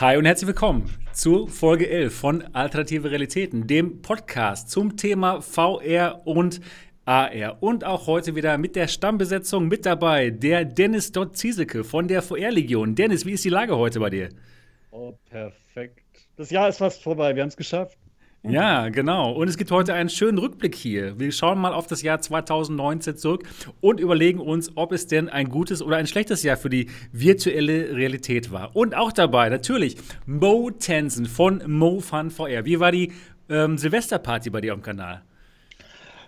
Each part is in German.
Hi und herzlich willkommen zu Folge 11 von Alternative Realitäten, dem Podcast zum Thema VR und AR. Und auch heute wieder mit der Stammbesetzung mit dabei, der Dennis Dott Ziesecke von der VR-Legion. Dennis, wie ist die Lage heute bei dir? Oh, perfekt. Das Jahr ist fast vorbei, wir haben es geschafft. Ja, genau. Und es gibt heute einen schönen Rückblick hier. Wir schauen mal auf das Jahr 2019 zurück und überlegen uns, ob es denn ein gutes oder ein schlechtes Jahr für die virtuelle Realität war. Und auch dabei natürlich Mo Tensen von Mo Fun VR. Wie war die ähm, Silvesterparty bei dir am Kanal?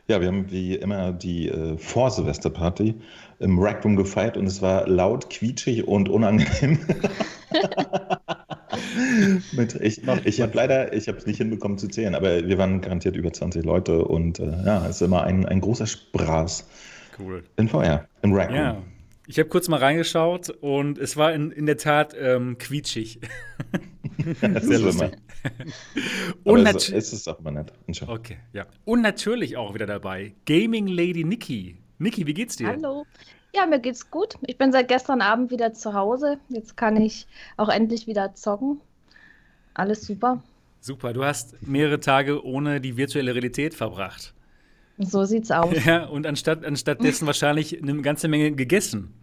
Ja, wir haben wie immer die äh, Vor-Silvesterparty im Rackroom gefeiert und es war laut, quietschig und unangenehm. Mit, ich ich habe leider, ich habe es nicht hinbekommen zu zählen, aber wir waren garantiert über 20 Leute und äh, ja, es ist immer ein, ein großer Spaß. Cool. In VR, im Rack. Ja. Ich habe kurz mal reingeschaut und es war in, in der Tat ähm, quietschig. Sehr lustig. und es, es ist auch immer nett. Okay, ja. Und natürlich auch wieder dabei Gaming Lady Nikki. Nikki, wie geht's dir? Hallo. Ja, mir geht's gut. Ich bin seit gestern Abend wieder zu Hause. Jetzt kann ich auch endlich wieder zocken. Alles super. Super, du hast mehrere Tage ohne die virtuelle Realität verbracht. So sieht's aus. Ja, und anstatt, anstatt dessen wahrscheinlich eine ganze Menge gegessen.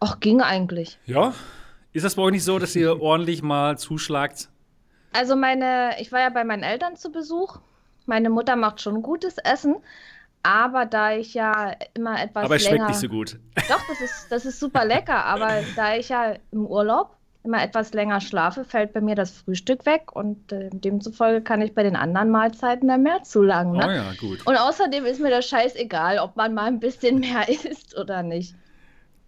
Ach, ging eigentlich. Ja? Ist das bei euch nicht so, dass ihr ordentlich mal zuschlagt? Also meine, ich war ja bei meinen Eltern zu Besuch. Meine Mutter macht schon gutes Essen, aber da ich ja immer etwas Aber es länger... schmeckt nicht so gut. Doch, das ist, das ist super lecker, aber da ich ja im Urlaub immer etwas länger schlafe, fällt bei mir das Frühstück weg und äh, demzufolge kann ich bei den anderen Mahlzeiten dann mehr zulangen. Ne? Oh ja, gut. Und außerdem ist mir das scheiß egal, ob man mal ein bisschen mehr isst oder nicht.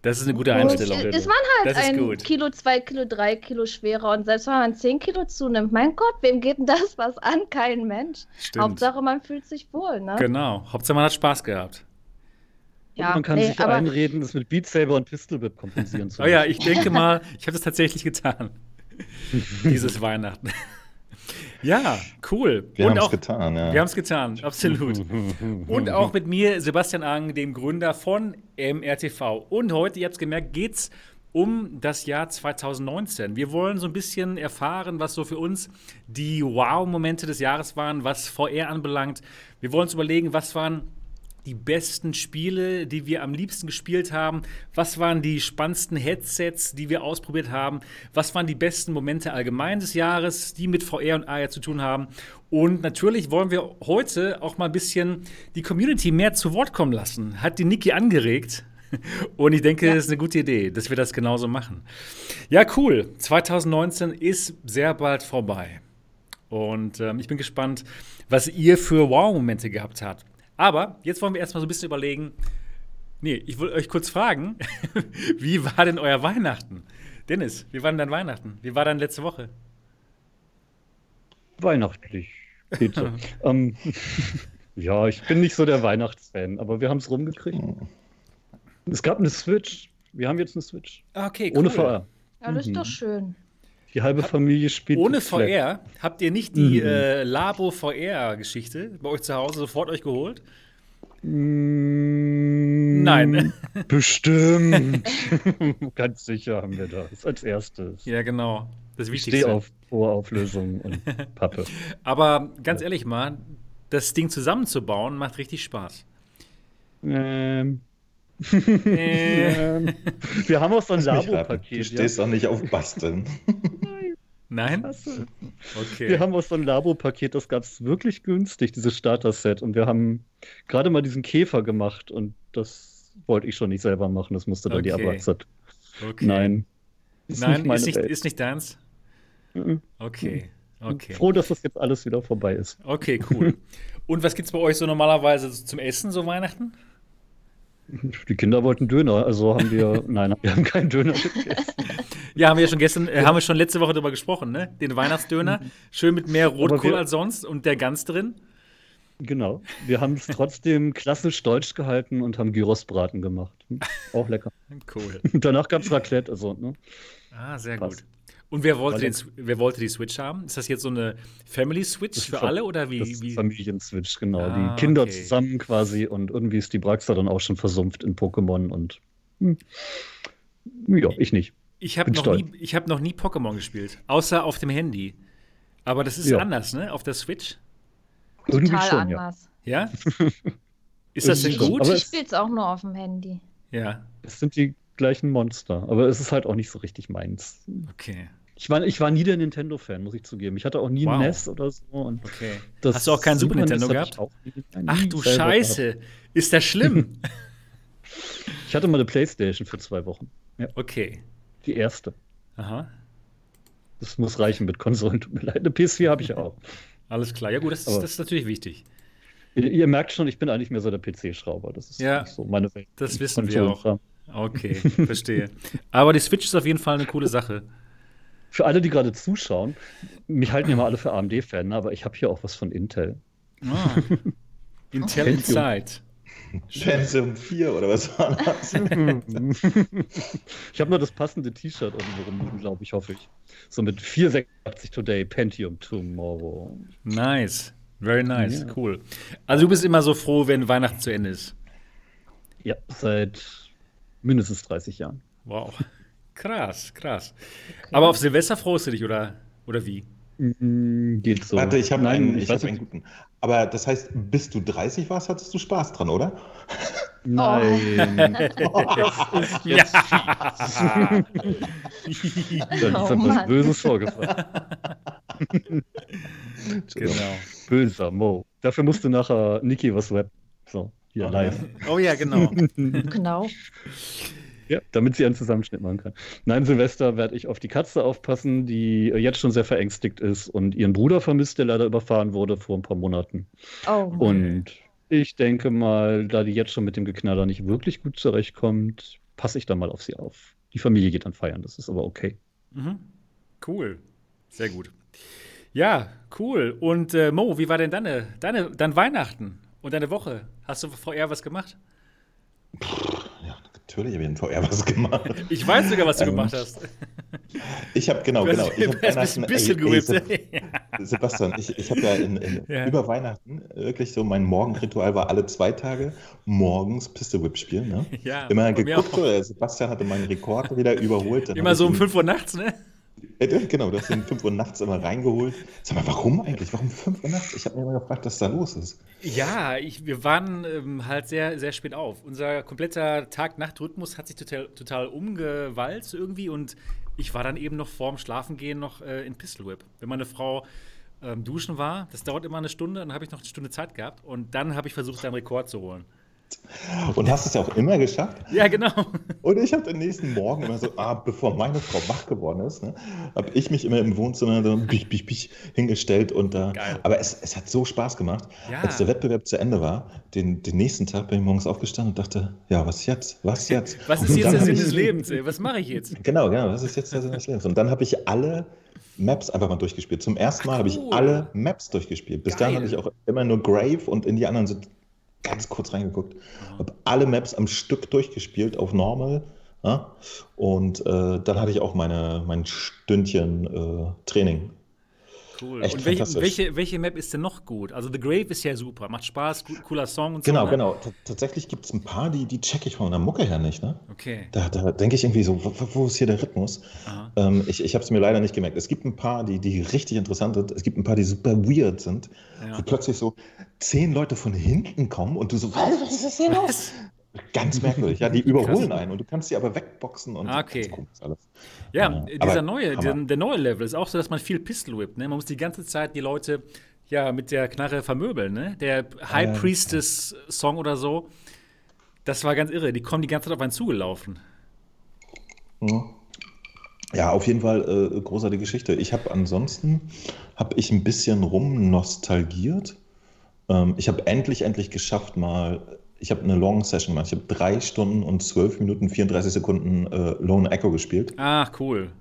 Das ist eine gute Einstellung. Und es waren halt ein gut. Kilo, zwei Kilo, drei Kilo schwerer. Und selbst wenn man zehn Kilo zunimmt, mein Gott, wem geht denn das was an? Kein Mensch. Stimmt. Hauptsache, man fühlt sich wohl, ne? Genau. Hauptsache, man hat Spaß gehabt. Ja, und man kann nee, sich einreden, das mit Beat Saber und Pistol Whip kompensieren zu müssen. Oh ja, ich denke mal, ich habe das tatsächlich getan. Dieses Weihnachten. Ja, cool. Wir haben es getan, ja. Wir haben es getan, absolut. Und auch mit mir, Sebastian Ang, dem Gründer von MRTV. Und heute, ihr habt es gemerkt, geht es um das Jahr 2019. Wir wollen so ein bisschen erfahren, was so für uns die Wow-Momente des Jahres waren, was VR anbelangt. Wir wollen uns überlegen, was waren die besten Spiele, die wir am liebsten gespielt haben? Was waren die spannendsten Headsets, die wir ausprobiert haben? Was waren die besten Momente allgemein des Jahres, die mit VR und AR zu tun haben? Und natürlich wollen wir heute auch mal ein bisschen die Community mehr zu Wort kommen lassen. Hat die Niki angeregt. Und ich denke, ja. das ist eine gute Idee, dass wir das genauso machen. Ja, cool. 2019 ist sehr bald vorbei. Und ähm, ich bin gespannt, was ihr für Wow-Momente gehabt habt. Aber jetzt wollen wir erstmal so ein bisschen überlegen. Nee, ich wollte euch kurz fragen, wie war denn euer Weihnachten? Dennis, wie war denn dein Weihnachten? Wie war dein letzte Woche? Weihnachtlich. Geht so. ähm, ja, ich bin nicht so der Weihnachtsfan, aber wir haben es rumgekriegt. Es gab eine Switch. Wir haben jetzt eine Switch. Ah, okay, cool. Ohne VR. Ja, das ist doch mhm. schön. Die halbe Familie spielt. Ohne VR? Habt ihr nicht die mhm. äh, Labo VR-Geschichte bei euch zu Hause sofort euch geholt? Mm, Nein. Bestimmt. Ganz sicher haben wir das als erstes. Ja, genau. Das Wichtigste. Ich stehe auf hohe Auflösung und Pappe. Aber ganz ehrlich mal, das Ding zusammenzubauen macht richtig Spaß. Ähm. ähm. Wir haben auch so ein Labo-Paket. Du stehst ja. doch nicht auf Basteln. Nein? Okay. Wir haben auch so ein Labo-Paket, das gab es wirklich günstig, dieses Starter-Set. Und wir haben gerade mal diesen Käfer gemacht und das wollte ich schon nicht selber machen. Das musste dann okay. die Abraxat. Okay. Nein. Ist Nein, nicht ist, nicht, ist nicht deins? Mhm. Okay. Okay. Froh, dass das jetzt alles wieder vorbei ist. Okay, cool. Und was gibt es bei euch so normalerweise zum Essen, so Weihnachten? Die Kinder wollten Döner, also haben wir, nein, wir haben keinen Döner gegessen. Ja, haben wir ja schon gestern, äh, haben wir schon letzte Woche darüber gesprochen, ne? Den Weihnachtsdöner, schön mit mehr Rotkohl wir, als sonst und der Gans drin. Genau. Wir haben es trotzdem klassisch deutsch gehalten und haben Gyrosbraten gemacht. Auch lecker. Cool. Danach gab es Raclette, also, ne? Ah, sehr Passt. gut. Und wer wollte, den, wer wollte die Switch haben? Ist das jetzt so eine Family Switch für alle oder wie? Das ist wie? Familien-Switch, genau. Ah, die Kinder okay. zusammen quasi und irgendwie ist die Braxa dann auch schon versumpft in Pokémon und hm. ja, ich nicht. Ich habe noch, nie, hab noch nie Pokémon gespielt, außer auf dem Handy. Aber das ist ja. anders, ne? Auf der Switch? Irgendwie Total schon, anders. Ja? ja? ist das denn gut? ich spiele es auch nur auf dem Handy. Ja. Es sind die gleichen Monster, aber es ist halt auch nicht so richtig meins. Okay. Ich war, ich war nie der Nintendo-Fan, muss ich zugeben. Ich hatte auch nie wow. ein NES oder so. okay. Hast du auch kein Super, Nintendo gehabt? Ach du Scheiße. Gehabt. Ist das schlimm? ich hatte mal eine Playstation für zwei Wochen. Ja. Okay. Die erste. Aha. Das muss reichen mit Konsolen. Tut mir leid. Eine PS4 habe ich auch. Alles klar. Ja, gut, das, ist, das ist natürlich wichtig. Ihr, ihr, merkt schon, ich bin eigentlich mehr so der PC-Schrauber. Das ist ja, so meine Welt. Das wissen wir auch. Okay, verstehe. Aber die Switch ist auf jeden Fall eine coole Sache für alle, die gerade zuschauen, mich halten ja mal alle für AMD-Fan, ne? aber ich habe hier auch was von Intel. Ah. Intel Inside. Pentium 4 oder was war das? ich habe nur das passende T-Shirt irgendwo glaube ich, hoffe ich. So mit 486 Today, Pentium Tomorrow. Nice. Very nice. Ja. Cool. Also du bist immer so froh, wenn Weihnachten zu Ende ist. Ja, seit mindestens 30 Jahren. Wow. Krass, krass. Okay. Aber auf Silvester freust du dich, oder, oder wie? Mm, geht so. Warte, ich habe einen, ich hab einen guten. Aber das heißt, bis du 30 warst, hattest du Spaß dran, oder? Nein. Oh. Das ist jetzt ja. Dann ist oh, was Böses vorgefallen. genau. Böser Mo. Dafür musst du nachher Niki was rappen. So, hier oh, live. Oh ja, genau. genau. Ja, damit sie einen Zusammenschnitt machen kann. Nein, Silvester werde ich auf die Katze aufpassen, die jetzt schon sehr verängstigt ist und ihren Bruder vermisst, der leider überfahren wurde vor ein paar Monaten. Oh. Und ich denke mal, da die jetzt schon mit dem Geknaller nicht wirklich gut zurechtkommt, passe ich da mal auf sie auf. Die Familie geht dann feiern, das ist aber okay. Mhm. Cool. Sehr gut. Ja, cool. Und äh, Mo, wie war denn deine, deine, dein Weihnachten und deine Woche? Hast du vorher was gemacht? Ja, Natürlich habe ich in VR was gemacht. Ich weiß sogar, was du ähm, gemacht hast. Ich habe, genau, genau. Ich habe ein bisschen gewippt. Sebastian, ich, ich habe ja, in, in, ja, über Weihnachten wirklich so, mein Morgenritual war alle zwei Tage morgens Pistol Whip spielen. Ne? Ja, Immer geguckt, so, Sebastian hatte meinen Rekord wieder überholt. Immer so um 5 Uhr nachts, ne? Genau, du hast ihn 5 Uhr nachts immer reingeholt. Sag mal, warum eigentlich? Warum 5 Uhr nachts? Ich habe mir immer gefragt, was da los ist. Ja, ich, wir waren ähm, halt sehr, sehr spät auf. Unser kompletter Tag-Nacht-Rhythmus hat sich total, total umgewalzt irgendwie und ich war dann eben noch vorm Schlafengehen noch äh, in Pistol Whip. Wenn meine Frau ähm, duschen war, das dauert immer eine Stunde, dann habe ich noch eine Stunde Zeit gehabt und dann habe ich versucht, einen Rekord zu holen. Und hast es ja auch immer geschafft. Ja, genau. Und ich habe den nächsten Morgen immer so, ah, bevor meine Frau wach geworden ist, ne, habe ich mich immer im Wohnzimmer so bich, bich, bich hingestellt. Und, äh, aber es, es hat so Spaß gemacht. Ja. Als der Wettbewerb zu Ende war, den, den nächsten Tag bin ich morgens aufgestanden und dachte, ja, was jetzt? Was jetzt? Was ist jetzt der Sinn des Lebens? Ey? Was mache ich jetzt? Genau, genau, was ist jetzt der Sinn des Lebens? Und dann habe ich alle Maps einfach mal durchgespielt. Zum ersten Mal habe ich alle Maps durchgespielt. Bis Geil. dahin habe ich auch immer nur Grave und in die anderen so ganz kurz reingeguckt, habe alle Maps am Stück durchgespielt auf Normal. Ja? Und äh, dann hatte ich auch meine, mein Stündchen äh, Training Cool. Echt und welche, welche, welche, Map ist denn noch gut? Also The Grave ist ja super, macht Spaß, cooler Song und genau, so. Genau, genau. Tatsächlich gibt es ein paar, die, die checke ich von der Mucke her nicht. Ne? Okay. Da, da denke ich irgendwie so, wo, wo, ist hier der Rhythmus? Ähm, ich ich habe es mir leider nicht gemerkt. Es gibt ein paar, die, die richtig interessant sind. Es gibt ein paar, die super weird sind. Ja. Wo plötzlich so zehn Leute von hinten kommen und du so, was, was ist das hier los? Ganz merkwürdig, ja, die überholen einen und du kannst sie aber wegboxen und ah, okay. alles. Ja, ja dieser neue, der, der, neue Level ist auch so, dass man viel Pistol whippt. Ne? Man muss die ganze Zeit die Leute ja mit der Knarre vermöbeln. Ne? Der High Priestess Song oder so, das war ganz irre. Die kommen die ganze Zeit auf einen zugelaufen. Mhm. Ja, auf jeden Fall äh, großartige Geschichte. Ich habe ansonsten habe ich ein bisschen rum nostalgiert. Ähm, ich habe endlich endlich geschafft mal ich habe eine Long Session gemacht. Ich habe drei Stunden und zwölf Minuten 34 Sekunden äh, Lone Echo gespielt. Ach, cool.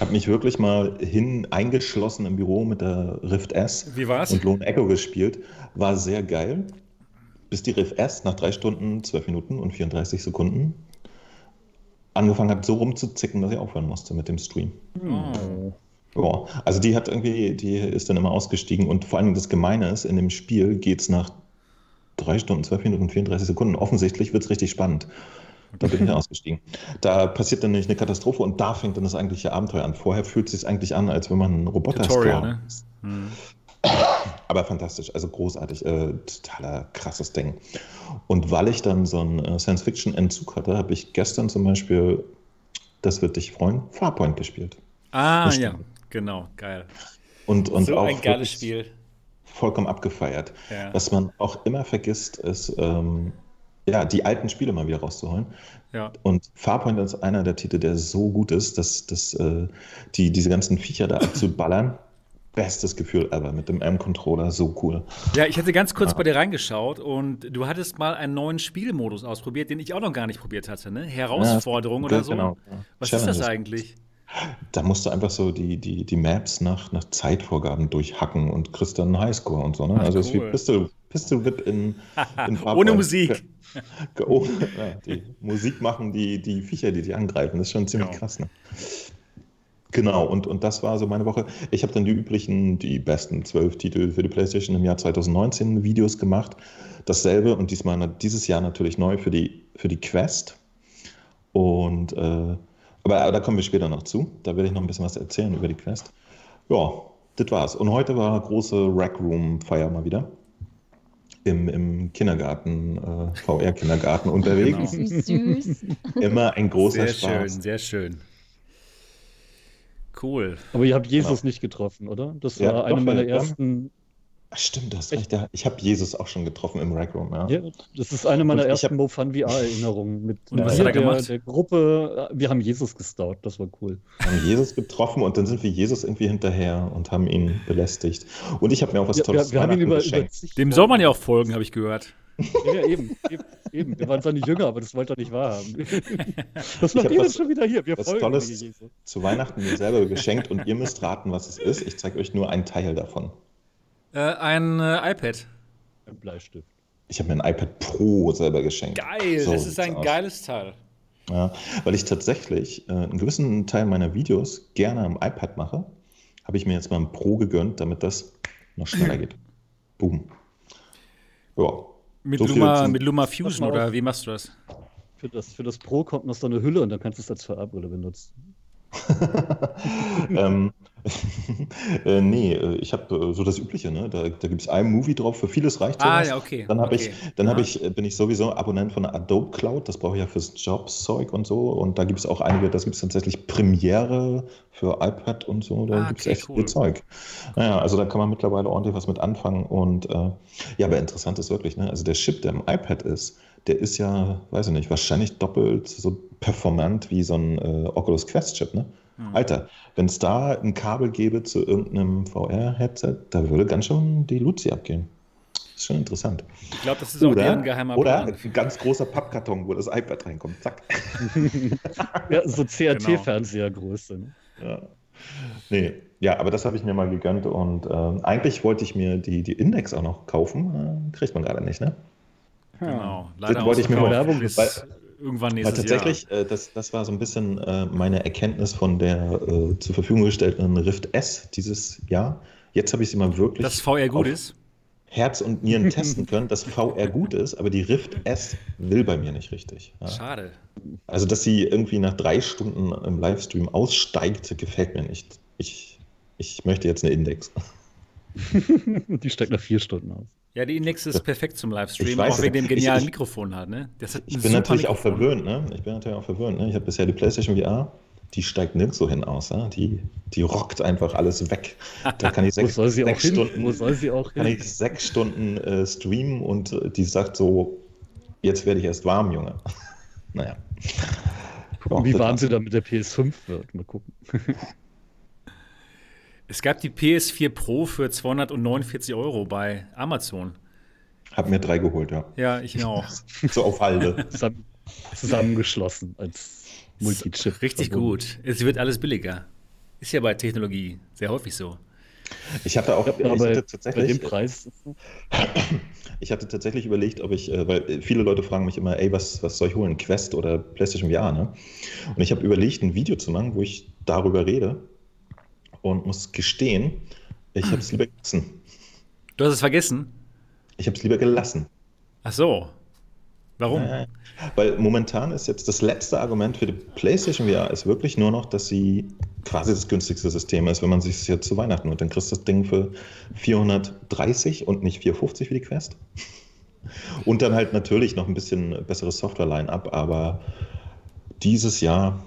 Habe mich wirklich mal hin eingeschlossen im Büro mit der Rift S. Wie war's? Und Lone Echo gespielt. War sehr geil. Bis die Rift S nach drei Stunden, zwölf Minuten und 34 Sekunden angefangen hat, so rumzuzicken, dass ich aufhören musste mit dem Stream. Oh. Ja, also die hat irgendwie, die ist dann immer ausgestiegen und vor allem das Gemeine ist, in dem Spiel geht es nach drei Stunden, zwölf Minuten und 34 Sekunden. Offensichtlich wird es richtig spannend. Da bin ich ausgestiegen. Da passiert dann nämlich eine Katastrophe und da fängt dann das eigentliche Abenteuer an. Vorher fühlt es sich eigentlich an, als wenn man einen Roboter Tutorial, ne? Hm. Aber fantastisch, also großartig, äh, totaler krasses Ding. Und weil ich dann so einen äh, Science-Fiction-Entzug hatte, habe ich gestern zum Beispiel, das wird dich freuen, Farpoint gespielt. Ah, ja, genau, geil. Und, und so auch ein geiles Spiel. Vollkommen abgefeiert. Ja. Was man auch immer vergisst, ist, ähm, ja, die alten Spiele mal wieder rauszuholen. Ja. Und Farpoint ist einer der Titel, der so gut ist, dass, dass äh, die, diese ganzen Viecher da abzuballern bestes Gefühl ever mit dem M-Controller, so cool. Ja, ich hatte ganz kurz ja. bei dir reingeschaut und du hattest mal einen neuen Spielmodus ausprobiert, den ich auch noch gar nicht probiert hatte, ne? Herausforderung ja, oder so. Genau. Was Challenges. ist das eigentlich? Da musst du einfach so die, die, die Maps nach, nach Zeitvorgaben durchhacken und kriegst dann einen Highscore und so. Ne? Ach, also es ist wie Pistol, Pistol Whip in, in Ohne Musik. Oh, ja, die Musik machen die, die Viecher, die dich angreifen. Das ist schon ziemlich genau. krass. Ne? Genau, und, und das war so meine Woche. Ich habe dann die üblichen, die besten zwölf Titel für die PlayStation im Jahr 2019 Videos gemacht. Dasselbe und diesmal dieses Jahr natürlich neu für die, für die Quest. Und äh, aber, aber da kommen wir später noch zu. Da werde ich noch ein bisschen was erzählen über die Quest. Ja, das war's. Und heute war große Rack Room Feier mal wieder. Im, im Kindergarten, äh, VR-Kindergarten unterwegs. Genau. Süß. Immer ein großer sehr Spaß. Sehr schön, sehr schön. Cool. Aber ihr habt Jesus genau. nicht getroffen, oder? Das war ja, eine doch, meiner ersten. Stimmt, das recht. Ich habe Jesus auch schon getroffen im Rec Room, ja. ja das ist eine meiner ersten Mo Fun VR-Erinnerungen mit, mit was der, der, der, Gruppe. Wir haben Jesus gestaut, das war cool. Wir haben Jesus getroffen und dann sind wir Jesus irgendwie hinterher und haben ihn belästigt. Und ich habe mir auch was ja, Tolles wir, wir haben ihn über, über Dem soll man ja auch folgen, habe ich gehört. Ja, eben, eben, eben. Wir waren zwar nicht jünger, aber das wollte er nicht wahrhaben. Das macht ihr jetzt schon wieder hier. Wir was Tolles zu Weihnachten mir selber geschenkt und ihr müsst raten, was es ist. Ich zeige euch nur einen Teil davon. Äh, ein äh, iPad. Ein Bleistift. Ich habe mir ein iPad Pro selber geschenkt. Geil, so das ist ein aus. geiles Teil. Ja, weil ich tatsächlich äh, einen gewissen Teil meiner Videos gerne am iPad mache, habe ich mir jetzt mal ein Pro gegönnt, damit das noch schneller geht. Boom. Ja, mit, so Luma, mit Luma Fusion oder wie machst du das? Für, das? für das Pro kommt noch so eine Hülle und dann kannst du es als VR-Brille benutzen. ähm, äh, nee, äh, ich habe äh, so das Übliche, ne? Da, da gibt es ein Movie drauf, für vieles reicht Ah, sowas. ja, okay. Dann, okay. ich, dann ja. ich, äh, bin ich sowieso Abonnent von der Adobe Cloud, das brauche ich ja fürs Jobszeug und so. Und da gibt es auch einige, das gibt es tatsächlich Premiere für iPad und so, da ah, gibt es echt cool. viel Zeug. Naja, also da kann man mittlerweile ordentlich was mit anfangen. Und äh, ja, aber interessant ist wirklich, ne? Also der Chip, der im iPad ist, der ist ja, weiß ich nicht, wahrscheinlich doppelt so performant wie so ein äh, Oculus Quest Chip, ne? Mhm. Alter, wenn es da ein Kabel gäbe zu irgendeinem VR-Headset, da würde ganz schön die Luzi abgehen. Das ist schon interessant. Ich glaube, das ist auch deren geheimer Plan. Oder ein ganz großer Pappkarton, wo das iPad reinkommt. Zack. ja, so CRT-Fernsehergröße. Ne? Ja. Nee, ja, aber das habe ich mir mal gegönnt und äh, eigentlich wollte ich mir die, die Index auch noch kaufen. Äh, kriegt man gerade nicht, ne? Genau. Leider das wollte ich mir mal Werbung weil, irgendwann nächstes weil tatsächlich, Jahr. Äh, das, das war so ein bisschen äh, meine Erkenntnis von der äh, zur Verfügung gestellten Rift S dieses Jahr. Jetzt habe ich sie mal wirklich. Dass VR gut ist? Herz und Nieren testen können, dass VR gut ist, aber die Rift S will bei mir nicht richtig. Ja. Schade. Also, dass sie irgendwie nach drei Stunden im Livestream aussteigt, gefällt mir nicht. Ich, ich möchte jetzt eine Index. die steigt nach vier Stunden aus. Ja, die Index ist perfekt zum Livestream, weiß, auch wegen dem genialen ich, Mikrofon hat. Ne? ich bin natürlich Mikrofon. auch verwöhnt. Ne? Ich bin natürlich auch verwöhnt. Ne? Ich habe bisher die PlayStation VR, die steigt nirgends so hin aus. Ne? Die, die rockt einfach alles weg. Da kann ich sechs, sechs Stunden, Wo soll sie auch kann ich sechs Stunden äh, streamen und äh, die sagt so, jetzt werde ich erst warm, Junge. naja. Gucken, wie warm sie dann mit der PS5 wird. Mal gucken. Es gab die PS4 Pro für 249 Euro bei Amazon. Hab mir drei geholt, ja. Ja, ich auch. so auf Halde. zusammengeschlossen als Multichip. Richtig gut. Es wird alles billiger. Ist ja bei Technologie sehr häufig so. Ich hatte auch ja, ich hatte tatsächlich, bei dem Preis. Ich hatte tatsächlich überlegt, ob ich, äh, weil viele Leute fragen mich immer, ey, was, was soll ich holen? Quest oder PlayStation VR, ne? Und ich habe überlegt, ein Video zu machen, wo ich darüber rede und muss gestehen, ich habe es lieber gelassen. Du hast es vergessen? Ich habe es lieber gelassen. Ach so. Warum? Äh, weil momentan ist jetzt das letzte Argument für die PlayStation VR ist wirklich nur noch, dass sie quasi das günstigste System ist, wenn man sich das jetzt zu Weihnachten holt. Dann kriegst du das Ding für 430 und nicht 450 wie die Quest. Und dann halt natürlich noch ein bisschen besseres Software-Line-up, aber dieses Jahr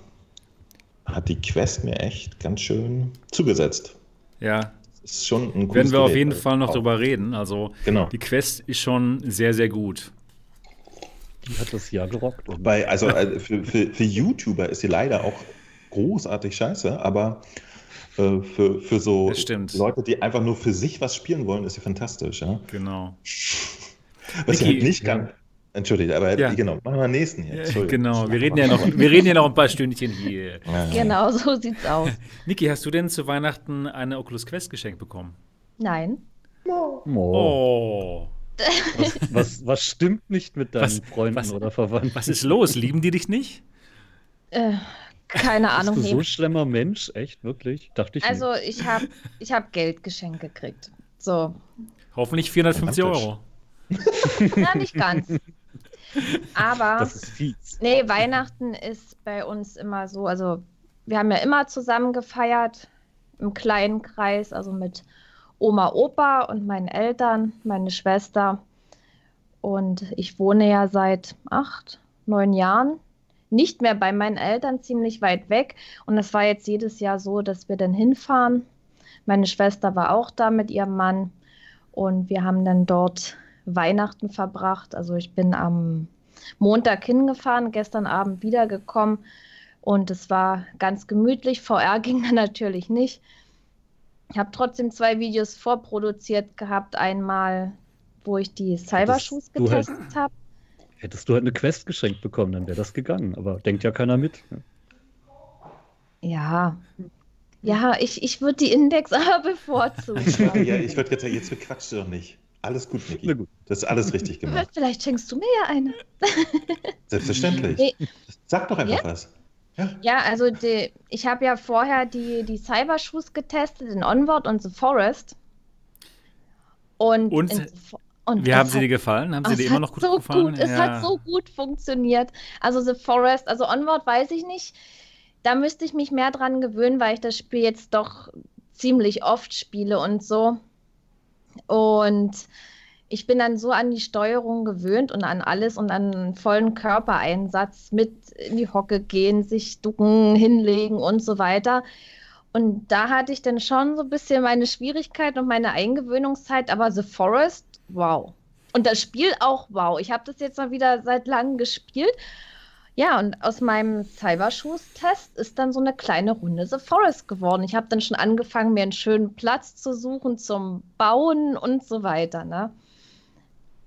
hat die Quest mir echt ganz schön zugesetzt. Ja. Das ist schon ein Werden wir auf jeden Fall noch drüber reden. Also genau. die Quest ist schon sehr, sehr gut. Die hat das Jahr gerockt. Bei, also äh, für, für, für YouTuber ist sie leider auch großartig scheiße, aber äh, für, für so Leute, die einfach nur für sich was spielen wollen, ist sie fantastisch. Ja? Genau. Was Niki, halt nicht kann. Entschuldige, aber ja. genau, machen wir nächsten hier. Genau, wir reden, ja noch, wir reden ja noch ein paar Stündchen hier. Genau, so sieht's aus. Niki, hast du denn zu Weihnachten eine Oculus Quest geschenkt bekommen? Nein. Oh. oh. Was, was, was, stimmt nicht mit deinen was, Freunden was, oder Verwandten? Was ist los? Lieben die dich nicht? Äh, keine Ahnung. Bist du so schlimmer Mensch? Echt, wirklich? Dachte ich Also, nicht. ich habe ich hab Geld geschenkt gekriegt. So. Hoffentlich 450 Euro. Na, nicht ganz. Aber. Das ist fies. Nee, Weihnachten ist bei uns immer so. Also, wir haben ja immer zusammen gefeiert, im kleinen Kreis, also mit Oma, Opa und meinen Eltern, meine Schwester. Und ich wohne ja seit acht, neun Jahren nicht mehr bei meinen Eltern, ziemlich weit weg. Und es war jetzt jedes Jahr so, dass wir dann hinfahren. Meine Schwester war auch da mit ihrem Mann und wir haben dann dort Weihnachten verbracht. Also ich bin am Montag hingefahren, gestern Abend wiedergekommen und es war ganz gemütlich. VR ging dann natürlich nicht. Ich habe trotzdem zwei Videos vorproduziert gehabt. Einmal, wo ich die Cybershoes getestet halt, habe. Hättest du halt eine Quest geschenkt bekommen, dann wäre das gegangen. Aber denkt ja keiner mit. Ja. Ja, ich, ich würde die Index aber bevorzugen. ja, ich würde jetzt, jetzt bequatscht du doch nicht. Alles gut, Niki. Gut. Das ist alles richtig gemacht. Vielleicht schenkst du mir ja eine. Selbstverständlich. Nee. Sag doch einfach ja? was. Ja, ja also die, ich habe ja vorher die, die Cybershoes getestet in Onward und The Forest. Und, und, und wie haben sie dir gefallen? Haben sie dir immer noch gut so gefallen? Gut, ja. Es hat so gut funktioniert. Also The Forest, also Onward weiß ich nicht. Da müsste ich mich mehr dran gewöhnen, weil ich das Spiel jetzt doch ziemlich oft spiele und so. Und ich bin dann so an die Steuerung gewöhnt und an alles und an vollen Körpereinsatz mit in die Hocke gehen, sich ducken, hinlegen und so weiter. Und da hatte ich dann schon so ein bisschen meine Schwierigkeit und meine Eingewöhnungszeit, aber The Forest, wow. Und das Spiel auch wow. Ich habe das jetzt mal wieder seit langem gespielt ja, und aus meinem Cybershoes-Test ist dann so eine kleine Runde The Forest geworden. Ich habe dann schon angefangen, mir einen schönen Platz zu suchen zum Bauen und so weiter. Ne?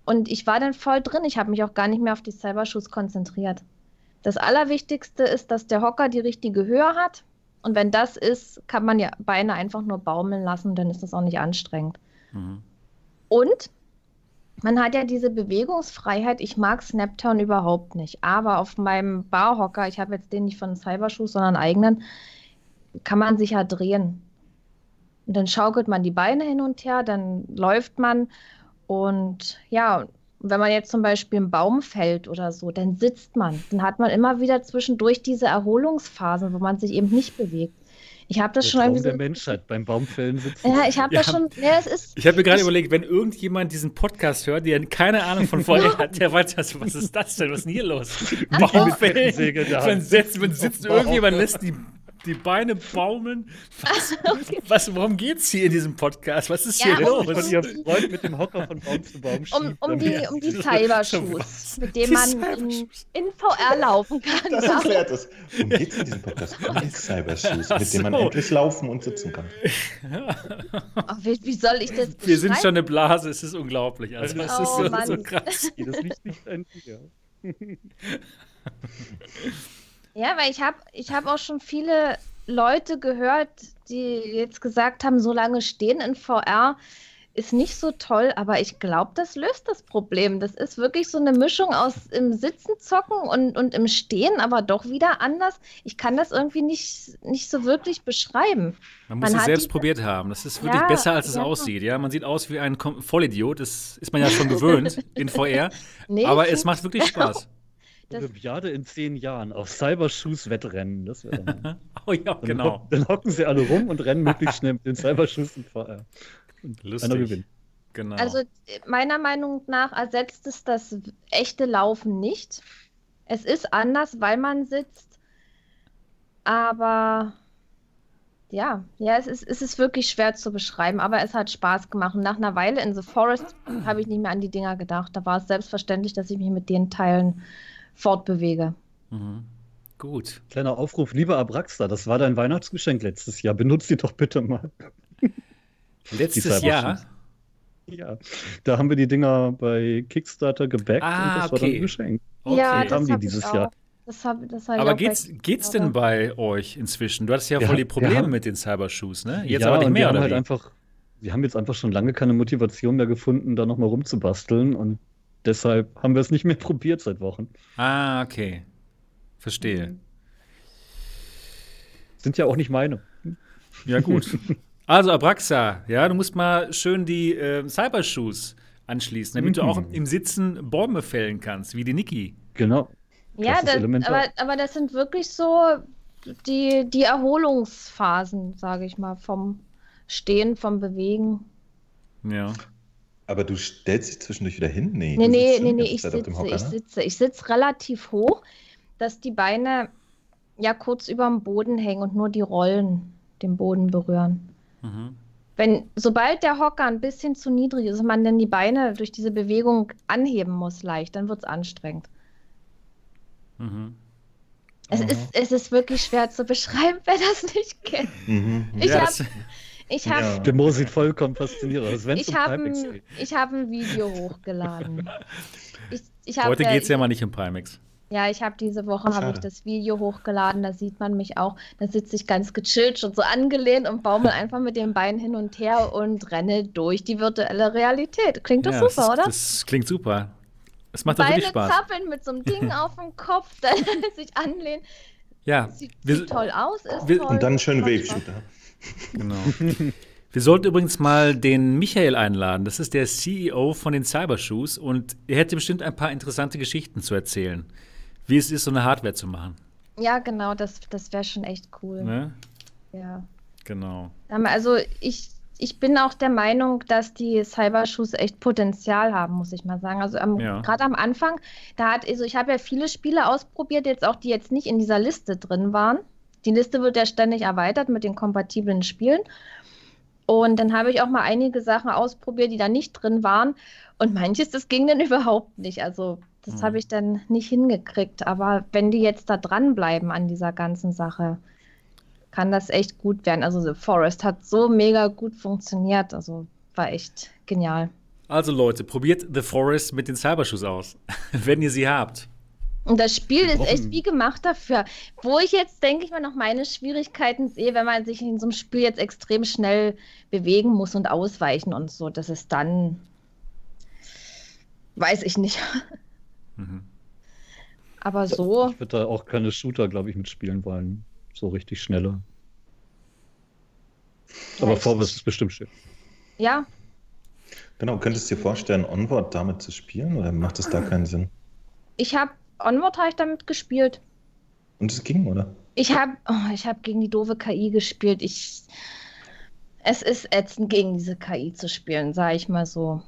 Und ich war dann voll drin. Ich habe mich auch gar nicht mehr auf die Cybershoes konzentriert. Das Allerwichtigste ist, dass der Hocker die richtige Höhe hat. Und wenn das ist, kann man ja Beine einfach nur baumeln lassen, dann ist das auch nicht anstrengend. Mhm. Und man hat ja diese Bewegungsfreiheit. Ich mag Snaptown überhaupt nicht. Aber auf meinem Barhocker, ich habe jetzt den nicht von Cybershoes, sondern eigenen, kann man sich ja drehen. Und dann schaukelt man die Beine hin und her, dann läuft man. Und ja, wenn man jetzt zum Beispiel im Baum fällt oder so, dann sitzt man. Dann hat man immer wieder zwischendurch diese Erholungsphasen, wo man sich eben nicht bewegt. Ich habe das der schon Traum irgendwie. der Menschheit beim Baumfällen sitzen. Ja, ich habe ja, das schon. Ja, es ist, ich habe mir gerade überlegt, wenn irgendjemand diesen Podcast hört, der keine Ahnung von vorher hat, der weiß, was ist das denn? Was ist denn hier los? Baumfällen. Man sitzt, man sitzt irgendjemand lässt die die Beine baumeln. Was, okay. was, worum geht's hier in diesem Podcast? Was ist ja, hier los? Von ihrem Freund mit dem Hocker von Baum zu Baum Um, um die, um die Cybershoes, mit denen man in, in, VR laufen kann. Das erklärt es. Worum geht's in diesem Podcast? Um die Cybershoes, mit denen man endlich laufen und sitzen kann. Ach, wie, wie, soll ich das Wir sind schon eine Blase, es ist unglaublich. Also, es oh, ist so, so krass. Das liegt nicht an dir. Ja, weil ich habe ich hab auch schon viele Leute gehört, die jetzt gesagt haben, so lange stehen in VR ist nicht so toll, aber ich glaube, das löst das Problem. Das ist wirklich so eine Mischung aus im Sitzen zocken und, und im Stehen, aber doch wieder anders. Ich kann das irgendwie nicht, nicht so wirklich beschreiben. Man muss man es selbst probiert haben. Das ist wirklich ja, besser, als es ja. aussieht. Ja, man sieht aus wie ein Vollidiot. Das ist man ja schon gewöhnt in VR. Nee, aber es macht wirklich Spaß. Das Olympiade in zehn Jahren auf Cybershoes-Wettrennen. Das oh ja, dann genau. Hocken, dann hocken sie alle rum und rennen möglichst schnell mit den Cybershoes in VR. Lustig. Einer gewinnt. Genau. Also meiner Meinung nach ersetzt es das echte Laufen nicht. Es ist anders, weil man sitzt. Aber ja, ja, es ist, es ist wirklich schwer zu beschreiben, aber es hat Spaß gemacht. Und nach einer Weile in The Forest habe ich nicht mehr an die Dinger gedacht. Da war es selbstverständlich, dass ich mich mit den Teilen fortbewege. Mhm. Gut. Kleiner Aufruf, lieber Abraxa, das war dein Weihnachtsgeschenk letztes Jahr. Benutzt die doch bitte mal. Letztes Jahr? Ja, da haben wir die Dinger bei Kickstarter gebackt ah, und das okay. war dann ein Geschenk. Okay. Ja, das haben die dieses Jahr. Das hab, das hab Aber geht's, geht's denn bei euch inzwischen? Du hattest ja, ja voll die Probleme haben, mit den Cybershoes, ne? Jetzt ja, aber nicht mehr, wir haben halt einfach, wir haben jetzt einfach schon lange keine Motivation mehr gefunden, da nochmal rumzubasteln und deshalb haben wir es nicht mehr probiert seit Wochen. Ah, okay. Verstehe. Sind ja auch nicht meine. Ja, gut. Also, Abraxa, ja, du musst mal schön die äh, Cybershoes anschließen, damit mhm. du auch im Sitzen Bäume fällen kannst, wie die Niki. Genau. Ja, das, aber, aber das sind wirklich so die, die Erholungsphasen, sage ich mal, vom Stehen, vom Bewegen. Ja. Aber du stellst dich zwischendurch wieder hin? Nee, nee, nee, nee, nee ich, sitze, Hocker, ich ne? sitze. Ich sitze relativ hoch, dass die Beine ja kurz über dem Boden hängen und nur die Rollen den Boden berühren. Mhm. Wenn, sobald der Hocker ein bisschen zu niedrig ist und man dann die Beine durch diese Bewegung anheben muss, leicht, dann wird es anstrengend. Mhm. Es, ist, es ist wirklich schwer zu beschreiben, wer das nicht kennt. Mhm. Ich ja, habe ich hab, ja. Der Mo sieht vollkommen faszinierend aus. Ich habe ein, hab ein Video hochgeladen. Ich, ich Heute geht es ja mal nicht um Pimax. Ja, ich habe diese Woche habe ich das Video hochgeladen, da sieht man mich auch. Da sitze ich ganz gechillt, schon so angelehnt und baumel einfach mit den Beinen hin und her und renne durch die virtuelle Realität. Klingt doch ja, super, das, oder? Das klingt super. Es macht Beine wirklich Spaß. zappeln mit so einem Ding auf dem Kopf, dann sich anlehnen. Ja. Sieht, wir, sieht toll aus, ist wir, toll. Und dann schön Wave-Shooter. Genau. Wir sollten übrigens mal den Michael einladen. Das ist der CEO von den Cybershoes und er hätte bestimmt ein paar interessante Geschichten zu erzählen wie es ist, so eine Hardware zu machen. Ja, genau, das, das wäre schon echt cool. Ne? Ja. Genau. Also ich, ich bin auch der Meinung, dass die Cybershoes echt Potenzial haben, muss ich mal sagen. Also ja. gerade am Anfang, da hat, also ich habe ja viele Spiele ausprobiert, jetzt auch die jetzt nicht in dieser Liste drin waren. Die Liste wird ja ständig erweitert mit den kompatiblen Spielen. Und dann habe ich auch mal einige Sachen ausprobiert, die da nicht drin waren. Und manches, das ging dann überhaupt nicht. Also das mhm. habe ich dann nicht hingekriegt. Aber wenn die jetzt da dranbleiben an dieser ganzen Sache, kann das echt gut werden. Also The Forest hat so mega gut funktioniert. Also war echt genial. Also Leute, probiert The Forest mit den Cybershoes aus, wenn ihr sie habt. Und das Spiel ist echt wie gemacht dafür. Wo ich jetzt, denke ich mal, noch meine Schwierigkeiten sehe, wenn man sich in so einem Spiel jetzt extrem schnell bewegen muss und ausweichen und so, dass es dann, weiß ich nicht. Mhm. Aber so. Ich würde da auch keine Shooter, glaube ich, mitspielen wollen. So richtig schnelle. Aber Vorwärts ist bestimmt schön. Ja. Genau, könntest du dir vorstellen, Onward damit zu spielen oder macht es da keinen Sinn? Ich habe Onward habe ich damit gespielt. Und es ging, oder? Ich habe oh, ich hab gegen die doofe KI gespielt. Ich, es ist ätzend, gegen diese KI zu spielen, sage ich mal so.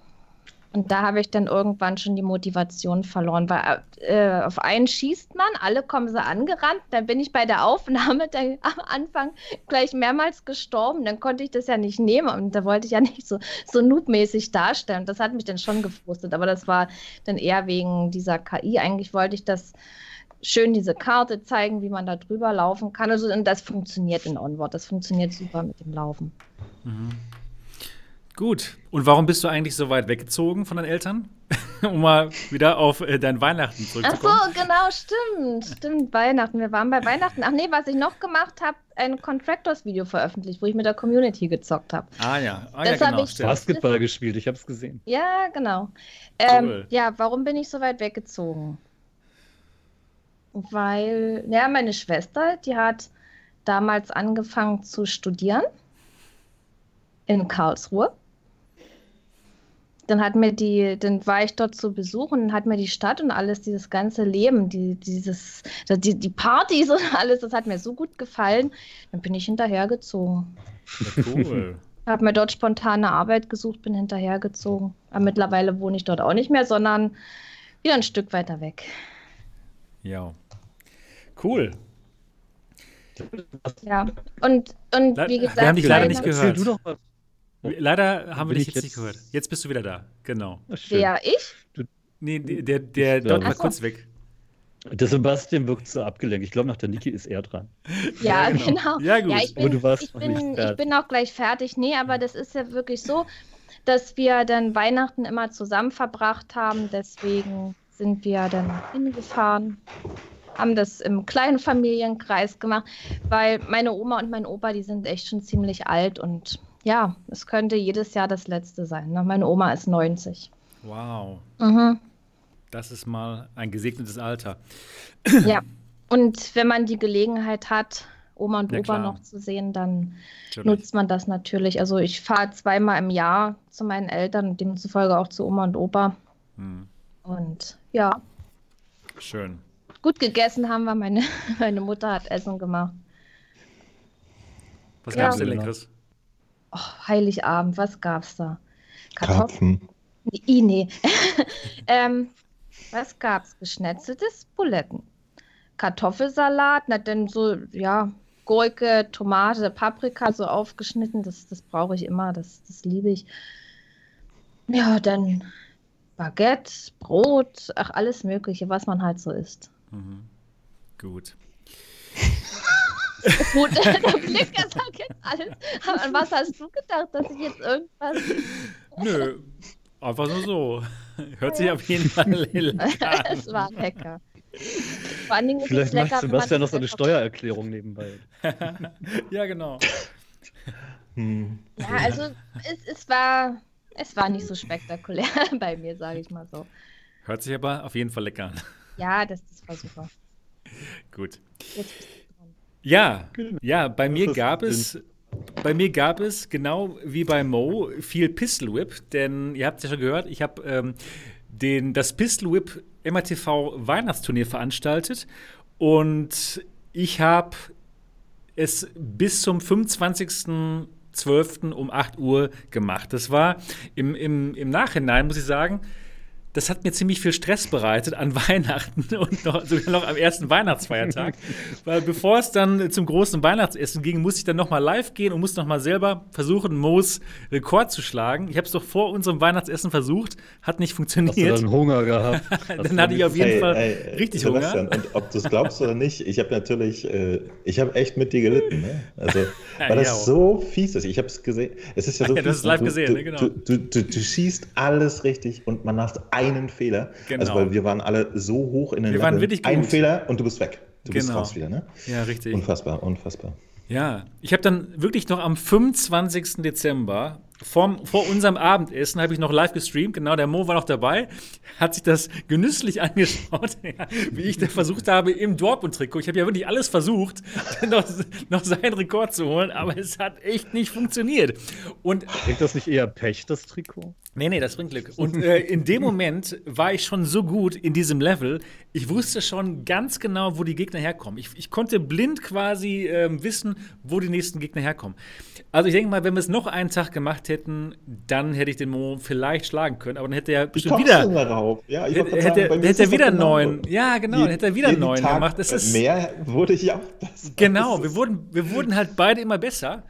Und da habe ich dann irgendwann schon die Motivation verloren, weil äh, auf einen schießt man, alle kommen so angerannt, dann bin ich bei der Aufnahme der, am Anfang gleich mehrmals gestorben, dann konnte ich das ja nicht nehmen und da wollte ich ja nicht so, so noobmäßig darstellen. Das hat mich dann schon gefrustet, aber das war dann eher wegen dieser KI. Eigentlich wollte ich das schön diese Karte zeigen, wie man da drüber laufen kann. Also, das funktioniert in Onward, das funktioniert super mit dem Laufen. Mhm. Gut. Und warum bist du eigentlich so weit weggezogen von deinen Eltern? um mal wieder auf äh, dein Weihnachten zurückzukommen. Ach so, genau, stimmt. Stimmt, Weihnachten. Wir waren bei Weihnachten. Ach nee, was ich noch gemacht habe, ein Contractors-Video veröffentlicht, wo ich mit der Community gezockt habe. Ah ja, ah, ja genau. Ich Basketball gespielt, ich habe es gesehen. Ja, genau. Ähm, cool. Ja, warum bin ich so weit weggezogen? Weil, ja, meine Schwester, die hat damals angefangen zu studieren in Karlsruhe. Dann hat mir die, dann war ich dort zu Besuch und hat mir die Stadt und alles, dieses ganze Leben, die, dieses, die, die Partys und alles, das hat mir so gut gefallen. Dann bin ich hinterhergezogen. Cool. habe mir dort spontane Arbeit gesucht, bin hinterhergezogen. Aber mittlerweile wohne ich dort auch nicht mehr, sondern wieder ein Stück weiter weg. Ja. Cool. Ja, und, und wie gesagt, wir haben dich leider nicht gehört. Du doch was. Leider haben wir dich jetzt, jetzt, nicht gehört. Jetzt bist du wieder da, genau. Wer, ich? Du, nee, der, der dort war kurz weg. Der Sebastian wirkt so abgelenkt. Ich glaube, nach der Niki ist er dran. Ja, ja genau. genau. Ja, gut. Ja, ich bin, aber du warst ich, bin, ich bin auch gleich fertig. Nee, aber das ist ja wirklich so, dass wir dann Weihnachten immer zusammen verbracht haben. Deswegen sind wir dann hingefahren haben das im kleinen Familienkreis gemacht, weil meine Oma und mein Opa, die sind echt schon ziemlich alt und ja, es könnte jedes Jahr das letzte sein. Ne? Meine Oma ist 90. Wow. Mhm. Das ist mal ein gesegnetes Alter. Ja, und wenn man die Gelegenheit hat, Oma und ja, Opa klar. noch zu sehen, dann natürlich. nutzt man das natürlich. Also ich fahre zweimal im Jahr zu meinen Eltern und demzufolge auch zu Oma und Opa. Hm. Und ja. Schön gut gegessen haben wir. Meine, meine Mutter hat Essen gemacht. Was ja. gab's denn Leckeres? Oh, Heiligabend, was gab's da? Kartoffeln. Nee, nee. ähm, was gab's? Geschnetzeltes Buletten. Kartoffelsalat, na dann so, ja, Gurke, Tomate, Paprika so aufgeschnitten. Das, das brauche ich immer, das, das liebe ich. Ja, dann Baguette, Brot, ach, alles Mögliche, was man halt so isst. Mhm. Gut. Gut, der Blick sagt jetzt alles. An was hast du gedacht, dass ich jetzt irgendwas. Nö, einfach nur so. Hört sich auf jeden Fall lecker an. es war lecker. Vor allen Dingen Vielleicht macht lecker, Sebastian noch so eine Steuererklärung nebenbei. ja, genau. Hm. Ja, also es, es, war, es war nicht so spektakulär bei mir, sage ich mal so. Hört sich aber auf jeden Fall lecker an. Ja, das, das war super. Gut. Ja, ja, bei mir gab es. Bei mir gab es, genau wie bei Mo, viel Pistol Whip, denn ihr habt es ja schon gehört, ich habe ähm, das Pistol Whip MRTV Weihnachtsturnier veranstaltet und ich habe es bis zum 25.12. um 8 Uhr gemacht. Das war im, im, im Nachhinein, muss ich sagen, das hat mir ziemlich viel Stress bereitet an Weihnachten und noch, sogar noch am ersten Weihnachtsfeiertag. Weil bevor es dann zum großen Weihnachtsessen ging, musste ich dann nochmal live gehen und musste nochmal selber versuchen, Moos Rekord zu schlagen. Ich habe es doch vor unserem Weihnachtsessen versucht, hat nicht funktioniert. Hast du dann Hunger gehabt? dann hatte ich auf jeden ey, Fall ey, richtig Hunger. Und ob du es glaubst oder nicht, ich habe natürlich, äh, ich habe echt mit dir gelitten. Ne? Also, weil das ja, so fies ist. Ich habe es gesehen. Es ist ja so ja, fies. Das ist live du, gesehen, du, ne? genau. Du, du, du, du schießt alles richtig und man macht einen Fehler. Genau. Also, weil wir waren alle so hoch in den Wir Leveln. waren wirklich gut. Ein Fehler und du bist weg. Du genau. bist raus wieder, ne? Ja, richtig. Unfassbar, unfassbar. Ja, ich habe dann wirklich noch am 25. Dezember vom, vor unserem Abendessen habe ich noch live gestreamt. Genau, der Mo war noch dabei, hat sich das genüsslich angeschaut, ja, wie ich da versucht habe im Dortmund-Trikot. Ich habe ja wirklich alles versucht, noch, noch seinen Rekord zu holen, aber es hat echt nicht funktioniert. Und Bringt das nicht eher Pech, das Trikot? Nee, nee, das bringt Glück. Und äh, in dem Moment war ich schon so gut in diesem Level, ich wusste schon ganz genau, wo die Gegner herkommen. Ich, ich konnte blind quasi äh, wissen, wo die nächsten Gegner herkommen. Also ich denke mal, wenn wir es noch einen Tag gemacht hätten, dann hätte ich den Mo vielleicht schlagen können, aber dann hätte er bestimmt wieder. Darauf? Ja, ich hätte, hätte, sagen, hätte er wieder genau neuen. Ja, genau, je, dann hätte er wieder neuen gemacht. Das ist, mehr wurde ich auch besser. Genau, wir wurden, wir wurden halt beide immer besser.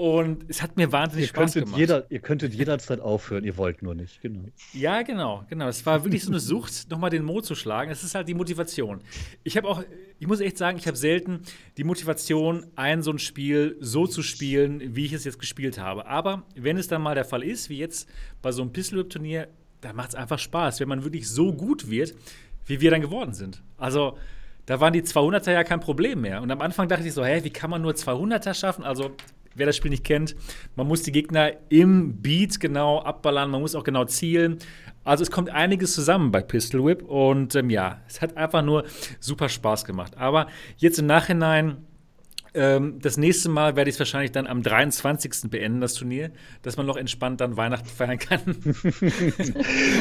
Und es hat mir wahnsinnig ihr Spaß gemacht. Jeder, ihr könntet jederzeit aufhören, ihr wollt nur nicht, genau. Ja, genau, genau. Es war wirklich so eine Sucht, nochmal den Mo zu schlagen. Es ist halt die Motivation. Ich habe auch, ich muss echt sagen, ich habe selten die Motivation, ein so ein Spiel so zu spielen, wie ich es jetzt gespielt habe. Aber wenn es dann mal der Fall ist, wie jetzt bei so einem Pistol-Whip-Turnier, da macht es einfach Spaß, wenn man wirklich so gut wird, wie wir dann geworden sind. Also, da waren die 200er ja kein Problem mehr. Und am Anfang dachte ich so, hä, wie kann man nur 200er schaffen? Also, wer das Spiel nicht kennt, man muss die Gegner im Beat genau abballern, man muss auch genau zielen. Also es kommt einiges zusammen bei Pistol Whip und ähm, ja, es hat einfach nur super Spaß gemacht. Aber jetzt im Nachhinein ähm, das nächste Mal werde ich es wahrscheinlich dann am 23. beenden, das Turnier, dass man noch entspannt dann Weihnachten feiern kann.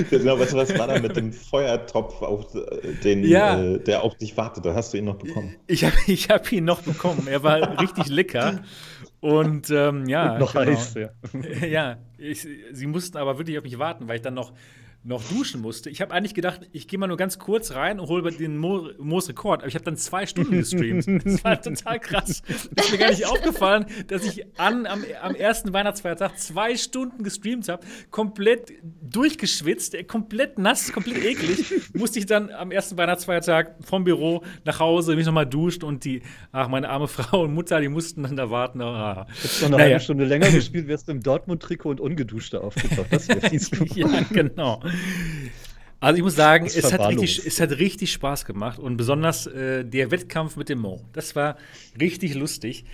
genau, was, was war da mit dem Feuertopf, auf äh, den, ja. äh, der auf dich wartete? Hast du ihn noch bekommen? Ich habe ich hab ihn noch bekommen. Er war richtig lecker. Und ähm, ja. Noch genau. heiß, ja. ja, ich, sie mussten aber wirklich auf mich warten, weil ich dann noch noch duschen musste. Ich habe eigentlich gedacht, ich gehe mal nur ganz kurz rein und hole den Mo Moos Rekord, aber ich habe dann zwei Stunden gestreamt. Das war total krass. Das ist mir gar nicht aufgefallen, dass ich an, am, am ersten Weihnachtsfeiertag zwei Stunden gestreamt habe, komplett durchgeschwitzt, komplett nass, komplett eklig. Musste ich dann am ersten Weihnachtsfeiertag vom Büro nach Hause mich nochmal duschen und die, ach, meine arme Frau und Mutter, die mussten dann da warten. Ah. Hättest du noch eine naja. halbe Stunde länger gespielt, wärst du im Dortmund-Trikot und ungeduschter aufgetaucht. Das wäre fies Ja, genau. Also ich muss sagen, es hat, richtig, es hat richtig Spaß gemacht und besonders äh, der Wettkampf mit dem Mo. Das war richtig lustig,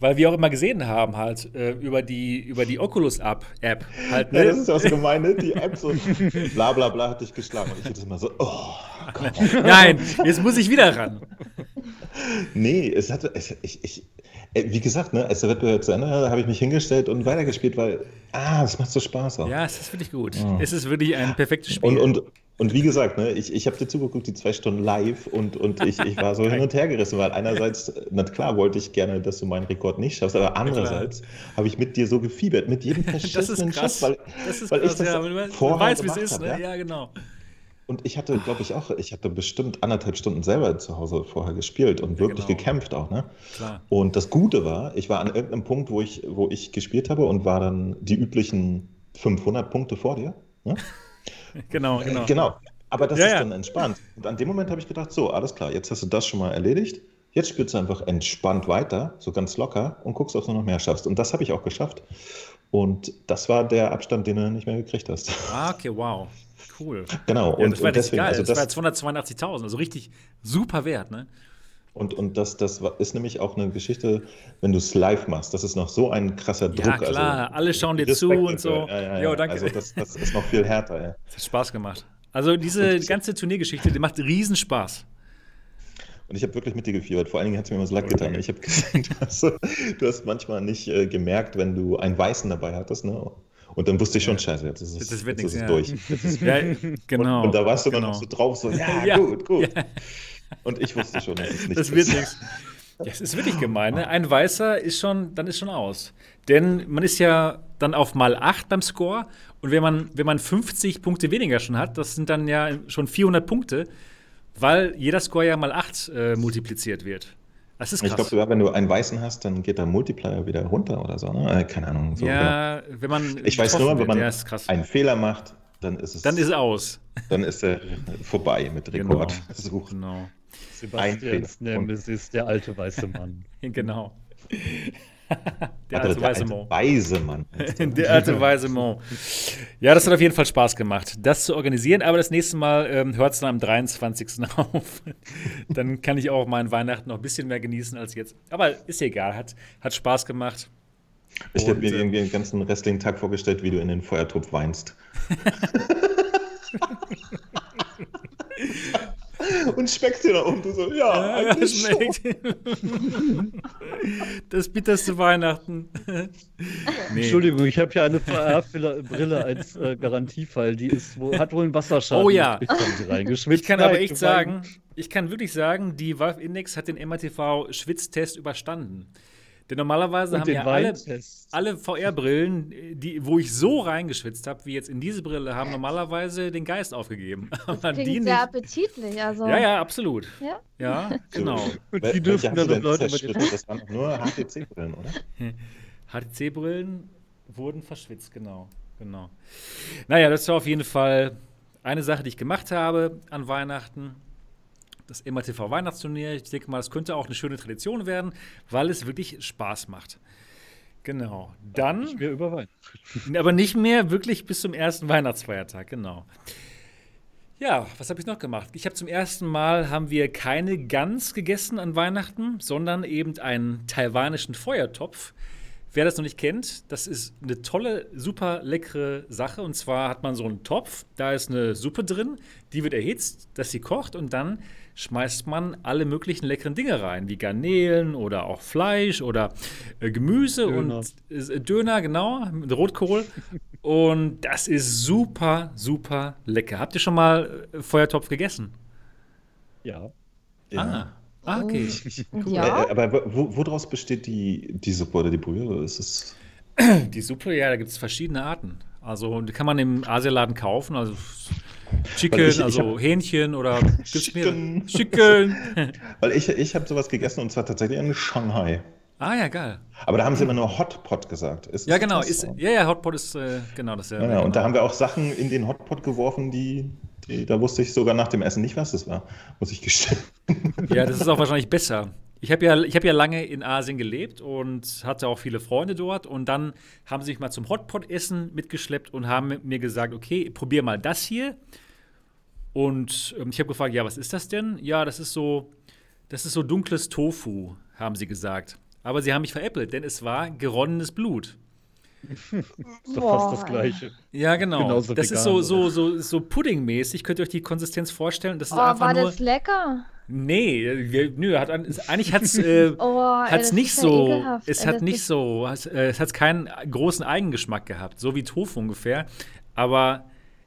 weil wir auch immer gesehen haben halt äh, über die über die Oculus App halt. Ne? Ja, das ist ja so gemein, ne? Die App so bla bla bla hat dich geschlagen und ich hätte immer so oh Gott. Nein, jetzt muss ich wieder ran. Nee, es hatte es, ich, ich äh, wie gesagt, ne, als der Wettbewerb zu Ende war, habe ich mich hingestellt und weitergespielt, weil, ah, es macht so Spaß auch. Ja, es ist wirklich gut. Ja. Es ist wirklich ein perfektes Spiel. Und, und, und wie gesagt, ne, ich, ich habe dir zugeguckt, die zwei Stunden live und, und ich, ich war so hin und her gerissen, weil einerseits, na klar, wollte ich gerne, dass du meinen Rekord nicht schaffst, aber andererseits habe ich mit dir so gefiebert, mit jedem verschissenen Schuss, weil, das ist weil krass, ich das ja, vorher weißt, wie es ist, ne? ja, genau. Und ich hatte, glaube ich, auch, ich hatte bestimmt anderthalb Stunden selber zu Hause vorher gespielt und wirklich genau. gekämpft auch, ne? Klar. Und das Gute war, ich war an irgendeinem Punkt, wo ich, wo ich gespielt habe und war dann die üblichen 500 Punkte vor dir. Ne? genau, genau. Äh, genau. Aber das ja, ist ja. dann entspannt. Und an dem Moment habe ich gedacht, so, alles klar, jetzt hast du das schon mal erledigt. Jetzt spielst du einfach entspannt weiter, so ganz locker und guckst, ob du noch mehr schaffst. Und das habe ich auch geschafft. Und das war der Abstand, den du nicht mehr gekriegt hast. Ah, okay, wow. Cool. Genau. Ja, und, das war und deswegen, geil. Also das, das war 282.000, also richtig super Wert, ne? Und, und das, das ist nämlich auch eine Geschichte, wenn du es live machst. Das ist noch so ein krasser Druck. Ja, also klar, also, alle schauen dir zu und so. Ja, ja, jo, danke. Also das, das ist noch viel härter. Ja. Das hat Spaß gemacht. Also diese ganze Turniergeschichte, die macht riesen Spaß. Und ich habe wirklich mit dir gefiebert. Vor allen Dingen hat es mir immer so leid getan. Ich habe gesehen, du hast, du hast manchmal nicht äh, gemerkt, wenn du einen Weißen dabei hattest. Ne? Und dann wusste ich schon, scheiße, jetzt ist es, das wird jetzt ist es durch. Ist, ja, genau. Und, und, da warst du genau. dann noch so drauf, so, ja, ja. gut, gut. Ja. Und ich wusste schon, dass es nicht Das wird nichts. Ja, es ist wirklich gemein. Ne? Ein Weißer ist schon, dann ist schon aus. Denn man ist ja dann auf mal 8 beim Score. Und wenn man, wenn man 50 Punkte weniger schon hat, das sind dann ja schon 400 Punkte, weil jeder Score ja mal 8 äh, multipliziert wird. Das ist krass. Ich glaube sogar, wenn du einen weißen hast, dann geht der Multiplier wieder runter oder so. Ne? Äh, keine Ahnung. So, ja, genau. wenn man. Ich weiß nur, wenn man einen Fehler macht, dann ist es. Dann ist es aus. Dann ist er vorbei mit Rekord. Genau. genau. Sebastians Nemesis, der alte weiße Mann. genau. der alte, weiße Mann. Weise Mann. der alte weise Mann. Ja, das hat auf jeden Fall Spaß gemacht, das zu organisieren. Aber das nächste Mal ähm, hört es dann am 23. auf. dann kann ich auch meinen Weihnachten noch ein bisschen mehr genießen als jetzt. Aber ist egal, hat, hat Spaß gemacht. Ich habe mir äh, irgendwie den ganzen restlichen Tag vorgestellt, wie du in den Feuertopf weinst. und schmeckst dir da um. Du so, ja, ja das schmeckt. das bitterste Weihnachten. nee. Entschuldigung, ich habe hier eine VR-Brille als äh, Garantiefall. Die ist, wo, hat wohl einen Wasserschaden. Oh ja. Ich kann aber echt sagen, ich kann wirklich sagen, die Valve Index hat den MATV Schwitztest überstanden. Denn normalerweise haben ja alle, alle VR-Brillen, wo ich so reingeschwitzt habe, wie jetzt in diese Brille, haben normalerweise den Geist aufgegeben. Das klingt sehr appetitlich. Also. Ja, ja, absolut. Ja, ja genau. Und die dürfen dann so Leute mit Das waren nur HTC-Brillen, oder? HTC-Brillen wurden verschwitzt, genau. genau. Naja, das war auf jeden Fall eine Sache, die ich gemacht habe an Weihnachten das MATV Weihnachtsturnier. Ich denke mal, es könnte auch eine schöne Tradition werden, weil es wirklich Spaß macht. Genau. Dann. Nicht mehr über Weihnachten. Aber nicht mehr wirklich bis zum ersten Weihnachtsfeiertag, genau. Ja, was habe ich noch gemacht? Ich habe zum ersten Mal haben wir keine Gans gegessen an Weihnachten, sondern eben einen taiwanischen Feuertopf. Wer das noch nicht kennt, das ist eine tolle, super leckere Sache. Und zwar hat man so einen Topf, da ist eine Suppe drin, die wird erhitzt, dass sie kocht und dann schmeißt man alle möglichen leckeren Dinge rein, wie Garnelen oder auch Fleisch oder äh, Gemüse Döner. und äh, Döner, genau, mit Rotkohl. und das ist super, super lecker. Habt ihr schon mal äh, Feuertopf gegessen? Ja. Ja. Ah. Ah, okay. Cool. Ja. Aber wo, woraus besteht die, die Suppe oder die Brühe? Ist es Die Suppe, ja, da gibt es verschiedene Arten. Also die kann man im Asialaden kaufen. Also Chicken, ich, ich also hab, Hähnchen oder Chicken. Chicken. Weil ich, ich habe sowas gegessen und zwar tatsächlich in Shanghai. Ah ja, geil. Aber da haben sie immer nur Hotpot gesagt. Ist ja, genau. Ist, ja, ja, Hotpot ist äh, genau das. Ja, ja, und da haben wir auch Sachen in den Hotpot geworfen, die, die, da wusste ich sogar nach dem Essen nicht, was das war, muss ich gestehen. Ja, das ist auch wahrscheinlich besser. Ich habe ja, hab ja lange in Asien gelebt und hatte auch viele Freunde dort. Und dann haben sie mich mal zum Hotpot-Essen mitgeschleppt und haben mir gesagt, okay, probier mal das hier. Und ähm, ich habe gefragt, ja, was ist das denn? Ja, das ist so, das ist so dunkles Tofu, haben sie gesagt. Aber sie haben mich veräppelt, denn es war geronnenes Blut. ist doch fast das Gleiche. Ja, genau. Genauso das vegan, ist so, so, so, so Puddingmäßig. Könnt ihr euch die Konsistenz vorstellen? Das ist oh, einfach war nur, das lecker? Nee, wir, nö, hat, eigentlich hat es äh, Oh, ey, hat's das nicht ist ja so, ekelhaft. es Ey, hat das nicht so, es, äh, es hat keinen großen Eigengeschmack gehabt, so wie Tofu ungefähr. Aber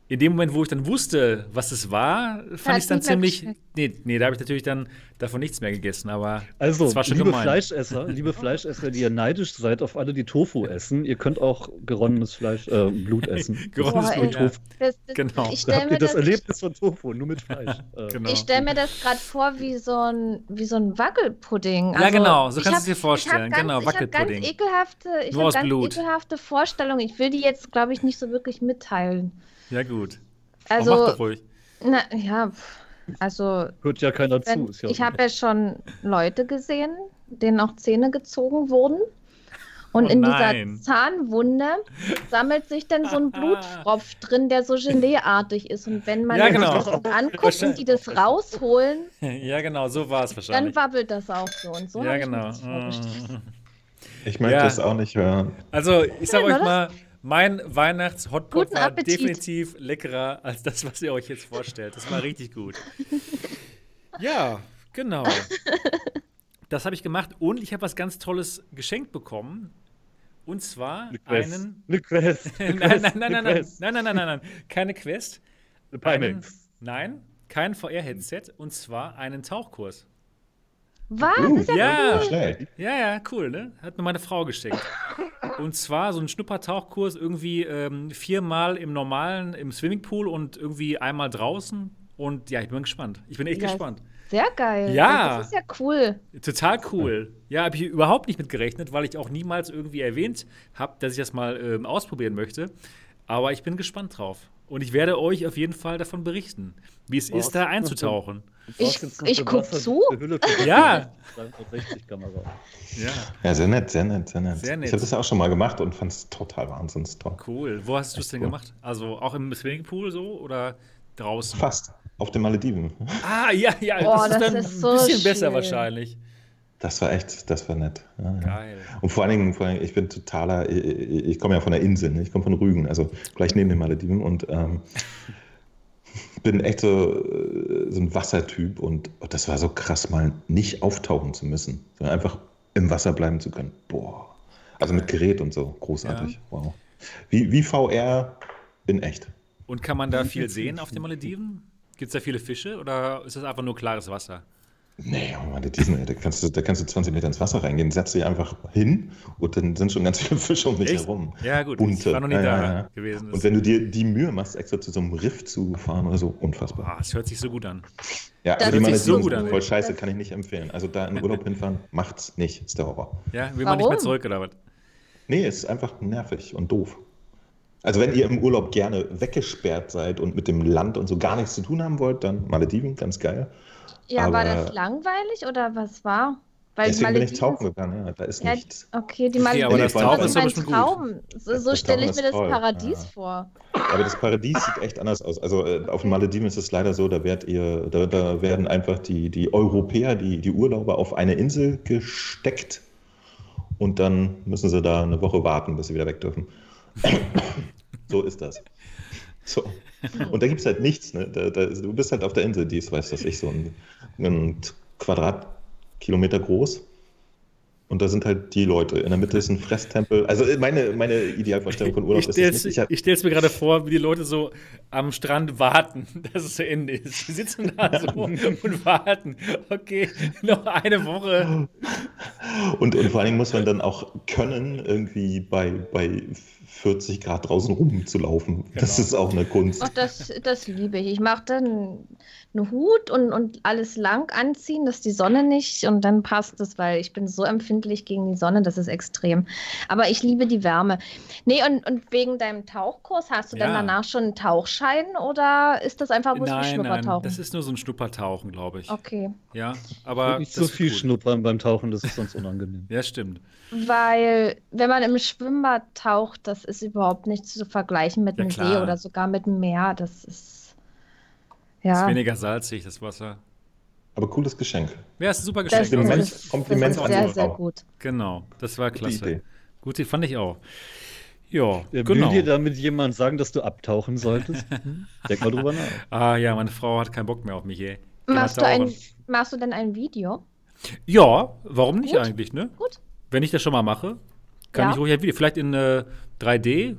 in dem Moment, wo ich dann wusste, was es war, fand ich es dann ziemlich. Nee, nee, da habe ich natürlich dann davon nichts mehr gegessen, aber Also, das war schon liebe gemein. Fleischesser, liebe Fleischesser, die ihr neidisch seid auf alle, die Tofu essen, ihr könnt auch geronnenes Fleisch, äh, Blut essen. Geronnenes Boah, Blut, ja. Tofu. Das, das, Genau. Ich Da stelle habt mir, ihr das das, Erlebnis von Tofu, nur mit Fleisch. Äh, Genau. ich stell mir das gerade vor wie so ein, wie so ein Wackelpudding. Also, Ja, genau, so kannst du es dir vorstellen. Ich hab Genau, ganz, Ich habe ganz Wackelpudding. ekelhafte, ich Nur aus ganz Blut. ekelhafte Vorstellungen. Ich will die jetzt, glaube ich, nicht so wirklich mitteilen. Ja, gut. Also, Aber mach doch ruhig. na, ja, also Hört ja keiner Wenn, zu. Ist ja ich habe ja schon Leute gesehen, denen auch Zähne gezogen wurden. Und Oh in nein. dieser Zahnwunde sammelt sich dann so ein Blutfropf drin, der so Geleeartig ist. Und wenn man Ja, sich genau. das anguckt und die das rausholen, Ja, genau, so war es dann wahrscheinlich. wabbelt das auch so. Und so ja, ich genau. das vorgestellt. Mm. Ich möchte Ja. es auch nicht hören. Also, ich sag Ja, euch mal, mein Weihnachts-Hotpot war definitiv leckerer als das, was ihr euch jetzt vorstellt. Das war richtig gut. Ja, genau. Das habe ich gemacht und ich habe was ganz Tolles geschenkt bekommen. Und zwar Eine Quest. einen. Eine Quest. Nein, nein, nein, nein, nein, nein, nein, nein, nein, nein, keine Quest. Eine Pimax. nein, kein VR-Headset und zwar einen Tauchkurs. Was? Uh, ist ja, ja. Nicht schlecht. Ja, ja, cool, ne? Hat mir meine Frau geschenkt. Und zwar so ein Schnuppertauchkurs, irgendwie ähm, viermal im normalen, im Swimmingpool und irgendwie einmal draußen. Und ja, ich bin gespannt. Ich bin echt Ja. gespannt. sehr geil. Ja. Das ist ja cool. Total cool. Ja, habe ich überhaupt nicht mit gerechnet, weil ich auch niemals irgendwie erwähnt habe, dass ich das mal ähm, ausprobieren möchte. Aber ich bin gespannt drauf. Und ich werde euch auf jeden Fall davon berichten, wie es Boah, ist, da einzutauchen. Ich- ich eine guck Wasser- zu. Ja. 360-Kamera. Ja, Ja, sehr nett, sehr nett, sehr nett. Sehr nett. Ich habe das ja auch schon mal gemacht und fand es total wahnsinnig toll. cool. Wo hast du es denn cool. gemacht? Also auch im Swimmingpool so oder draußen? Fast. Auf den Malediven. Ah, ja, ja, Boah, das ist das dann ist so ein bisschen besser schön. wahrscheinlich. Das war echt, das war nett. Ja, ja. Geil. Und vor allen, Dingen, vor allen Dingen, ich bin totaler, ich, ich komme ja von der Insel, ne? ich komme von Rügen, also gleich neben den Malediven und ähm, bin echt so, äh, so ein Wassertyp und oh, das war so krass, mal nicht auftauchen zu müssen, sondern einfach im Wasser bleiben zu können. Boah. Also mit Gerät und so, großartig. Wow. Wie, wie VR in echt. Und kann man da viel sehen auf den Malediven? Gibt es da viele Fische oder ist das einfach nur klares Wasser? Nee, oh Mann, diesen, da, kannst du, da kannst du 20 Meter ins Wasser reingehen, setzt dich einfach hin und dann sind schon ganz viele Fische um dich Echt? herum. Ja, gut. Bunte. Ich war noch nie Ja, da ja, ja. gewesen. Und wenn du dir die Mühe machst, extra zu so einem Riff zu fahren oder so, unfassbar. Boah, das hört sich so gut an. Ja, Das aber die hört sich so Malediven gut an. voll scheiße, kann ich nicht empfehlen. Also da in Urlaub hinfahren, macht's nicht, ist der Horror. Ja, will man nicht mehr Warum? zurück oder was? Nee, ist einfach nervig und doof. Also wenn ihr im Urlaub gerne weggesperrt seid und mit dem Land und so gar nichts zu tun haben wollt, dann Malediven, ganz geil. Ja, war Aber- das langweilig oder was war? Weil Deswegen bin ich tauchen gegangen, ja, da ist ja, nichts. Okay, die Malediven okay, aber das ist mein Traum. So, so stelle ich mir das toll. Paradies ja. vor. Aber das Paradies sieht echt anders aus. Also äh, auf den Malediven ist es leider so, da, werdet ihr, da, da werden einfach die, die Europäer, die, die Urlauber auf eine Insel gesteckt und dann müssen sie da eine Woche warten, bis sie wieder weg dürfen. so ist das. So. Und da gibt es halt nichts. Ne? Da, da, du bist halt auf der Insel, die ist, weiß das ich, so ein, ein Quadratkilometer groß. Und da sind halt die Leute. In der Mitte ist ein Fresstempel. Also meine, meine Idealvorstellung von Urlaub ich ist es Ich stelle es mir gerade vor, wie die Leute so am Strand warten, dass es zu Ende ist. Sie sitzen da so und warten. Okay, noch eine Woche. Und, und vor allen Dingen muss man dann auch können, irgendwie bei, bei 40 Grad draußen rumzulaufen. Genau. Das ist auch eine Kunst. Ach, das, das liebe ich. Ich mache dann einen Hut und, und alles lang anziehen, dass die Sonne nicht und dann passt es, weil ich bin so empfindlich gegen die Sonne, das ist extrem. Aber ich liebe die Wärme. Nee, und, und wegen deinem Tauchkurs, hast du ja. dann danach schon einen Tauchschein oder ist das einfach bloß nein, ein Schnuppertauchen? Nein, das ist nur so ein Schnuppertauchen, glaube ich. Okay. Ja, aber nicht so viel gut. schnuppern beim Tauchen, das ist sonst unangenehm. ja, stimmt. Weil, wenn man im Schwimmbad taucht, das ist überhaupt nicht zu vergleichen mit ja, einem See oder sogar mit einem Meer. Das ist. Ja. Ist weniger salzig, das Wasser. Aber cooles Geschenk. Ja, ist ein super Geschenk. Das, Kompliment, das, Kompliment das ist sehr, sehr gut. Genau, das war klasse. Gute Idee. Gute, fand ich auch. Ja, ja genau. Will dir damit jemand sagen, dass du abtauchen solltest? Hm? Denk mal drüber nach. Ah ja, meine Frau hat keinen Bock mehr auf mich, ey. Machst du, ein, machst du denn ein Video? Ja, warum nicht Gut. eigentlich, ne? Gut. Wenn ich das schon mal mache, kann ja. ich ruhig ein Video. Vielleicht in äh, 3D.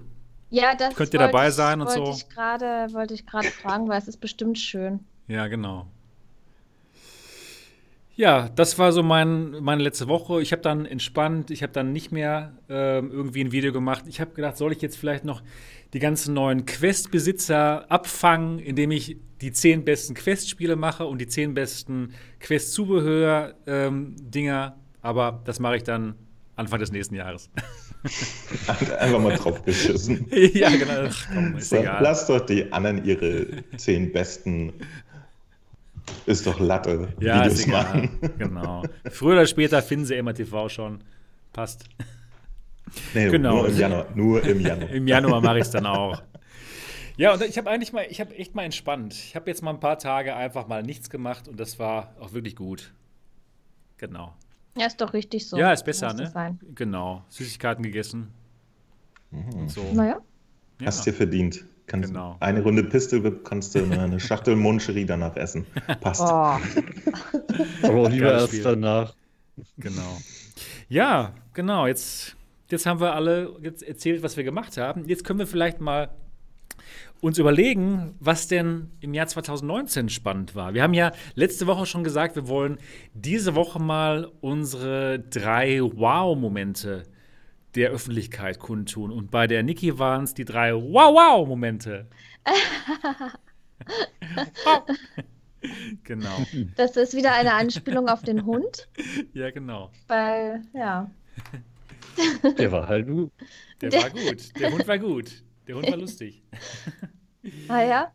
Ja, das könnt ihr dabei sein und so. Ich grade, wollte ich gerade fragen, weil es ist bestimmt schön. Ja, genau. Ja, das war so mein, meine letzte Woche. Ich habe dann entspannt, ich habe dann nicht mehr ähm, irgendwie ein Video gemacht. Ich habe gedacht, soll ich jetzt vielleicht noch die ganzen neuen Quest-Besitzer abfangen, indem ich die zehn besten Quest-Spiele mache und die zehn besten Quest-Zubehör-Dinger. Ähm, Aber das mache ich dann Anfang des nächsten Jahres. Einfach mal drauf geschissen. ja, genau. Ach, komm, ist so, egal. Lass doch die anderen ihre zehn besten ist doch Latte. Ja, Videos ist egal. machen. Genau. Früher oder später finden sie MRTV schon. Passt. Nee, genau. Nur im Januar. Nur im Januar. Im Januar mache ich es dann auch. Ja, und ich habe eigentlich mal, ich habe echt mal entspannt. Ich habe jetzt mal ein paar Tage einfach mal nichts gemacht und das war auch wirklich gut. Genau. Ja, ist doch richtig so. Ja, ist besser, ne? Sein. Genau. Süßigkeiten gegessen. Mhm. So. Naja. Hast dir verdient. Kannst genau. Eine Runde Pistol kannst du eine, eine Schachtel Moncherie danach essen. Passt. Oh. Aber lieber erst danach. Genau. Ja, genau. Jetzt, jetzt haben wir alle jetzt erzählt, was wir gemacht haben. Jetzt können wir vielleicht mal uns überlegen, was denn im Jahr 2019 spannend war. Wir haben ja letzte Woche schon gesagt, wir wollen diese Woche mal unsere drei Wow-Momente der Öffentlichkeit kundtun. Und bei der Niki waren es die drei Wow-Wow-Momente. genau. Das ist wieder eine Anspielung auf den Hund. Ja, genau. Weil, ja. Der war halt gut. Der, der war gut. Der Hund war gut. Der Hund war lustig. Ah ja?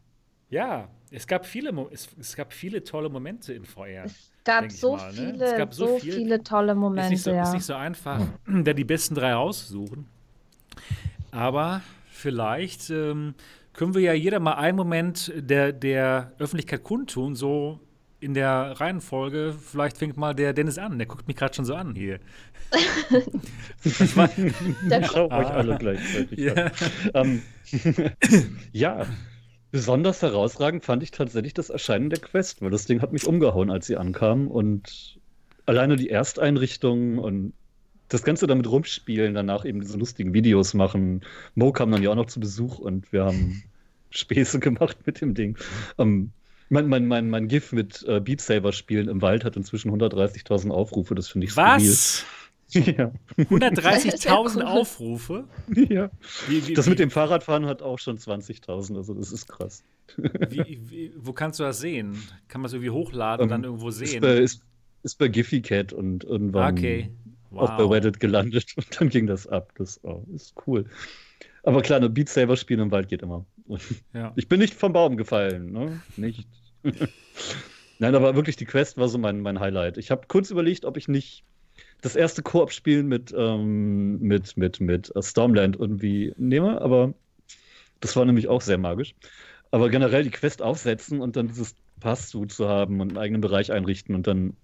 Ja, es gab viele, es, es gab viele tolle Momente in VR. Es gab, so, mal, ne? viele, es gab so, so viel, viele tolle Momente. Ist nicht so, ja. ist nicht so einfach, da die besten drei rauszusuchen. Aber vielleicht ähm, können wir ja jeder mal einen Moment der, der Öffentlichkeit kundtun, so in der Reihenfolge. Vielleicht fängt mal der Dennis an. Der guckt mich gerade schon so an hier. ich schaue euch alle gleichzeitig ja. an. Ähm, ja, besonders herausragend fand ich tatsächlich das Erscheinen der Quest, weil das Ding hat mich umgehauen, als sie ankam. Und alleine die Ersteinrichtung und das Ganze damit rumspielen, danach eben diese lustigen Videos machen. Mo kam dann ja auch noch zu Besuch und wir haben Späße gemacht mit dem Ding. Ähm, mein, mein, mein, mein GIF mit äh, Beat Saber spielen im Wald hat inzwischen 130.000 Aufrufe. Das finde ich. Was? Ja. 130.000 Aufrufe? Ja. Wie, wie, das mit dem Fahrradfahren hat auch schon 20.000, also das ist krass. Wie, wo kannst du das sehen? Kann man es irgendwie hochladen und um, dann ähm, irgendwo sehen? Ist bei, ist, ist bei Giphy Cat und irgendwann okay. wow. auch bei Reddit gelandet und dann ging das ab. Das oh, ist cool. Aber klar, eine Beat Saber spielen im Wald geht immer. Ja. Ich bin nicht vom Baum gefallen, ne? Nicht. Nein, aber wirklich die Quest war so mein, mein Highlight. Ich habe kurz überlegt, ob ich nicht das erste Koop-Spiel mit, ähm, mit, mit, mit Stormland irgendwie nehme, aber das war nämlich auch sehr magisch. Aber generell die Quest aufsetzen und dann dieses Pass zu haben und einen eigenen Bereich einrichten und dann,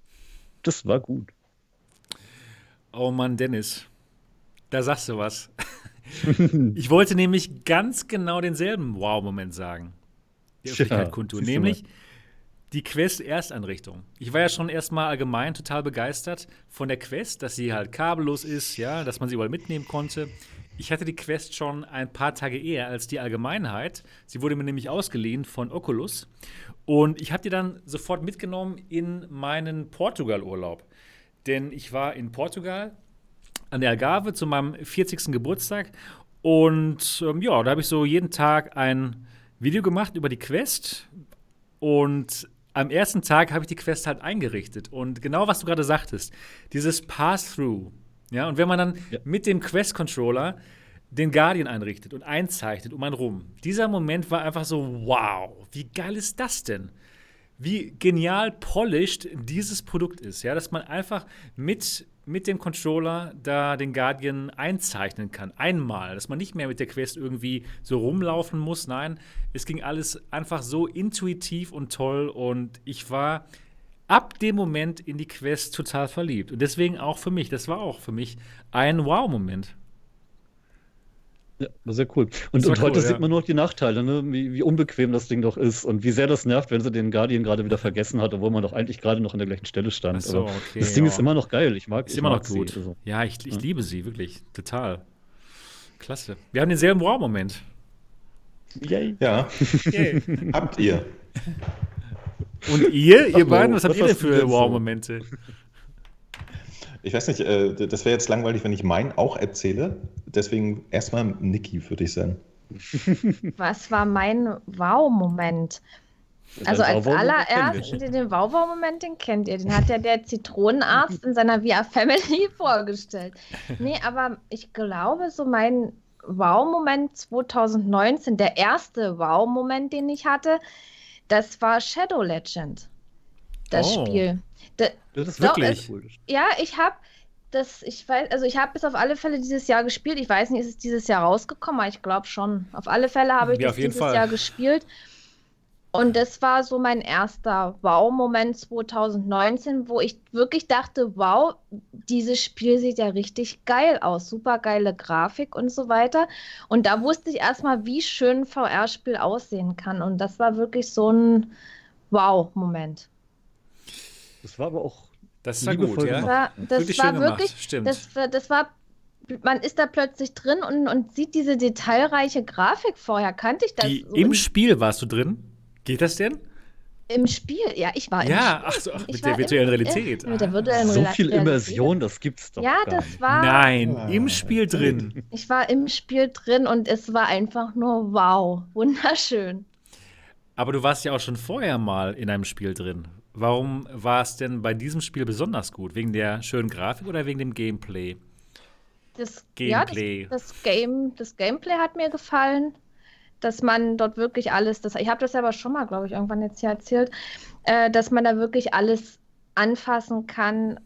das war gut. Oh Mann, Dennis, da sagst du was. ich wollte nämlich ganz genau denselben Wow-Moment sagen. Die Öffentlichkeit ja, kundtun. Nämlich die Quest-Erstanrichtung. Ich war ja schon erstmal allgemein total begeistert von der Quest, dass sie halt kabellos ist, ja, dass man sie überall mitnehmen konnte. Ich hatte die Quest schon ein paar Tage eher als die Allgemeinheit. Sie wurde mir nämlich ausgeliehen von Oculus. Und ich habe die dann sofort mitgenommen in meinen Portugal-Urlaub. Denn ich war in Portugal an der Algarve zu meinem 40. Geburtstag. Und ähm, ja, da habe ich so jeden Tag ein Video gemacht über die Quest. Und am ersten Tag habe ich die Quest halt eingerichtet. Und genau was du gerade sagtest, dieses Pass-Through. Ja, und wenn man dann ja. mit dem Quest-Controller den Guardian einrichtet und einzeichnet um einen rum. Dieser Moment war einfach so, wow, wie geil ist das denn? Wie genial polished dieses Produkt ist, ja, dass man einfach mit, mit dem Controller da den Guardian einzeichnen kann. Einmal, dass man nicht mehr mit der Quest irgendwie so rumlaufen muss. Nein, es ging alles einfach so intuitiv und toll und ich war ab dem Moment in die Quest total verliebt. Und deswegen auch für mich, das war auch für mich ein Wow-Moment. Ja, war sehr cool. Und, und heute cool, sieht man nur noch die Nachteile, ne? wie, wie, unbequem das Ding doch ist und wie sehr das nervt, wenn sie den Guardian gerade wieder vergessen hat, obwohl man doch eigentlich gerade noch an der gleichen Stelle stand. So, okay, das Ding ja. ist immer noch geil. Ich mag es. Ist immer noch gut. Also. Ja, ich, ich ja. liebe sie, wirklich. Total. Klasse. Wir haben denselben Wow-Moment. Yay. Ja. Yay. Habt ihr. Und ihr, ihr Ach, beiden, was, was habt ihr denn für Wow-Momente? Ich weiß nicht, äh, das wäre jetzt langweilig, wenn ich meinen auch erzähle. Deswegen erstmal Niki, würde ich sagen. Was war mein Wow-Moment? Also als allererst den Wow-Wow-Moment, den kennt ihr. Den hat ja der Zitronenarzt in seiner VR Family vorgestellt. Nee, aber ich glaube, so mein Wow-Moment 2019, der erste Wow-Moment, den ich hatte, das war Shadow Legend. Das oh. Spiel. Das, das ist wirklich cool. Ja, ich habe das, ich weiß, also ich habe bis auf alle Fälle dieses Jahr gespielt. Ich weiß nicht, ist es dieses Jahr rausgekommen, aber ich glaube schon. Auf alle Fälle habe ich ja, das dieses Fall. Jahr gespielt. Und das war so mein erster Wow-Moment 2019, wo ich wirklich dachte, wow, dieses Spiel sieht ja richtig geil aus, super geile Grafik und so weiter. Und da wusste ich erstmal, wie schön ein VR-Spiel aussehen kann. Und das war wirklich so ein Wow-Moment. Das war aber auch. Das war gut, ja. Das war, das war wirklich. Stimmt. Das, das war man ist da plötzlich drin und, und sieht diese detailreiche Grafik. Vorher kannte ich das. Die, so Im Spiel warst du drin? Geht das denn? Im Spiel, ja, ich war im ja, Spiel. Ach so, ach, mit der virtuellen im, Realität. Äh, mit der virtuellen so viel Immersion, das gibt's doch. Ja, das nicht. war. Nein, ah. im Spiel drin. Ich war im Spiel drin und es war einfach nur wow, wunderschön. Aber du warst ja auch schon vorher mal in einem Spiel drin. Warum war es denn bei diesem Spiel besonders gut? Wegen der schönen Grafik oder wegen dem Gameplay? Das Gameplay. Ja, das, das, Game, das Gameplay hat mir gefallen, dass man dort wirklich alles, das, ich habe das aber schon mal, glaube ich, irgendwann jetzt hier erzählt, äh, dass man da wirklich alles anfassen kann.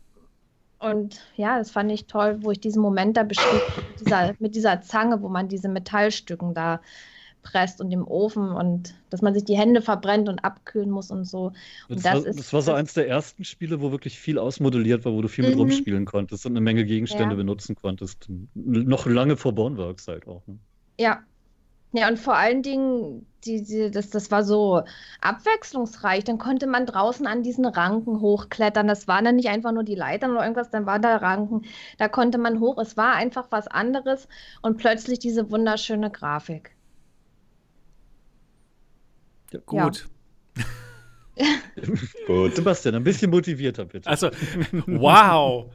Und ja, das fand ich toll, wo ich diesen Moment da beschrieb, mit dieser, mit dieser Zange, wo man diese Metallstücken da presst und im Ofen und dass man sich die Hände verbrennt und abkühlen muss und so. Und das, das, war, ist, das war so eins der ersten Spiele, wo wirklich viel ausmodelliert war, wo du viel mit mhm. rumspielen konntest und eine Menge Gegenstände ja. benutzen konntest. Noch lange vor Boneworks halt auch. Ne? Ja. Ja, und vor allen Dingen, die, die, das, das war so abwechslungsreich. Dann konnte man draußen an diesen Ranken hochklettern. Das waren dann nicht einfach nur die Leitern oder irgendwas, dann waren da Ranken. Da konnte man hoch. Es war einfach was anderes und plötzlich diese wunderschöne Grafik. Ja, gut. Ja. gut. Sebastian, ein bisschen motivierter bitte. Also, wow.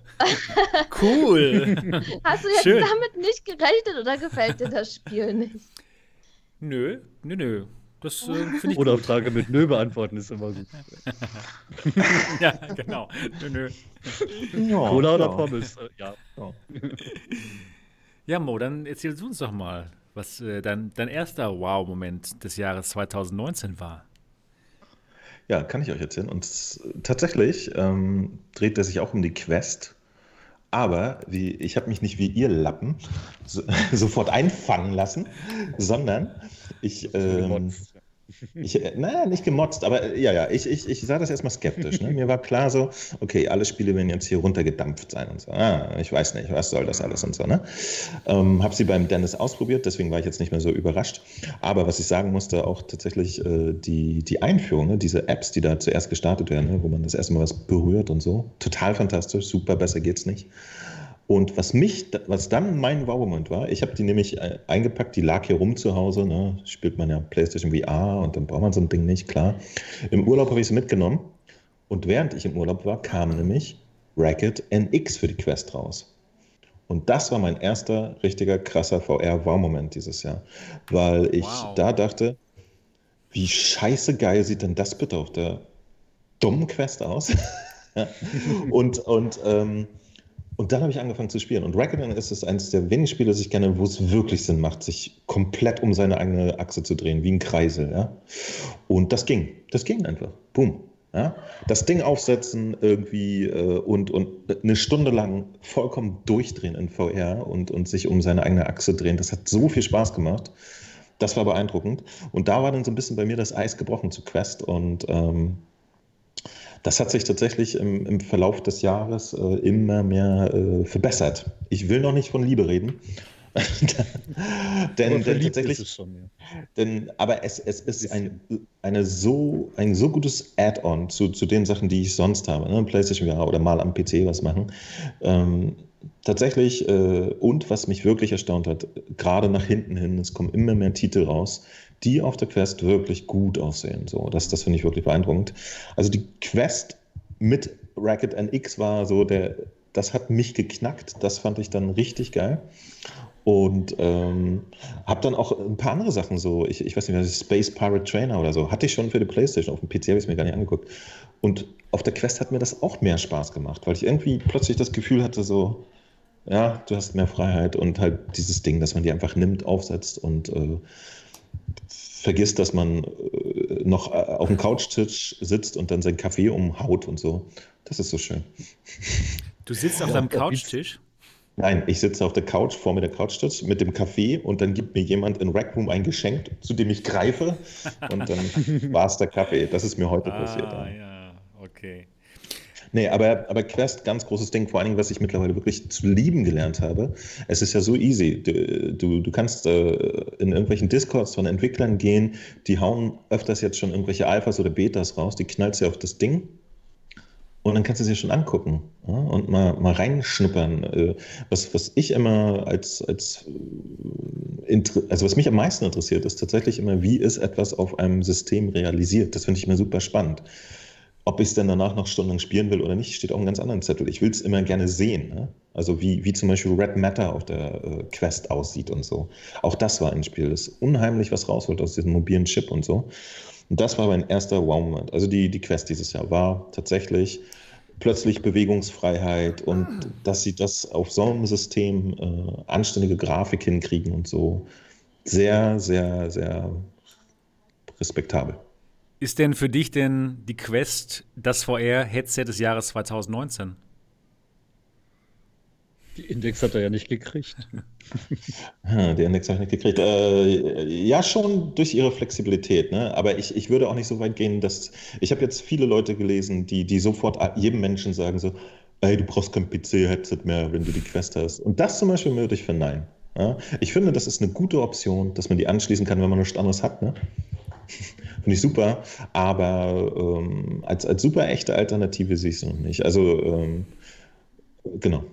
cool. Hast du jetzt Schön. damit nicht gerechnet oder gefällt dir das Spiel nicht? Nö, nö, nö. Das äh, finde ich Oder gut. Frage mit Nö beantworten ist immer gut. ja, genau. Nö, nö. Ja, Cola oder Pommes? Ja. Ja, Mo, dann erzählst du uns doch mal, was äh, dein, dein erster Wow-Moment des Jahres 2019 war. Ja, kann ich euch erzählen. Und tatsächlich ähm, dreht er sich auch um die Quest. Aber wie, ich habe mich nicht wie ihr Lappen so, sofort einfangen lassen, sondern ich. Ähm, ich, äh, naja, nicht gemotzt, aber äh, ja, ja, ich, ich, ich sah das erstmal skeptisch. Ne? Mir war klar so, okay, alle Spiele werden jetzt hier runtergedampft sein und so. Ah, ich weiß nicht, was soll das alles und so. Ne? Ähm, habe sie beim Dennis ausprobiert, deswegen war ich jetzt nicht mehr so überrascht. Aber was ich sagen musste, auch tatsächlich äh, die, die Einführung, ne? diese Apps, die da zuerst gestartet werden, ne? wo man das erste Mal was berührt und so, total fantastisch, super, besser geht's nicht. Und was mich, was dann mein Wow-Moment war, ich habe die nämlich äh, eingepackt, die lag hier rum zu Hause, ne? spielt man ja PlayStation VR und dann braucht man so ein Ding nicht, klar. Im Urlaub habe ich sie mitgenommen und während ich im Urlaub war, kam nämlich Racket NX für die Quest raus. Und das war mein erster richtiger krasser VR-Wow-Moment dieses Jahr, weil ich wow. da dachte, wie scheiße geil sieht denn das bitte auf der dummen Quest aus? und und ähm, und dann habe ich angefangen zu spielen. Und Reckoning ist es eines der wenigen Spiele, das ich kenne, wo es wirklich Sinn macht, sich komplett um seine eigene Achse zu drehen, wie ein Kreisel. Ja? Und das ging. Das ging einfach. Boom. Ja? Das Ding aufsetzen irgendwie äh, und, und eine Stunde lang vollkommen durchdrehen in VR und, und sich um seine eigene Achse drehen. Das hat so viel Spaß gemacht. Das war beeindruckend. Und da war dann so ein bisschen bei mir das Eis gebrochen zu Quest. Und ähm, das hat sich tatsächlich im, im Verlauf des Jahres äh, immer mehr äh, verbessert. Ich will noch nicht von Liebe reden. denn, denn tatsächlich, es schon, ja. denn, aber es, es ist ein, eine so, ein so gutes Add-on zu, zu den Sachen, die ich sonst habe, ne? PlayStation VR oder mal am PC was machen. Ähm, tatsächlich, äh, und was mich wirklich erstaunt hat, gerade nach hinten hin, es kommen immer mehr Titel raus, die auf der Quest wirklich gut aussehen. So, das, das finde ich wirklich beeindruckend. Also die Quest mit Racket NX war so der, das hat mich geknackt. Das fand ich dann richtig geil. Und ähm, habe dann auch ein paar andere Sachen so, ich, ich weiß nicht, Space Pirate Trainer oder so, hatte ich schon für die Playstation, auf dem PC habe ich es mir gar nicht angeguckt. Und auf der Quest hat mir das auch mehr Spaß gemacht, weil ich irgendwie plötzlich das Gefühl hatte, so, ja, du hast mehr Freiheit und halt dieses Ding, dass man die einfach nimmt, aufsetzt und äh, vergisst, dass man äh, noch äh, auf dem Couchtisch sitzt und dann sein Kaffee umhaut und so. Das ist so schön. Du sitzt auf ja, deinem Couchtisch? Nein, ich sitze auf der Couch, vor mir der Couchtisch mit dem Kaffee und dann gibt mir jemand in Rack Room ein Geschenk, zu dem ich greife und dann war es der Kaffee. Das ist mir heute ah, passiert. Ja, okay. Nee, aber, aber Quest, ganz großes Ding, vor allen Dingen, was ich mittlerweile wirklich zu lieben gelernt habe. Es ist ja so easy. Du, du, du kannst äh, in irgendwelchen Discords von Entwicklern gehen, die hauen öfters jetzt schon irgendwelche Alphas oder Betas raus, die knallst du auf das Ding und dann kannst du sie schon angucken ja, und mal, mal reinschnuppern. Äh, was, was ich immer als, als äh, also was mich am meisten interessiert, ist tatsächlich immer, wie ist etwas auf einem System realisiert. Das finde ich immer super spannend. Ob ich es dann danach noch stundenlang spielen will oder nicht, steht auf einem ganz anderen Zettel. Ich will es immer gerne sehen. Ne? Also wie, wie zum Beispiel Red Matter auf der äh, Quest aussieht und so. Auch das war ein Spiel, das unheimlich was rausholt aus diesem mobilen Chip und so. Und das war mein erster Wow-Moment. Also die, die Quest dieses Jahr war tatsächlich plötzlich Bewegungsfreiheit und ah. dass sie das auf so einem System äh, anständige Grafik hinkriegen und so. Sehr, sehr, sehr respektabel. Ist denn für dich denn die Quest das VR-Headset des Jahres 2019? Die Index hat er ja nicht gekriegt. Ja, die Index habe ich nicht gekriegt. Äh, ja, schon durch ihre Flexibilität. Ne? Aber ich, ich würde auch nicht so weit gehen, dass. Ich habe jetzt viele Leute gelesen, die, die sofort jedem Menschen sagen so: Ey, du brauchst kein PC-Headset mehr, wenn du die Quest hast. Und das zum Beispiel würde ich verneinen. Ja? Ich finde, das ist eine gute Option, dass man die anschließen kann, wenn man nichts anderes hat. Ne? Finde ich super, aber ähm, als, als super echte Alternative sehe ich es noch nicht. Also, ähm, genau.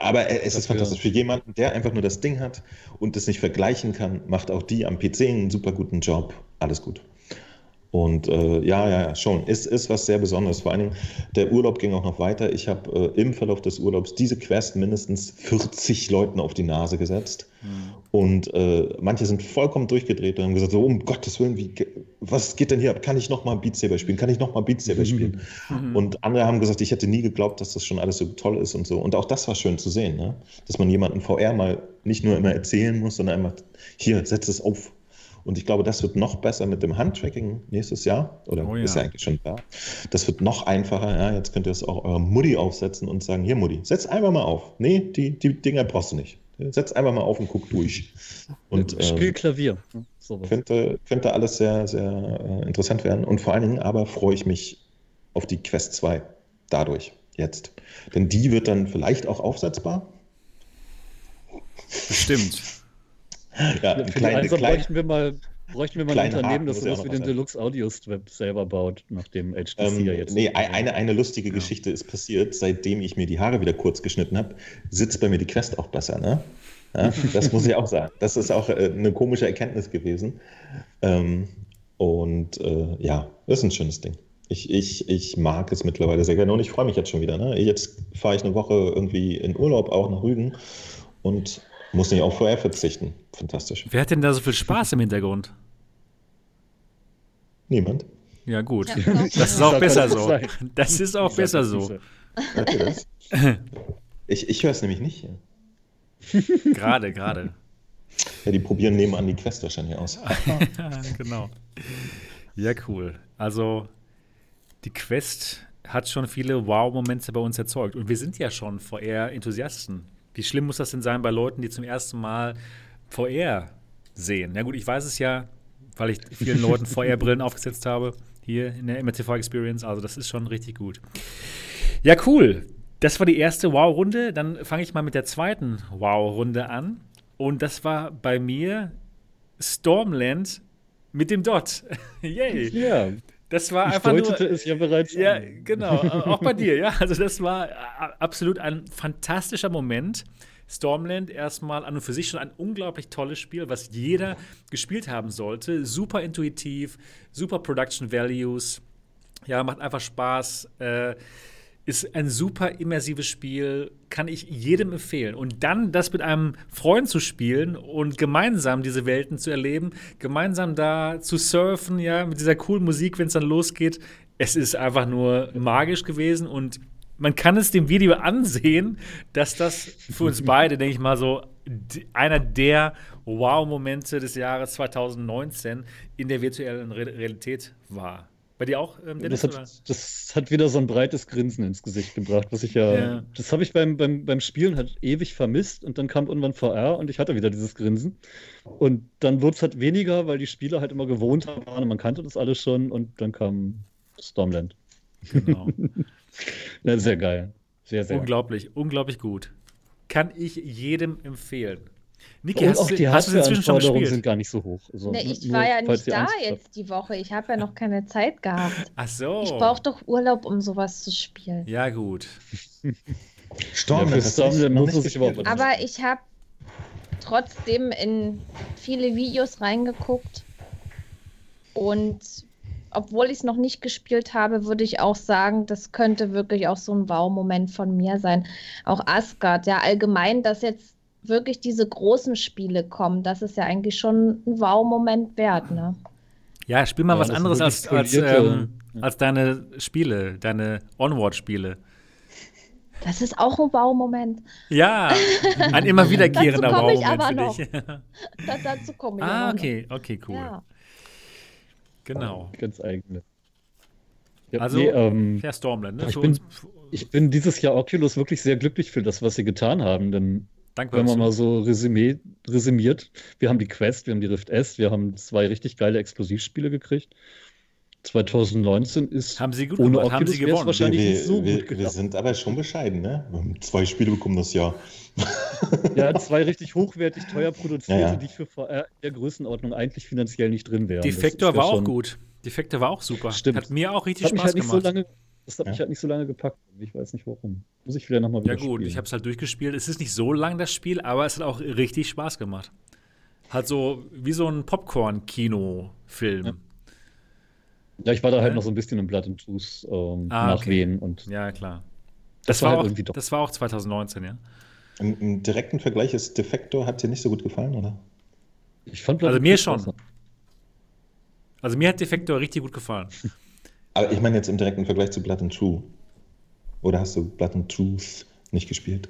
Aber es ist fantastisch. Für jemanden, der einfach nur das Ding hat und das nicht vergleichen kann, macht auch die am PC einen super guten Job. Alles gut. Und äh, ja, ja, ja, schon. Ist, ist was sehr Besonderes. Vor allen Dingen, der Urlaub ging auch noch weiter. Ich habe äh, im Verlauf des Urlaubs diese Quest mindestens 40 Leuten auf die Nase gesetzt. Mhm. Und äh, manche sind vollkommen durchgedreht und haben gesagt: so, um Gottes Willen, wie, was geht denn hier ab? Kann ich nochmal Beat Saber spielen? Kann ich nochmal Beat Saber spielen? Mhm. Und andere haben gesagt: Ich hätte nie geglaubt, dass das schon alles so toll ist und so. Und auch das war schön zu sehen, ne? dass man jemanden VR mal nicht nur immer erzählen muss, sondern einfach: Hier, setz es auf Und ich glaube, das wird noch besser mit dem Handtracking nächstes Jahr. Oder oh, ja. ist ja eigentlich schon da. Das wird noch einfacher. Ja, jetzt könnt ihr es auch eurer Mutti aufsetzen und sagen: Hier, Mutti, setz einfach mal auf. Nee, die, die Dinger brauchst du nicht. Setz einfach mal auf und guck durch. Und, Spiel ähm, Klavier. Könnte, könnte alles sehr, sehr äh, interessant werden. Und vor allen Dingen aber freue ich mich auf die Quest 2 dadurch jetzt. Denn die wird dann vielleicht auch aufsetzbar. Bestimmt. Ja, Für kleine, die kleine, bräuchten wir mal, bräuchten wir mal ein Unternehmen, das sowas wie den Deluxe Audio Strip selber baut, nachdem HTC ähm, ja jetzt. Nee, eine, eine lustige ja. Geschichte ist passiert, seitdem ich mir die Haare wieder kurz geschnitten habe, sitzt bei mir die Quest auch besser, ne? Ja, das muss ich auch sagen. Das ist auch äh, eine komische Erkenntnis gewesen. Ähm, und äh, ja, das ist ein schönes Ding. Ich, ich, ich mag es mittlerweile sehr gerne und ich freue mich jetzt schon wieder. Ne? Jetzt fahre ich eine Woche irgendwie in Urlaub, auch nach Rügen und muss nicht auf VR verzichten. Fantastisch. Wer hat denn da so viel Spaß im Hintergrund? Niemand. Ja, gut. Ja, das ist auch besser so. Das ist auch besser so. Ich, ich höre es nämlich nicht. Gerade, gerade. Ja, die probieren nebenan die Quest wahrscheinlich aus. genau. Ja, cool. Also, die Quest hat schon viele Wow-Momente bei uns erzeugt. Und wir sind ja schon VR-Enthusiasten. Wie schlimm muss das denn sein bei Leuten, die zum ersten Mal VR sehen? Na gut, ich weiß es ja, weil ich vielen Leuten VR-Brillen aufgesetzt habe, hier in der MRTV Experience. Also, das ist schon richtig gut. Ja, cool. Das war die erste Wow-Runde. Dann fange ich mal mit der zweiten Wow-Runde an. Und das war bei mir Stormland mit dem Dot. Yay. Ja. Das war ich einfach deutete nur, es ja bereits Ja, an. genau. auch bei dir, ja. Also das war absolut ein fantastischer Moment. Stormland erstmal an und für sich schon ein unglaublich tolles Spiel, was jeder gespielt haben sollte. Super intuitiv, super Production Values. Ja, macht einfach Spaß. Äh, ist ein super immersives Spiel, kann ich jedem empfehlen. Und dann das mit einem Freund zu spielen und gemeinsam diese Welten zu erleben, gemeinsam da zu surfen, ja, mit dieser coolen Musik, wenn es dann losgeht. Es ist einfach nur magisch gewesen und man kann es dem Video ansehen, dass das für uns beide, denke ich mal, so einer der Wow-Momente des Jahres 2019 in der virtuellen Realität war. Bei dir auch, ähm, Dennis, das, hat, das, hat, wieder so ein breites Grinsen ins Gesicht gebracht, was ich ja. ja. Das habe ich beim, beim, beim Spielen halt ewig vermisst und dann kam irgendwann VR und ich hatte wieder dieses Grinsen. Und dann wurde es halt weniger, weil die Spieler halt immer gewohnt waren und man kannte das alles schon und dann kam Stormland. Genau. ja, sehr geil. Sehr, sehr. Unglaublich, unglaublich gut. Kann ich jedem empfehlen. Niki, hast, auch die gespielt? sind gar nicht so hoch. Also, nee, ich war ja nicht da jetzt die Woche. Ich habe ja noch keine Zeit gehabt. Ach so. Ich brauche doch Urlaub, um sowas zu spielen. Ja, gut. Storm, ja, Storm muss überhaupt Aber ich habe trotzdem in viele Videos reingeguckt und obwohl ich es noch nicht gespielt habe, würde ich auch sagen, das könnte wirklich auch so ein Wow-Moment von mir sein. Auch Asgard, ja, allgemein, dass jetzt wirklich diese großen Spiele kommen, das ist ja eigentlich schon ein Wow-Moment wert, ne? Ja, spiel mal ja, was anderes als, als, ähm, als deine Spiele, deine Onward-Spiele. Das ist auch ein Wow-Moment. Ja, ein immer wiederkehrender Wow-Moment für noch. dich. da, dazu komme ich Ah, okay, okay, cool. Ja. Genau. Ganz eigene. Ja, also, nee, ähm, Stormland, ne? Ich bin, ich bin dieses Jahr Oculus wirklich sehr glücklich für das, was sie getan haben, denn Danke, Wenn man mal so resümee, resümiert, wir haben die Quest, wir haben die Rift S, wir haben zwei richtig geile Explosivspiele gekriegt. 2019 ist haben sie gut ohne gemacht, haben sie gewonnen. wahrscheinlich wir, nicht so wir, gut Wir sind aber schon bescheiden, ne? Wir haben zwei Spiele bekommen das Jahr. ja, zwei richtig hochwertig, teuer produzierte, ja, ja. die für VR der Größenordnung eigentlich finanziell nicht drin wären. Defektor war auch gut. Defektor war auch super. Stimmt. Hat mir auch richtig Spaß halt gemacht. So lange, das hat ja. mich halt nicht so lange gepackt. Ich weiß nicht warum. Muss ich wieder nochmal wieder Ja gut, spielen. ich habe es halt durchgespielt. Es ist nicht so lang das Spiel, aber es hat auch richtig Spaß gemacht. Hat so wie so ein Popcorn-Kino-Film. Ja. ja. ich war da halt noch so ein bisschen im Blood and Tooth ähm, ah, nachwehen. Okay. Und ja, klar. Das, das war, halt auch, das war auch 2019, ja. Im, Im, direkten Vergleich ist Defector, hat dir nicht so gut gefallen, oder? Ich fand Blood Also mir schon. Also mir hat Defector richtig gut gefallen. Aber ich meine jetzt im direkten Vergleich zu Blood and True. Oder hast du Blood and Truth nicht gespielt?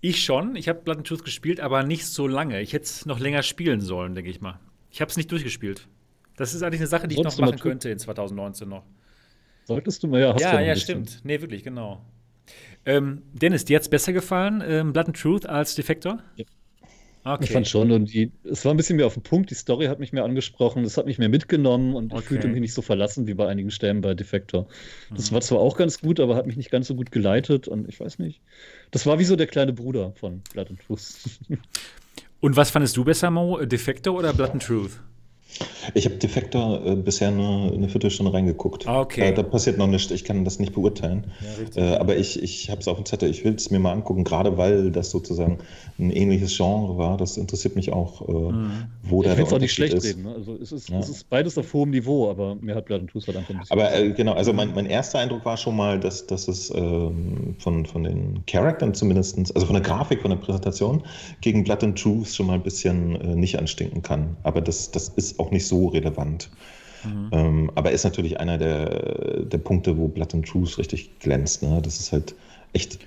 Ich schon. Ich habe Blood and Truth gespielt, aber nicht so lange. Ich hätte es noch länger spielen sollen, denke ich mal. Ich habe es nicht durchgespielt. Das ist eigentlich eine Sache, die Solltest ich noch machen könnte in 2019 noch. Solltest du mal ja. Hast ja, ja, stimmt. Nee, wirklich, genau. Ähm, Dennis, dir hat es besser gefallen, ähm, Blood and Truth als Defector? Ja. Okay. Ich fand schon, und die, es war ein bisschen mehr auf den Punkt, die Story hat mich mehr angesprochen, es hat mich mehr mitgenommen und okay. ich fühlte mich nicht so verlassen wie bei einigen Stellen bei Defector. Das mhm. war zwar auch ganz gut, aber hat mich nicht ganz so gut geleitet und ich weiß nicht. Das war wie so der kleine Bruder von Blood and Truth. und was fandest du besser, Mo? Defector oder Blood and Truth? Ich habe Defector äh, bisher nur eine Viertelstunde reingeguckt. Ah, okay. Äh, da passiert noch nichts, ich kann das nicht beurteilen. Ja, äh, aber ich, ich habe es auf dem Zettel, ich will es mir mal angucken, gerade weil das sozusagen ein ähnliches Genre war. Das interessiert mich auch, äh, mhm. wo ich der Ich will es auch nicht schlecht ist. reden. Ne? Also es ist, ja. es ist beides auf hohem Niveau, aber mir hat Blood and Truth halt einfach ein bisschen. Aber äh, genau, also mein, mein erster Eindruck war schon mal, dass, dass es ähm, von, von den Charaktern zumindest, also von der Grafik, von der Präsentation, gegen Blood and Truth schon mal ein bisschen äh, nicht anstinken kann. Aber das, das ist auch nicht so relevant. Mhm. Ähm, aber ist natürlich einer der, der Punkte, wo Blood and Truth richtig glänzt. Ne? Das ist halt echt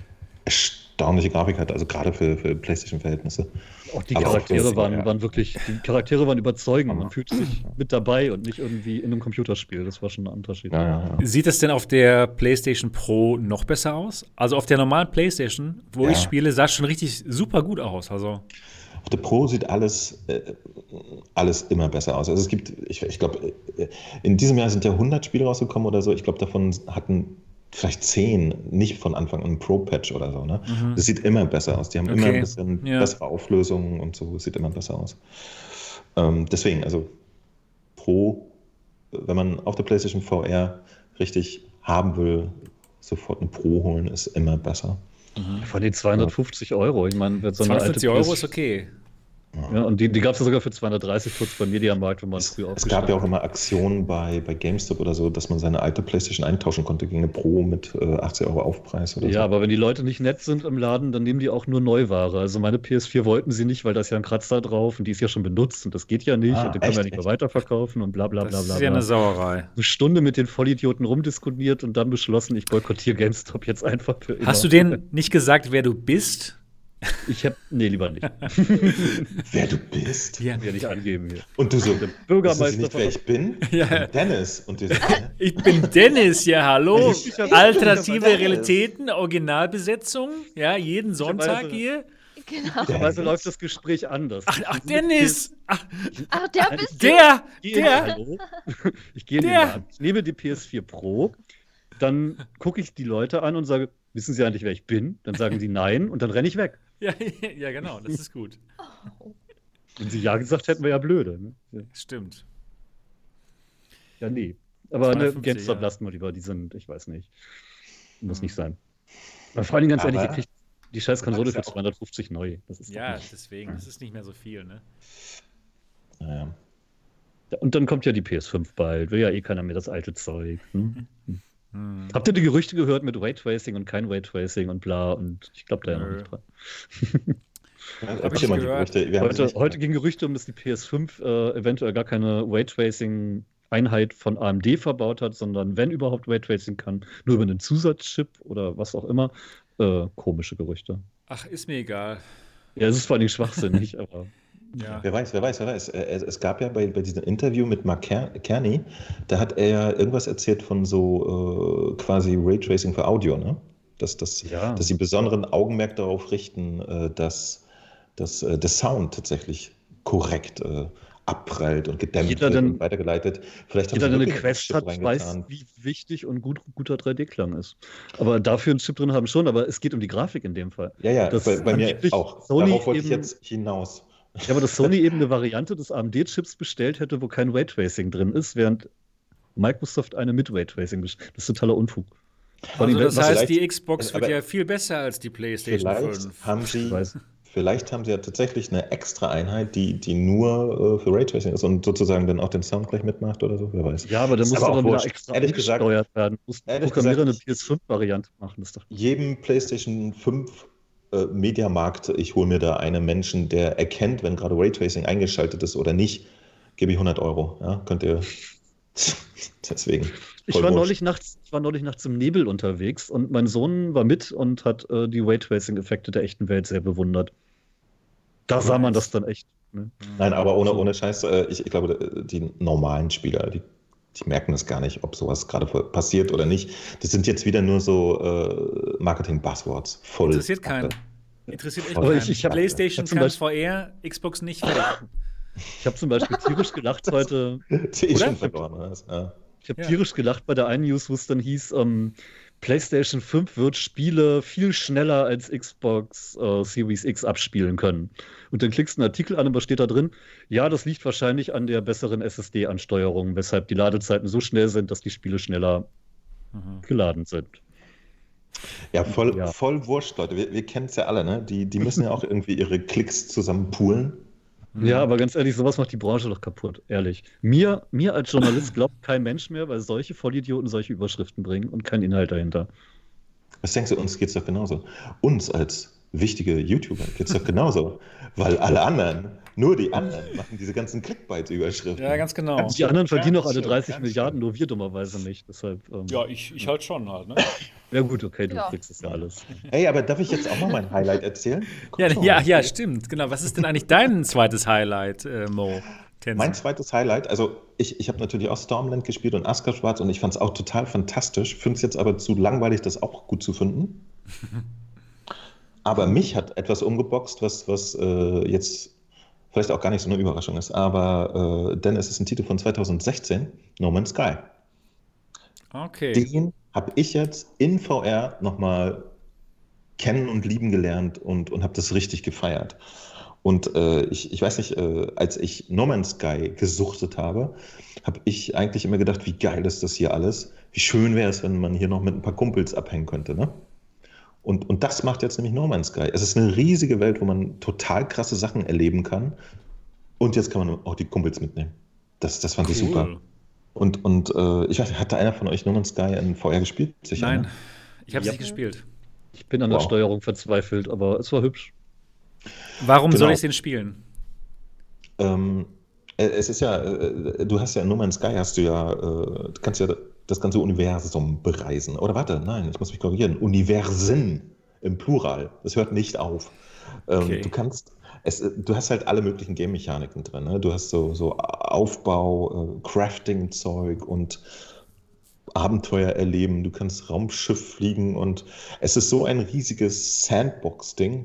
erstaunliche Grafik hat, also gerade für, für PlayStation-Verhältnisse. Auch die Charaktere auch waren, ja. waren wirklich, die Charaktere waren überzeugend. Man fühlt sich mit dabei und nicht irgendwie in einem Computerspiel. Das war schon ein Unterschied. Ja, ja, Sieht das denn auf der PlayStation Pro noch besser aus? Also auf der normalen PlayStation, wo ich spiele, sah es schon richtig super gut aus. Also Pro sieht alles, äh, alles immer besser aus. Also es gibt, ich, ich glaube, äh, in diesem Jahr sind ja 100 Spiele rausgekommen oder so. Ich glaube, davon hatten vielleicht zehn nicht von Anfang an Pro-Patch oder so. Ne? Mhm. Das sieht immer besser aus. Die haben okay. immer ein bisschen ja. bessere Auflösungen und so. Es sieht immer besser aus. Ähm, deswegen, also Pro, wenn man auf der PlayStation VR richtig haben will, sofort eine Pro holen, ist immer besser. Mhm. Von den 250 Euro. Ich meine, so 250 Euro ist okay. Ja, und die, die gab es ja sogar für 230 kurz beim Mediamarkt, wenn man es früher Es gab ja auch immer Aktionen bei, bei GameStop oder so, dass man seine alte Playstation eintauschen konnte gegen eine Pro mit äh, 80 Euro Aufpreis oder ja, so. Ja, aber wenn die Leute nicht nett sind im Laden, dann nehmen die auch nur Neuware. Also meine PS4 wollten sie nicht, weil da ist ja ein Kratzer drauf und die ist ja schon benutzt und das geht ja nicht ah, und den können wir nicht mehr weiterverkaufen und bla bla bla bla. Das ist ja eine Sauerei. Eine Stunde mit den Vollidioten rumdiskutiert und dann beschlossen, ich boykottiere GameStop jetzt einfach für immer. Hast du denen nicht gesagt, wer du bist? Ich hab. Nee, lieber nicht. wer du bist? Ja. Wir nicht angeben hier. Und du so, der Bürgermeister. Nicht, wer ich bin? Ja. Ich bin Dennis. Und du so, ich bin Dennis, ja, hallo. Alternative Realitäten, Originalbesetzung, ja, jeden Sonntag hier. Genau. Also läuft das Gespräch anders. Ach, ach Dennis! Ach, ach, der bist der, du. Der, der. Ich gehe in den Laden. Ich nehme die PS4 Pro, dann gucke ich die Leute an und sage, wissen Sie eigentlich, wer ich bin? Dann sagen sie nein und dann renne ich weg. Ja, ja, genau, das ist gut. Wenn sie ja gesagt hätten, wäre ja blöde. Ne? Ja. Stimmt. Ja, nee. Aber ne, GameStop ja. lassen wir lieber, die sind, ich weiß nicht. Muss mhm. nicht sein. Aber vor allem ganz Aber ehrlich, ihr kriegt die scheiß Konsole für 250 neu. ja, deswegen, das ist nicht mehr so viel, ne? Naja. Und dann kommt ja die PS5 bald. Will ja eh keiner mehr das alte Zeug. Hm? Hm. Habt ihr die Gerüchte gehört mit Raytracing und kein Raytracing und bla? Und ich glaube da ja noch nicht dran. Hab ich immer Gerüchte. Heute, heute ging Gerüchte um, dass die PS5 äh, eventuell gar keine Raytracing Einheit von AMD verbaut hat, sondern wenn überhaupt Raytracing kann, nur über einen Zusatzchip oder was auch immer. Äh, komische Gerüchte. Ach, ist mir egal. Ja, es ist vor allem schwachsinnig, aber. Ja. Wer weiß, wer weiß, wer weiß. Äh, es gab ja bei, bei diesem Interview mit Mark Kearney, da hat er ja irgendwas erzählt von so äh, quasi Raytracing für Audio, ne? Dass, dass, ja. dass sie besonderen Augenmerk darauf richten, äh, dass, dass äh, der Sound tatsächlich korrekt äh, abprallt und gedämpft jeder wird und weitergeleitet. Vielleicht jeder, der eine Quest hat, weiß, wie wichtig und gut, guter 3D-Klang ist. Aber dafür einen Chip drin haben schon, aber es geht um die Grafik in dem Fall. Ja, ja, das bei, bei mir auch. Sony Darauf wollte ich jetzt hinaus. Ja, aber dass Sony eben eine Variante des AMD-Chips bestellt hätte, wo kein Raytracing drin ist, während Microsoft eine mit Raytracing bestellt. Das ist totaler Unfug. Also das heißt, die Xbox wird ja viel besser als die PlayStation vielleicht 5. Haben sie, vielleicht haben sie ja tatsächlich eine extra Einheit, die, die nur äh, für Raytracing ist und sozusagen dann auch den Sound gleich mitmacht oder so, wer weiß. Ja, aber dann muss aber wieder extra ehrlich gesagt, werden. Muss Programmierer eine PS5-Variante machen. Das doch jedem PlayStation 5 äh, Mediamarkt, ich hole mir da einen Menschen, der erkennt, wenn gerade Raytracing eingeschaltet ist oder nicht, gebe ich 100 Euro. Ja, könnt ihr. Deswegen. Ich war, neulich nachts, ich war neulich nachts im Nebel unterwegs und mein Sohn war mit und hat äh, die Raytracing-Effekte der echten Welt sehr bewundert. Da sah man das dann echt. Ne? Nein, aber ohne, ohne Scheiß, äh, ich, ich glaube, die normalen Spieler, die, die merken es gar nicht, ob sowas gerade passiert oder nicht. Das sind jetzt wieder nur so äh, Marketing-Buzzwords. Voll. Interessiert keinen. Interessiert echt keinen. Ich, ich hab, PlayStation kann Beispiel, VR, Xbox nicht. Ich habe zum Beispiel tierisch gelacht heute. Die schon verloren. Ja. Ich habe ja. tierisch gelacht bei der einen News, wo es dann hieß, ähm, PlayStation 5 wird Spiele viel schneller als Xbox äh, Series X abspielen können. Und dann klickst du einen Artikel an und was steht da drin? Ja, das liegt wahrscheinlich an der besseren SSD-Ansteuerung, weshalb die Ladezeiten so schnell sind, dass die Spiele schneller mhm. geladen sind. Ja, voll, ja. voll wurscht, Leute. Wir, wir kennen es ja alle, ne? Die, die müssen ja auch irgendwie ihre Klicks zusammen poolen. Ja, aber ganz ehrlich, sowas macht die Branche doch kaputt, ehrlich. Mir, mir als Journalist glaubt kein Mensch mehr, weil solche Vollidioten solche Überschriften bringen und kein Inhalt dahinter. Was denkst du, uns geht es doch genauso. Uns als wichtige YouTuber geht es doch genauso. weil alle anderen, nur die anderen, machen diese ganzen Clickbait-Überschriften. Ja, ganz genau. Die anderen verdienen ja, noch alle 30 schön, Milliarden, nur wir dummerweise nicht. Deshalb, ähm, ja, ich, ich halt schon halt. Ne? ja, gut, okay, du ja. kriegst das ja alles. Hey, aber darf ich jetzt auch mal mein Highlight erzählen? ja, ja, ja, stimmt. Genau. Was ist denn eigentlich dein zweites Highlight, äh, Mo? Tencent. Mein zweites Highlight, also ich, ich habe natürlich auch Stormland gespielt und Asker Schwarz und ich fand es auch total fantastisch, finde es jetzt aber zu langweilig, das auch gut zu finden. aber mich hat etwas umgeboxt, was, was äh, jetzt vielleicht auch gar nicht so eine Überraschung ist, aber äh, denn es ist ein Titel von 2016, No Man's Sky. Okay. Den habe ich jetzt in VR nochmal kennen und lieben gelernt und, und habe das richtig gefeiert. Und äh, ich, ich weiß nicht, äh, als ich No Man's Sky gesuchtet habe, habe ich eigentlich immer gedacht, wie geil ist das hier alles? Wie schön wäre es, wenn man hier noch mit ein paar Kumpels abhängen könnte. Ne? Und, und das macht jetzt nämlich No Man's Sky. Es ist eine riesige Welt, wo man total krasse Sachen erleben kann. Und jetzt kann man auch die Kumpels mitnehmen. Das, das fand cool. ich super. Und, und äh, ich weiß, hatte einer von euch No Man's Sky in VR gespielt? Sicher, Nein, ne? ich habe es ja. nicht gespielt. Ich bin an wow. der Steuerung verzweifelt, aber es war hübsch. Warum genau. soll ich den spielen? Ähm, äh, es ist ja, äh, du hast ja in No Man's Sky hast du ja, äh, du kannst ja das ganze Universum bereisen. Oder warte, nein, ich muss mich korrigieren. Universen im Plural. Das hört nicht auf. Ähm, okay. Du kannst, es, du hast halt alle möglichen Game-Mechaniken drin. Ne? Du hast so, so Aufbau, Crafting-Zeug und Abenteuer erleben. Du kannst Raumschiff fliegen und es ist so ein riesiges Sandbox-Ding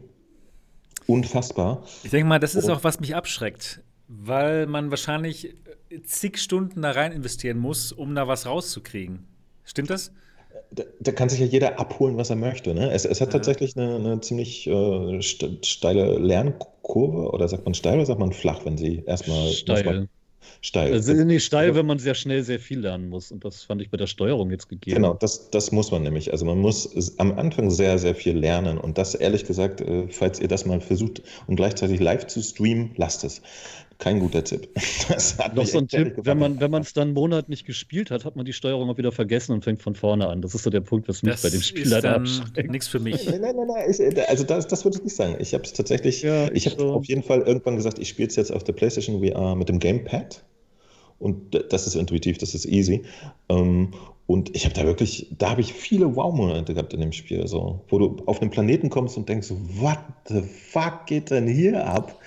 unfassbar. Ich denke mal, das ist auch, was mich abschreckt, weil man wahrscheinlich zig Stunden da rein investieren muss, um da was rauszukriegen. Stimmt das? Da, da kann sich ja jeder abholen, was er möchte. Ne? Es, es hat ja. tatsächlich eine, eine ziemlich äh, steile Lernkurve, oder sagt man steil oder sagt man flach, wenn sie erstmal. Steil. Steil. Also nee, steil, wenn man sehr schnell sehr viel lernen muss. Und das fand ich bei der Steuerung jetzt gegeben. Genau, das, das muss man nämlich. Also man muss am Anfang sehr, sehr viel lernen. Und das ehrlich gesagt, äh, falls ihr das mal versucht und gleichzeitig live zu streamen, lasst es. Kein guter Tipp. Das hat Noch so ein Tipp, wenn man wenn es dann einen Monat nicht gespielt hat, hat man die Steuerung auch wieder vergessen und fängt von vorne an. Das ist so der Punkt, was mich das bei dem Spiel leider abschreckt. Nichts für mich. Nein, nein, nein, nein ich, also das, das würde ich nicht sagen. Ich habe es tatsächlich, ja, ich, ich habe so. auf jeden Fall irgendwann gesagt, ich spiele es jetzt auf der PlayStation VR mit dem Gamepad. Und das ist intuitiv, das ist easy. Ähm, und ich habe da wirklich, da habe ich viele Wow-Momente gehabt in dem Spiel, so, wo du auf einen Planeten kommst und denkst, what the fuck geht denn hier ab?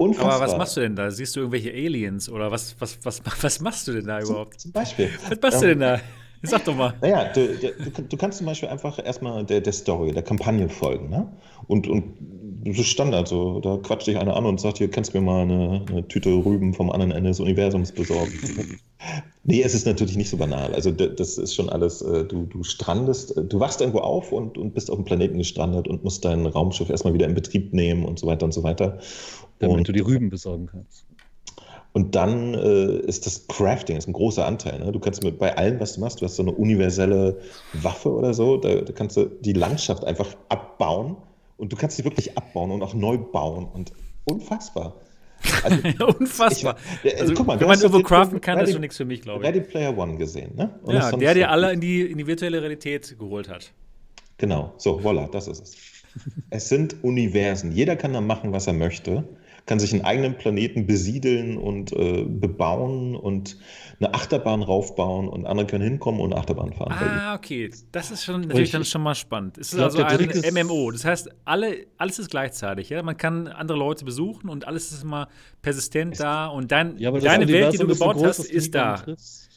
Unfassbar. Aber was machst du denn da? Siehst du irgendwelche Aliens oder was, was, was, was machst du denn da überhaupt? Zum, Beispiel. Was machst ähm, du denn da? Sag doch mal. Naja, du, du, du, kannst zum Beispiel einfach erstmal der, der Story, der Kampagne folgen. Ne? Und, und ist Standard so. Da quatscht dich einer an und sagt, hier kannst du mir mal eine, eine Tüte Rüben vom anderen Ende des Universums besorgen. nee, es ist natürlich nicht so banal. Also das ist schon alles, äh, du, du strandest, äh, du wachst irgendwo auf und, und bist auf dem Planeten gestrandet und musst dein Raumschiff erstmal wieder in Betrieb nehmen und so weiter und so weiter. Damit und, du die Rüben besorgen kannst. Und dann äh, ist das Crafting ist ein großer Anteil. Ne? Du kannst mit bei allem, was du machst, du hast so eine universelle Waffe oder so, da, da kannst du die Landschaft einfach abbauen und du kannst sie wirklich abbauen und auch neu bauen und unfassbar. Also, unfassbar. Ich, also, guck mal, wenn man irgendwo craften kann, das ist schon nichts für mich, glaube ich. Ready Player One gesehen, ne? Und ja, der dir alle in die, in die virtuelle Realität geholt hat. Genau, so, voilà, das ist es. es sind Universen. Jeder kann da machen, was er möchte kann sich einen eigenen Planeten besiedeln und äh, bebauen und eine Achterbahn raufbauen und andere können hinkommen und eine Achterbahn fahren. Ah, okay. Das ist schon natürlich ich, dann schon mal spannend. Es ist glaub, also ein MMO. Das heißt, alle, alles ist gleichzeitig. Ja? Man kann andere Leute besuchen und alles ist immer persistent da und dein, ja, deine Welt, die du gebaut groß, hast, ist da.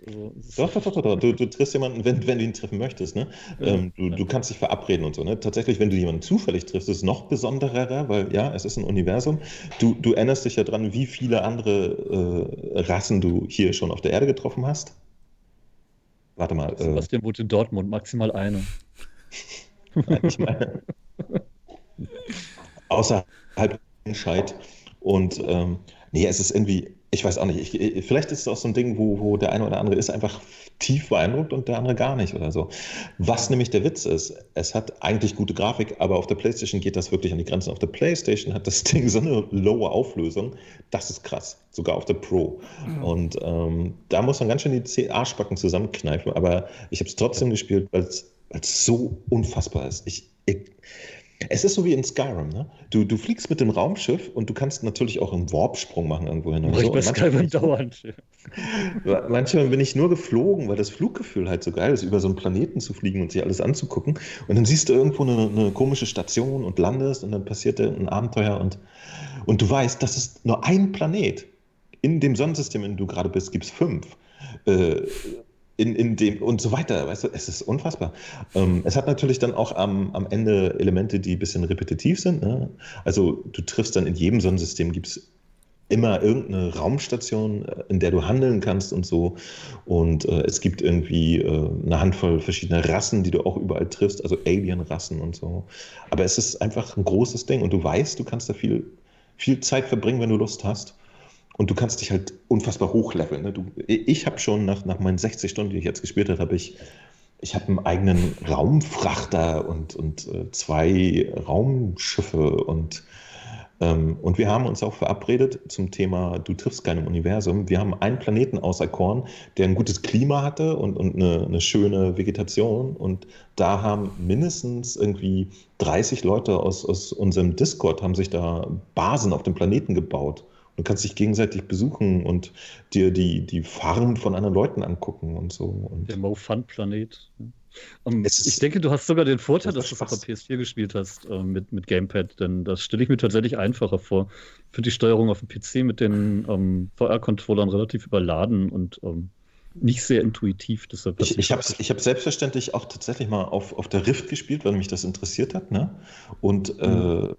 Also, doch, doch, doch, doch, Du, du triffst jemanden, wenn, wenn du ihn treffen möchtest. Ne? Ja, ähm, du, ja. du kannst dich verabreden und so. Ne? Tatsächlich, wenn du jemanden zufällig triffst, ist es noch besonderer, weil ja, es ist ein Universum. Du, du erinnerst dich ja dran, wie viele andere äh, Rassen du hier schon auf der Erde getroffen hast. Warte mal. Äh, Sebastian äh, wohnt in Dortmund, maximal eine. ich meine. außerhalb Entscheid. Und ähm, nee, es ist irgendwie, ich weiß auch nicht, ich, vielleicht ist es auch so ein Ding, wo, wo der eine oder andere ist einfach tief beeindruckt und der andere gar nicht oder so. Was nämlich der Witz ist, es hat eigentlich gute Grafik, aber auf der PlayStation geht das wirklich an die Grenzen. Auf der PlayStation hat das Ding so eine lowe Auflösung, das ist krass, sogar auf der Pro. Mhm. Und ähm, da muss man ganz schön die Arschbacken zusammenkneifen, aber ich habe es trotzdem gespielt, weil es so unfassbar ist. Ich, ich, es ist so wie in Skyrim, ne? Du, du fliegst mit dem Raumschiff und du kannst natürlich auch einen Warpsprung machen irgendwo hin. Ich so. bei Skyrim dauernd. Manchmal bin ich nur geflogen, weil das Fluggefühl halt so geil ist, über so einen Planeten zu fliegen und sich alles anzugucken. Und dann siehst du irgendwo eine, eine komische Station und landest und dann passiert ein Abenteuer und, und du weißt, das ist nur ein Planet. In dem Sonnensystem, in dem du gerade bist, gibt es fünf. Äh, in, in dem und so weiter. Weißt du, es ist unfassbar. Ähm, es hat natürlich dann auch am, am Ende Elemente, die ein bisschen repetitiv sind. Ne? Also du triffst dann in jedem Sonnensystem gibt es immer irgendeine Raumstation, äh, in der du handeln kannst und so. Und äh, es gibt irgendwie äh, eine Handvoll verschiedener Rassen, die du auch überall triffst, also Alien-Rassen und so. Aber es ist einfach ein großes Ding und du weißt, du kannst da viel, viel Zeit verbringen, wenn du Lust hast. Und du kannst dich halt unfassbar hochleveln. Ne? Du, ich habe schon nach, nach meinen 60 Stunden, die ich jetzt gespielt habe, habe ich, ich habe einen eigenen Raumfrachter und, und äh, zwei Raumschiffe und ähm, und wir haben uns auch verabredet zum Thema, du triffst keinem Universum. Wir haben einen Planeten auserkoren, der ein gutes Klima hatte und, und eine, eine schöne Vegetation. Und da haben mindestens irgendwie 30 Leute aus, aus unserem Discord haben sich da Basen auf dem Planeten gebaut. Du kannst dich gegenseitig besuchen und dir die, die Farm von anderen Leuten angucken und so. Und Der Mo-Fun-Planet. Um, ich denke, du hast sogar den Vorteil, das dass du es auf PS4 gespielt hast äh, mit, mit Gamepad, denn das stelle ich mir tatsächlich einfacher vor. Für die Steuerung auf dem PC mit den ähm, VR-Controllern relativ überladen und ähm, nicht sehr intuitiv. Deshalb ich ich habe ich hab selbstverständlich auch tatsächlich mal auf, auf der Rift gespielt, weil mich das interessiert hat. Ne? Und äh, mhm. äh,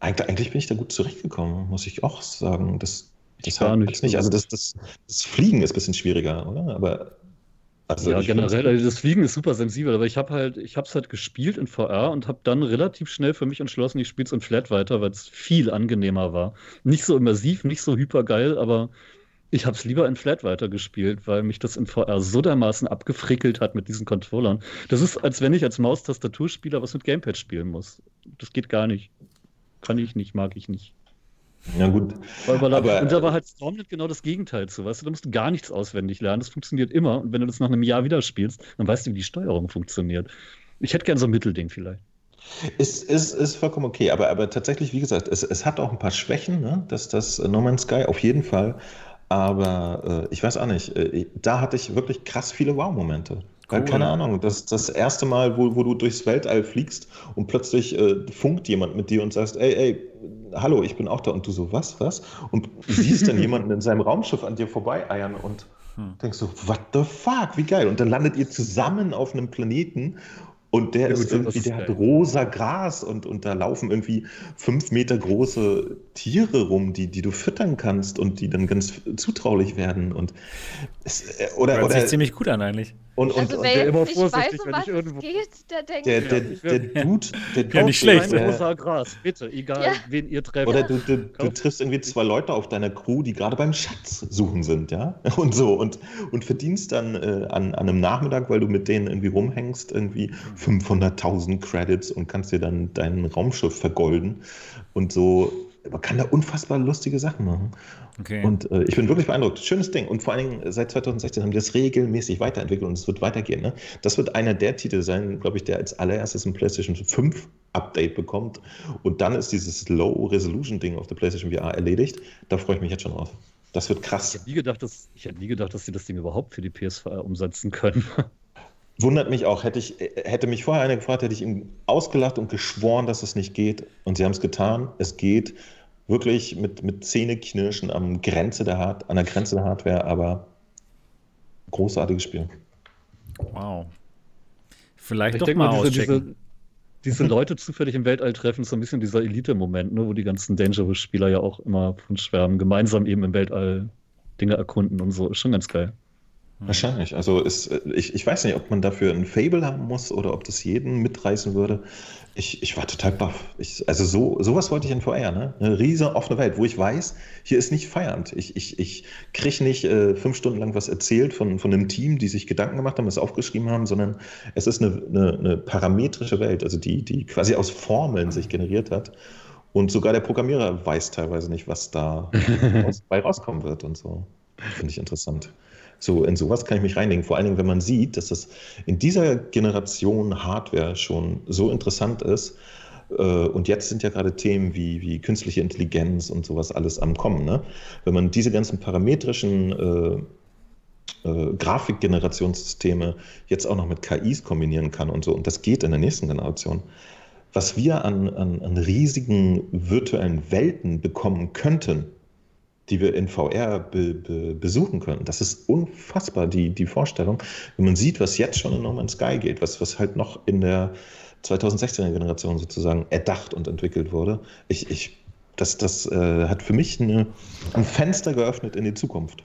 eigentlich, eigentlich, bin ich da gut zurechtgekommen, muss ich auch sagen. Das, das gar nicht. nicht. Also das, das, das Fliegen ist ein bisschen schwieriger, oder? Aber also ja, generell, also das Fliegen ist super sensibel, aber ich habe halt, ich habe es halt gespielt in VR und habe dann relativ schnell für mich entschlossen, ich spiele es in Flat weiter, weil es viel angenehmer war. Nicht so immersiv, nicht so hypergeil, aber ich habe es lieber in Flat weiter gespielt, weil mich das in VR so dermaßen abgefrickelt hat mit diesen Controllern. Das ist, als wenn ich als Maustastaturspieler was mit Gamepad spielen muss. Das geht gar nicht. Kann ich nicht, mag ich nicht. Ja, gut. Aber, aber, und da war halt Stormnet genau das Gegenteil zu, weißt du, da musst du gar nichts auswendig lernen. Das funktioniert immer. Und wenn du das nach einem Jahr wieder spielst, dann weißt du, wie die Steuerung funktioniert. Ich hätte gern so ein Mittelding vielleicht. Ist, ist, ist vollkommen okay, aber, aber tatsächlich, wie gesagt, es, es hat auch ein paar Schwächen, ne? das, das No Man's Sky auf jeden Fall. Aber äh, ich weiß auch nicht, äh, da hatte ich wirklich krass viele Wow-Momente. Cool. Keine Ahnung, das das erste Mal, wo, wo du durchs Weltall fliegst und plötzlich äh, funkt jemand mit dir und sagst, ey, ey, hallo, ich bin auch da. Und du so, was, was? Und siehst dann jemanden in seinem Raumschiff an dir vorbeieiern und hm. denkst so, what the fuck, wie geil. Und dann landet ihr zusammen auf einem Planeten und der ja, ist irgendwie, der hat rosa Gras und, und da laufen irgendwie fünf Meter große Tiere rum, die, die du füttern kannst und die dann ganz zutraulich werden. Und es, äh, oder, Hört oder, sich ziemlich gut an eigentlich. Und, und, also, und der immer vorsichtig, weiß, wenn ich irgendwo. Geht, der, denkt, der, der, der, der Dude, der Dude, ja, nicht schlecht. Ein rosa Gras, bitte, egal ja. wen ihr trefft. Oder du, du, du, triffst irgendwie zwei Leute auf deiner Crew, die gerade beim Schatz suchen sind, ja? Und so. Und, und verdienst dann äh, an, an einem Nachmittag, weil du mit denen irgendwie rumhängst, irgendwie 500.000 Credits und kannst dir dann dein Raumschiff vergolden. Und so man kann da unfassbar lustige Sachen machen. Okay. Und äh, ich bin wirklich beeindruckt. Schönes Ding. Und vor allen Dingen seit 2016 haben die das regelmäßig weiterentwickelt und es wird weitergehen. Ne? Das wird einer der Titel sein, glaube ich, der als allererstes ein PlayStation 5 Update bekommt. Und dann ist dieses Low-Resolution-Ding auf der PlayStation VR erledigt. Da freue ich mich jetzt schon drauf. Das wird krass. Ich hätte nie gedacht, dass, ich hätte nie gedacht, dass sie das Ding überhaupt für die PSVR umsetzen können. Wundert mich auch. Hätte, ich, hätte mich vorher einer gefragt, hätte ich ihm ausgelacht und geschworen, dass es nicht geht. Und sie haben es getan. Es geht wirklich mit, mit Zähneknirschen am Grenze der Hard, an der Grenze der Hardware, aber großartiges Spiel. Wow. Vielleicht ich doch mal, mal diese, diese, diese, Leute zufällig im Weltall treffen, ist so ein bisschen dieser Elite-Moment, ne, wo die ganzen Dangerous-Spieler ja auch immer von schwärmen, gemeinsam eben im Weltall Dinge erkunden und so. Ist schon ganz geil. Wahrscheinlich. Also ist, ich, ich weiß nicht, ob man dafür ein Fable haben muss oder ob das jeden mitreißen würde. Ich, ich war total baff. Ich, also so, sowas wollte ich in VR, ne? Eine riesige offene Welt, wo ich weiß, hier ist nicht feiernd. Ich, ich, ich kriege nicht äh, fünf Stunden lang was erzählt von, von einem Team, die sich Gedanken gemacht haben, es aufgeschrieben haben, sondern es ist eine, eine, eine parametrische Welt, also die, die quasi aus Formeln sich generiert hat. Und sogar der Programmierer weiß teilweise nicht, was da bei rauskommen wird und so. Finde ich interessant. So, in sowas kann ich mich reinlegen. Vor allen Dingen, wenn man sieht, dass das in dieser Generation Hardware schon so interessant ist. Äh, und jetzt sind ja gerade Themen wie, wie künstliche Intelligenz und sowas alles am Kommen. Ne? Wenn man diese ganzen parametrischen äh, äh, Grafikgenerationssysteme jetzt auch noch mit KIs kombinieren kann und so, und das geht in der nächsten Generation, was wir an, an, an riesigen virtuellen Welten bekommen könnten, die wir in VR be, be, besuchen können. Das ist unfassbar, die, die Vorstellung, wenn man sieht, was jetzt schon in No Man's Sky geht, was, was halt noch in der 2016er Generation sozusagen erdacht und entwickelt wurde. Ich, ich, das das äh, hat für mich eine, ein Fenster geöffnet in die Zukunft.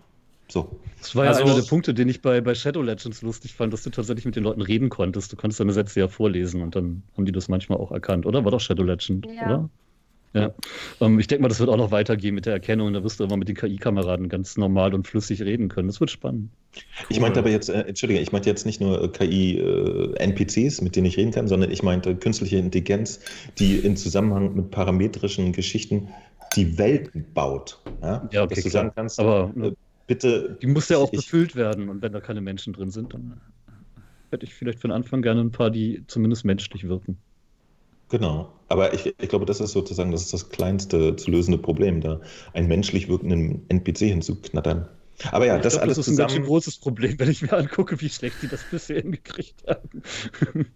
So. Das war ja also, einer der Punkte, den ich bei, bei Shadow Legends lustig fand, dass du tatsächlich mit den Leuten reden konntest. Du konntest deine Sätze ja vorlesen und dann haben die das manchmal auch erkannt, oder? War doch Shadow Legend, ja. oder? Ja, ähm, ich denke mal, das wird auch noch weitergehen mit der Erkennung. Da wirst du immer mit den KI-Kameraden ganz normal und flüssig reden können. Das wird spannend. Cool. Ich meinte aber jetzt, äh, Entschuldige, ich meinte jetzt nicht nur äh, KI-NPCs, äh, mit denen ich reden kann, sondern ich meinte künstliche Intelligenz, die in Zusammenhang mit parametrischen Geschichten die Welten baut. Ja, ja okay, Dass du klar. sagen kannst, aber äh, bitte. Die muss ja auch ich, befüllt werden und wenn da keine Menschen drin sind, dann hätte ich vielleicht von Anfang gerne ein paar, die zumindest menschlich wirken. Genau. Aber ich, ich glaube, das ist sozusagen das, ist das kleinste zu lösende Problem, da einen menschlich wirkenden NPC hinzuknattern. Aber ja, ich das glaub, alles das ist zusammen. ein ganz großes Problem, wenn ich mir angucke, wie schlecht die das bisher hingekriegt haben.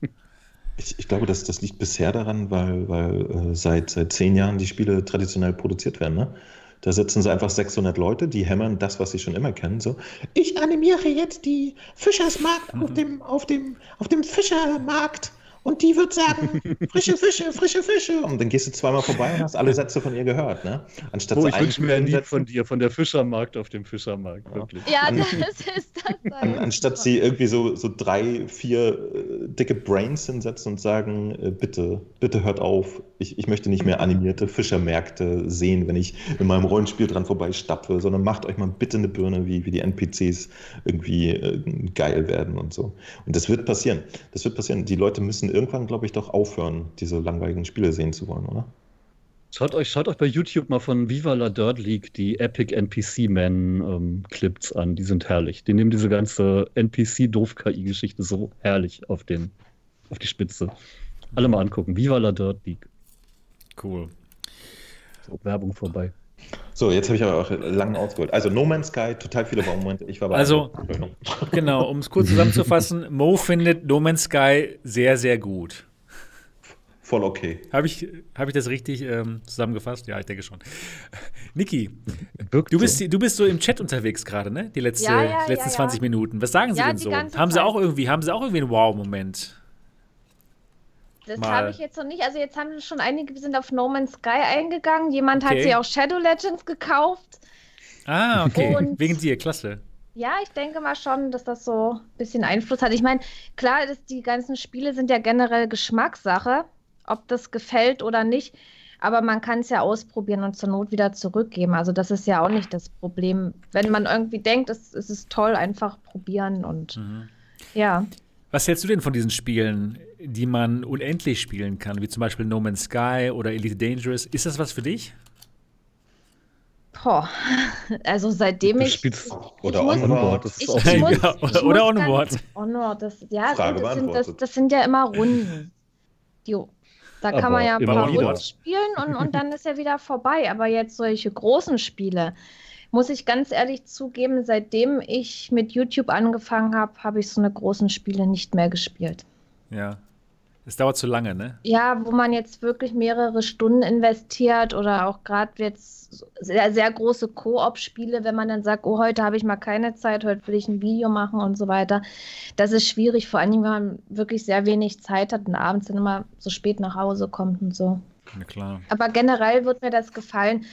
ich, ich, glaube, das, das liegt bisher daran, weil, weil äh, seit, seit zehn Jahren die Spiele traditionell produziert werden. Ne? Da sitzen sie einfach 600 Leute, die hämmern das, was sie schon immer kennen. So, ich animiere jetzt die Fischersmarkt auf dem, auf dem, auf dem Fischermarkt und die wird sagen, frische Fische, frische Fische. Und dann gehst du zweimal vorbei und hast alle Sätze von ihr gehört, ne? Anstatt oh, ich wünsche mir ein Lied von dir, von der Fischermarkt auf dem Fischermarkt, wirklich. Ja, das ist das. An, anstatt sie irgendwie so, so drei, vier äh, dicke Brains hinsetzen und sagen, äh, bitte, bitte hört auf, ich, ich möchte nicht mehr animierte Fischermärkte sehen, wenn ich in meinem Rollenspiel dran vorbeistapfe, sondern macht euch mal bitte eine Birne, wie, wie die NPCs irgendwie äh, geil werden und so. Und das wird passieren. Das wird passieren. Die Leute müssen irgendwann, glaube ich, doch aufhören, diese langweiligen Spiele sehen zu wollen, oder? Schaut euch, schaut euch bei YouTube mal von Viva la Dirt League die Epic NPC-Man-Clips ähm, an. Die sind herrlich. Die nehmen diese ganze NPC-Doof-KI-Geschichte so herrlich auf, den, auf die Spitze. Alle mal angucken. Viva la Dirt League. Cool. So, Werbung vorbei. So, jetzt habe ich aber auch lang ausgeholt. Also No Man's Sky, total viele Baumomente. Ich war bei Also, genau, um es kurz zusammenzufassen, Mo findet No Man's Sky sehr, sehr gut. Voll okay. Habe ich, hab ich das richtig ähm, zusammengefasst? Ja, ich denke schon. Niki, du bist, du bist so im Chat unterwegs gerade, ne? Die letzte, ja, ja, letzten ja, 20 Minuten. Was sagen sie denn so? Haben sie auch irgendwie, haben sie auch irgendwie einen Wow-Moment? Das habe ich jetzt noch nicht. Also jetzt haben schon einige, wir sind auf No Man's Sky eingegangen. Jemand okay. hat sich auch Shadow Legends gekauft. Ah, okay. Und Wegen dir, klasse. Ja, ich denke mal schon, dass das so ein bisschen Einfluss hat. Ich meine, klar, dass die ganzen Spiele sind ja generell Geschmackssache, ob das gefällt oder nicht. Aber man kann es ja ausprobieren und zur Not wieder zurückgeben. Also das ist ja auch nicht das Problem. Wenn man irgendwie denkt, es, es ist toll, einfach probieren und mhm. ja. Was hältst du denn von diesen Spielen, die man unendlich spielen kann, wie zum Beispiel No Man's Sky oder Elite Dangerous? Ist das was für dich? Boah, also seitdem ich. Spielst, oder muss, Onward. Ich muss, oder, oder Onward. Onward, das, ja, Frage das, sind, das, das sind ja immer Runden. Die, da kann man ja ein paar Runden spielen und, und dann ist ja wieder vorbei. Aber jetzt solche großen Spiele, muss ich ganz ehrlich zugeben, seitdem ich mit YouTube angefangen habe, habe ich so eine großen Spiele nicht mehr gespielt. Ja. Es dauert zu lange, ne? Ja, wo man jetzt wirklich mehrere Stunden investiert oder auch gerade jetzt sehr, sehr große Koop-Spiele, wenn man dann sagt, oh, heute habe ich mal keine Zeit, heute will ich ein Video machen und so weiter. Das ist schwierig, vor allem, wenn man wirklich sehr wenig Zeit hat und abends dann immer so spät nach Hause kommt und so. Na klar. Aber generell wird mir das gefallen.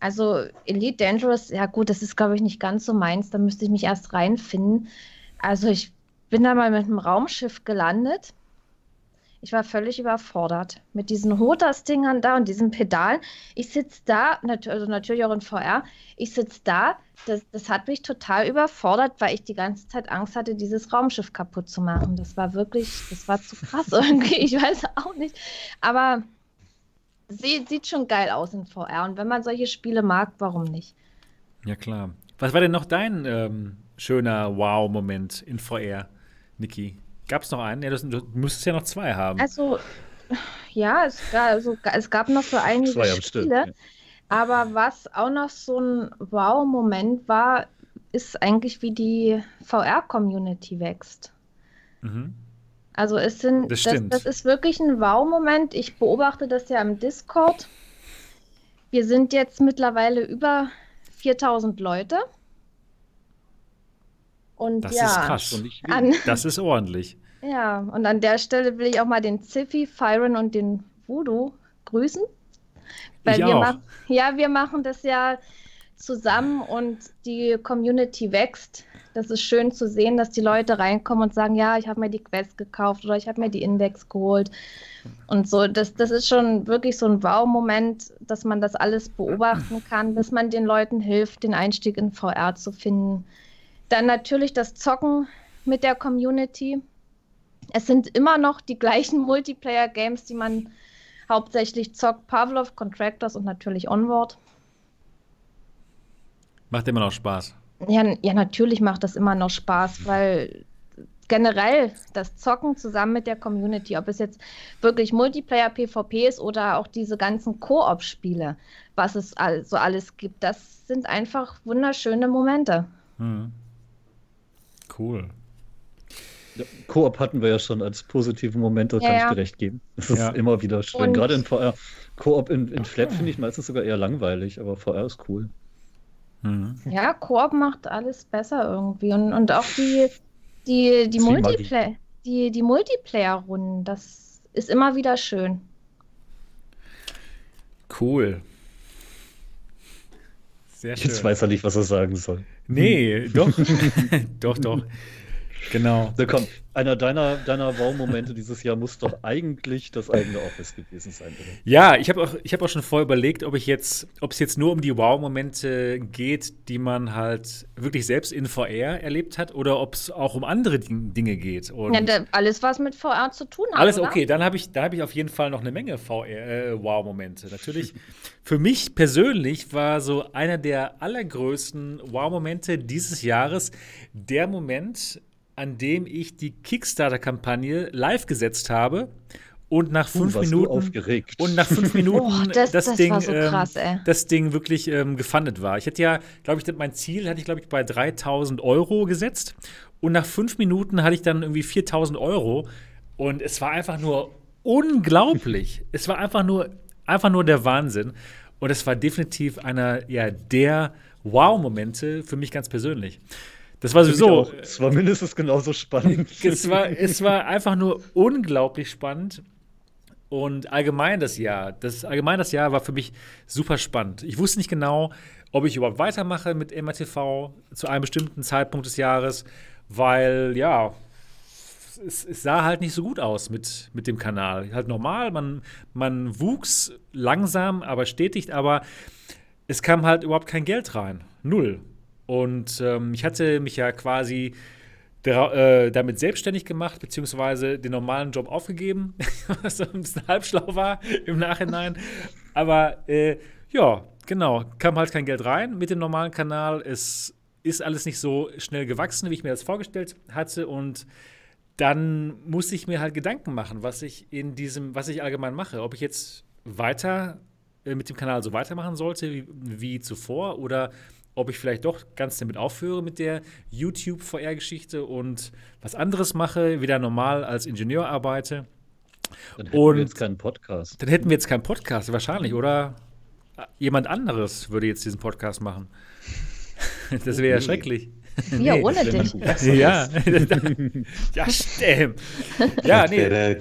Also Elite Dangerous, ja gut, das ist, glaube ich, nicht ganz so meins. Da müsste ich mich erst reinfinden. Also ich bin da mal mit einem Raumschiff gelandet ich war völlig überfordert mit diesen Hotas-Dingern da und diesen Pedalen. Ich sitze da, also natürlich auch in VR, ich sitze da, das, das hat mich total überfordert, weil ich die ganze Zeit Angst hatte, dieses Raumschiff kaputt zu machen. Das war wirklich, das war zu krass irgendwie, ich weiß auch nicht. Aber sie, sieht schon geil aus in VR und wenn man solche Spiele mag, warum nicht? Ja, klar. Was war denn noch dein ähm, schöner Wow-Moment in VR, Niki? Gab es noch einen? Ja, du, du müsstest ja noch zwei haben. Also, ja, es gab, also, es gab noch so einige zwei Spiele. Stück, ja. Aber was auch noch so ein Wow-Moment war, ist eigentlich, wie die VR-Community wächst. Mhm. Also es sind, das, das, das ist wirklich ein Wow-Moment. Ich beobachte das ja im Discord. Wir sind jetzt mittlerweile über 4000 Leute. Und das ja, ist krass. An, das ist ordentlich. Ja, und an der Stelle will ich auch mal den Ziffy, Fyron und den Voodoo grüßen. Weil ich wir auch. ja, wir machen das ja zusammen und die Community wächst. Das ist schön zu sehen, dass die Leute reinkommen und sagen, ja, ich habe mir die Quest gekauft oder ich habe mir die Index geholt. Und so, das, das ist schon wirklich so ein Wow-Moment, dass man das alles beobachten kann, bis man den Leuten hilft, den Einstieg in VR zu finden. Dann natürlich das Zocken mit der Community. Es sind immer noch die gleichen Multiplayer-Games, die man hauptsächlich zockt. Pavlov, Contractors und natürlich Onward. Macht immer noch Spaß. Ja, ja, natürlich macht das immer noch Spaß, weil generell das Zocken zusammen mit der Community, ob es jetzt wirklich Multiplayer PvP ist oder auch diese ganzen Koop-Spiele, was es so alles gibt, das sind einfach wunderschöne Momente. Mhm. Cool. Ja, Koop hatten wir ja schon als positiven Moment, da ja, kann ich dir recht geben. Das ist immer wieder schön. Gerade in VR. Koop in, in Flap finde ich meistens sogar eher langweilig, aber VR ist cool. Mhm. Ja, Koop macht alles besser irgendwie. Und, und auch die, die, die, Multiplay die, die Multiplayer-Runden, das ist immer wieder schön. Cool. Sehr schön. Jetzt weiß er nicht, was er sagen soll. Nee, doch. doch, doch. Genau. So, komm, einer deiner, deiner Wow-Momente dieses Jahr muss doch eigentlich das eigene Office gewesen sein, oder? Ja, ich habe auch, hab auch schon vorher überlegt, ob ich jetzt, ob es jetzt nur um die Wow-Momente geht, die man halt wirklich selbst in VR erlebt hat, oder ob es auch um andere Dinge geht. Und ja, alles, was mit VR zu tun hat. Alles okay, dann habe ich, da ich auf jeden Fall noch eine Menge äh, Wow-Momente. Natürlich, für mich persönlich war so einer der allergrößten Wow-Momente dieses Jahres der Moment, an dem ich die Kickstarter-Kampagne live gesetzt habe und nach fünf uh, Minuten und nach fünf Minuten oh, das, das, das, Ding so krass, ähm, das Ding wirklich ähm, gefundet war. Ich hätte ja, glaube ich, mein Ziel hatte ich glaube ich bei 3000 Euro gesetzt und nach fünf Minuten hatte ich dann irgendwie 4000 Euro und es war einfach nur unglaublich. es war einfach nur einfach nur der Wahnsinn und es war definitiv einer ja der Wow-Momente für mich ganz persönlich. Das war sowieso. Es war mindestens genauso spannend. es, war, es war einfach nur unglaublich spannend. Und allgemein das Jahr, das allgemein das Jahr war für mich super spannend. Ich wusste nicht genau, ob ich überhaupt weitermache mit MRTV zu einem bestimmten Zeitpunkt des Jahres, weil ja, es, es, sah halt nicht so gut aus mit, mit dem Kanal. Halt normal, man, man wuchs langsam, aber stetig, aber es kam halt überhaupt kein Geld rein. Null. Und ähm, ich hatte mich ja quasi der, äh, damit selbstständig gemacht, beziehungsweise den normalen Job aufgegeben, was ein bisschen halbschlau war im Nachhinein. Aber äh, ja, genau, kam halt kein Geld rein mit dem normalen Kanal. Es ist alles nicht so schnell gewachsen, wie ich mir das vorgestellt hatte. Und dann musste ich mir halt Gedanken machen, was ich in diesem, was ich allgemein mache. Ob ich jetzt weiter äh, mit dem Kanal so weitermachen sollte wie, wie zuvor oder ob ich vielleicht doch ganz damit aufhöre mit der YouTube-VR-Geschichte und was anderes mache, wieder normal als Ingenieur arbeite. Dann hätten und wir jetzt keinen Podcast. Dann hätten wir jetzt keinen Podcast, wahrscheinlich, oder? Jemand anderes würde jetzt diesen Podcast machen. Das wäre ja schrecklich. Ja, nee, ohne dich. Ja, ja, stimmt. Ja, nee. Der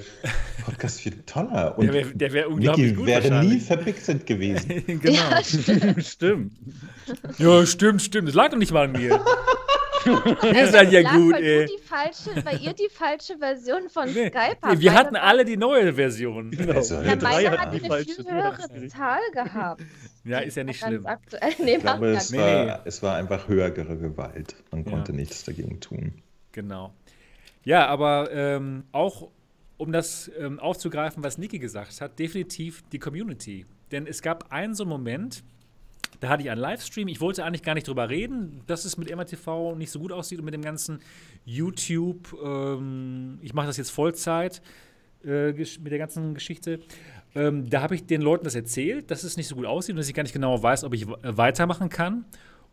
Podcast viel toller. Und der wäre wär unglaublich Niki gut wäre nie verpixelt gewesen. genau. Ja, stimmt. stimmt. Ja, stimmt, stimmt. Das lag doch nicht mal an mir. Ihr seid ja gut, ey. die falsche, weil ihr die falsche Version von Nee, Skype nee, habt. wir Meine hatten alle die neue Version. Genau. Also, Ja, drei meine hatten hat die eine falsche, viel höhere Zahl gehabt. Ja, ist ja nicht Ganz schlimm. aktuell. Nee, Ich glaube, es Nee, war, nee. es war einfach höhere Gewalt. Man Ja. konnte nichts dagegen tun. Genau. Ja, aber ähm, auch um das ähm, aufzugreifen, was Niki gesagt hat, definitiv die Community. Denn es gab einen so einen Moment, da hatte ich einen Livestream. Ich wollte eigentlich gar nicht drüber reden, dass es mit MRTV nicht so gut aussieht und mit dem ganzen YouTube. Ähm, ich mache das jetzt Vollzeit äh, mit der ganzen Geschichte. Ähm, da habe ich den Leuten das erzählt, dass es nicht so gut aussieht und dass ich gar nicht genau weiß, ob ich äh, weitermachen kann.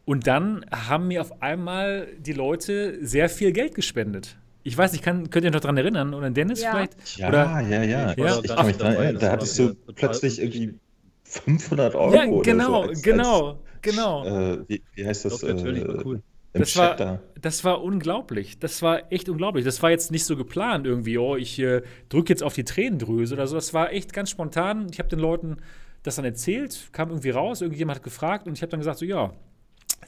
Und dann haben mir auf einmal die Leute sehr viel Geld gespendet. Ich weiß nicht, kann, könnt ihr noch dran erinnern? Oder Dennis Ja. vielleicht? Ja, Oder- ja, ja. Ja. Ich kann mich dran erinnern. Da hattest du plötzlich irgendwie 500 Euro Ja, oder genau, so. als- genau, genau. Als, äh, wie, wie heißt das? Doch, natürlich, äh, cool. Im Das Chat war, da. das war unglaublich. Das war echt unglaublich. Das war jetzt nicht so geplant irgendwie, oh, ich äh, drücke jetzt auf die Tränendrüse oder so. Das war echt ganz spontan. Ich habe den Leuten das dann erzählt, kam irgendwie raus, irgendjemand hat gefragt und ich habe dann gesagt, so ja,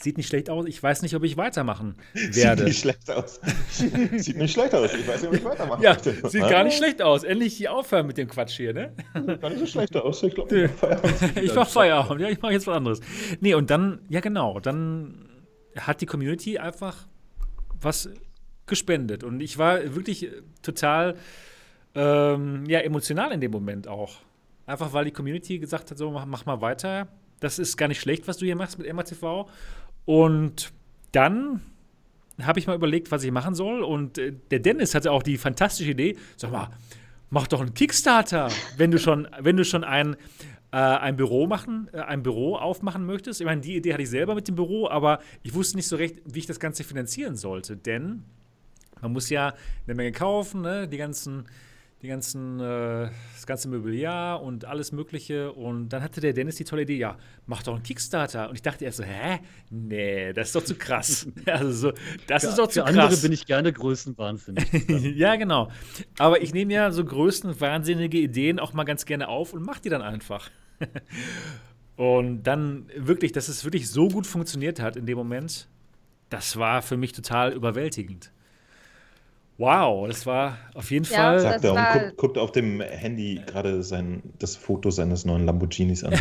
sieht nicht schlecht aus, ich weiß nicht, ob ich weitermachen Sieht werde. nicht schlecht aus. Sieht nicht schlecht aus. Ich weiß nicht, ob ich weitermachen Ja, möchte. sieht gar nicht schlecht aus. Endlich hier aufhören mit dem Quatsch hier, ne? Gar nicht so schlecht aus. Ich glaube, ich mach Feierabend. Ich mach Feierabend, ja, ich mache jetzt was anderes. Nee, und dann, ja genau, dann hat die Community einfach was gespendet. Und ich war wirklich äh, total ähm, ja, emotional in dem Moment auch. Einfach weil die Community gesagt hat, so mach, mach mal weiter. Das ist gar nicht schlecht, was du hier machst mit MATV. Und dann habe ich mal überlegt, was ich machen soll. Und äh, der Dennis hatte auch die fantastische Idee, sag mal, mach doch einen Kickstarter, wenn du schon, wenn du schon ein, äh, ein Büro machen, äh, ein Büro aufmachen möchtest. Ich meine, die Idee hatte ich selber mit dem Büro, aber ich wusste nicht so recht, wie ich das Ganze finanzieren sollte. Denn man muss ja eine Menge kaufen, ne? die ganzen, die ganzen, äh, das ganze Mobiliar und alles Mögliche. Und dann hatte der Dennis die tolle Idee, ja, mach doch einen Kickstarter. Und ich dachte erst so, hä? Nee, das ist doch zu krass. also so, das ist doch zu Für andere krass. bin ich gerne größenwahnsinnig. ja, genau. Aber ich nehme ja so größten wahnsinnige Ideen auch mal ganz gerne auf und mache die dann einfach. und dann wirklich, dass es wirklich so gut funktioniert hat in dem Moment, das war für mich total überwältigend. Wow, das war auf jeden Ja, Fall. Sagt er und guckt, guckt auf dem Handy gerade sein, das Foto seines neuen Lamborghinis an.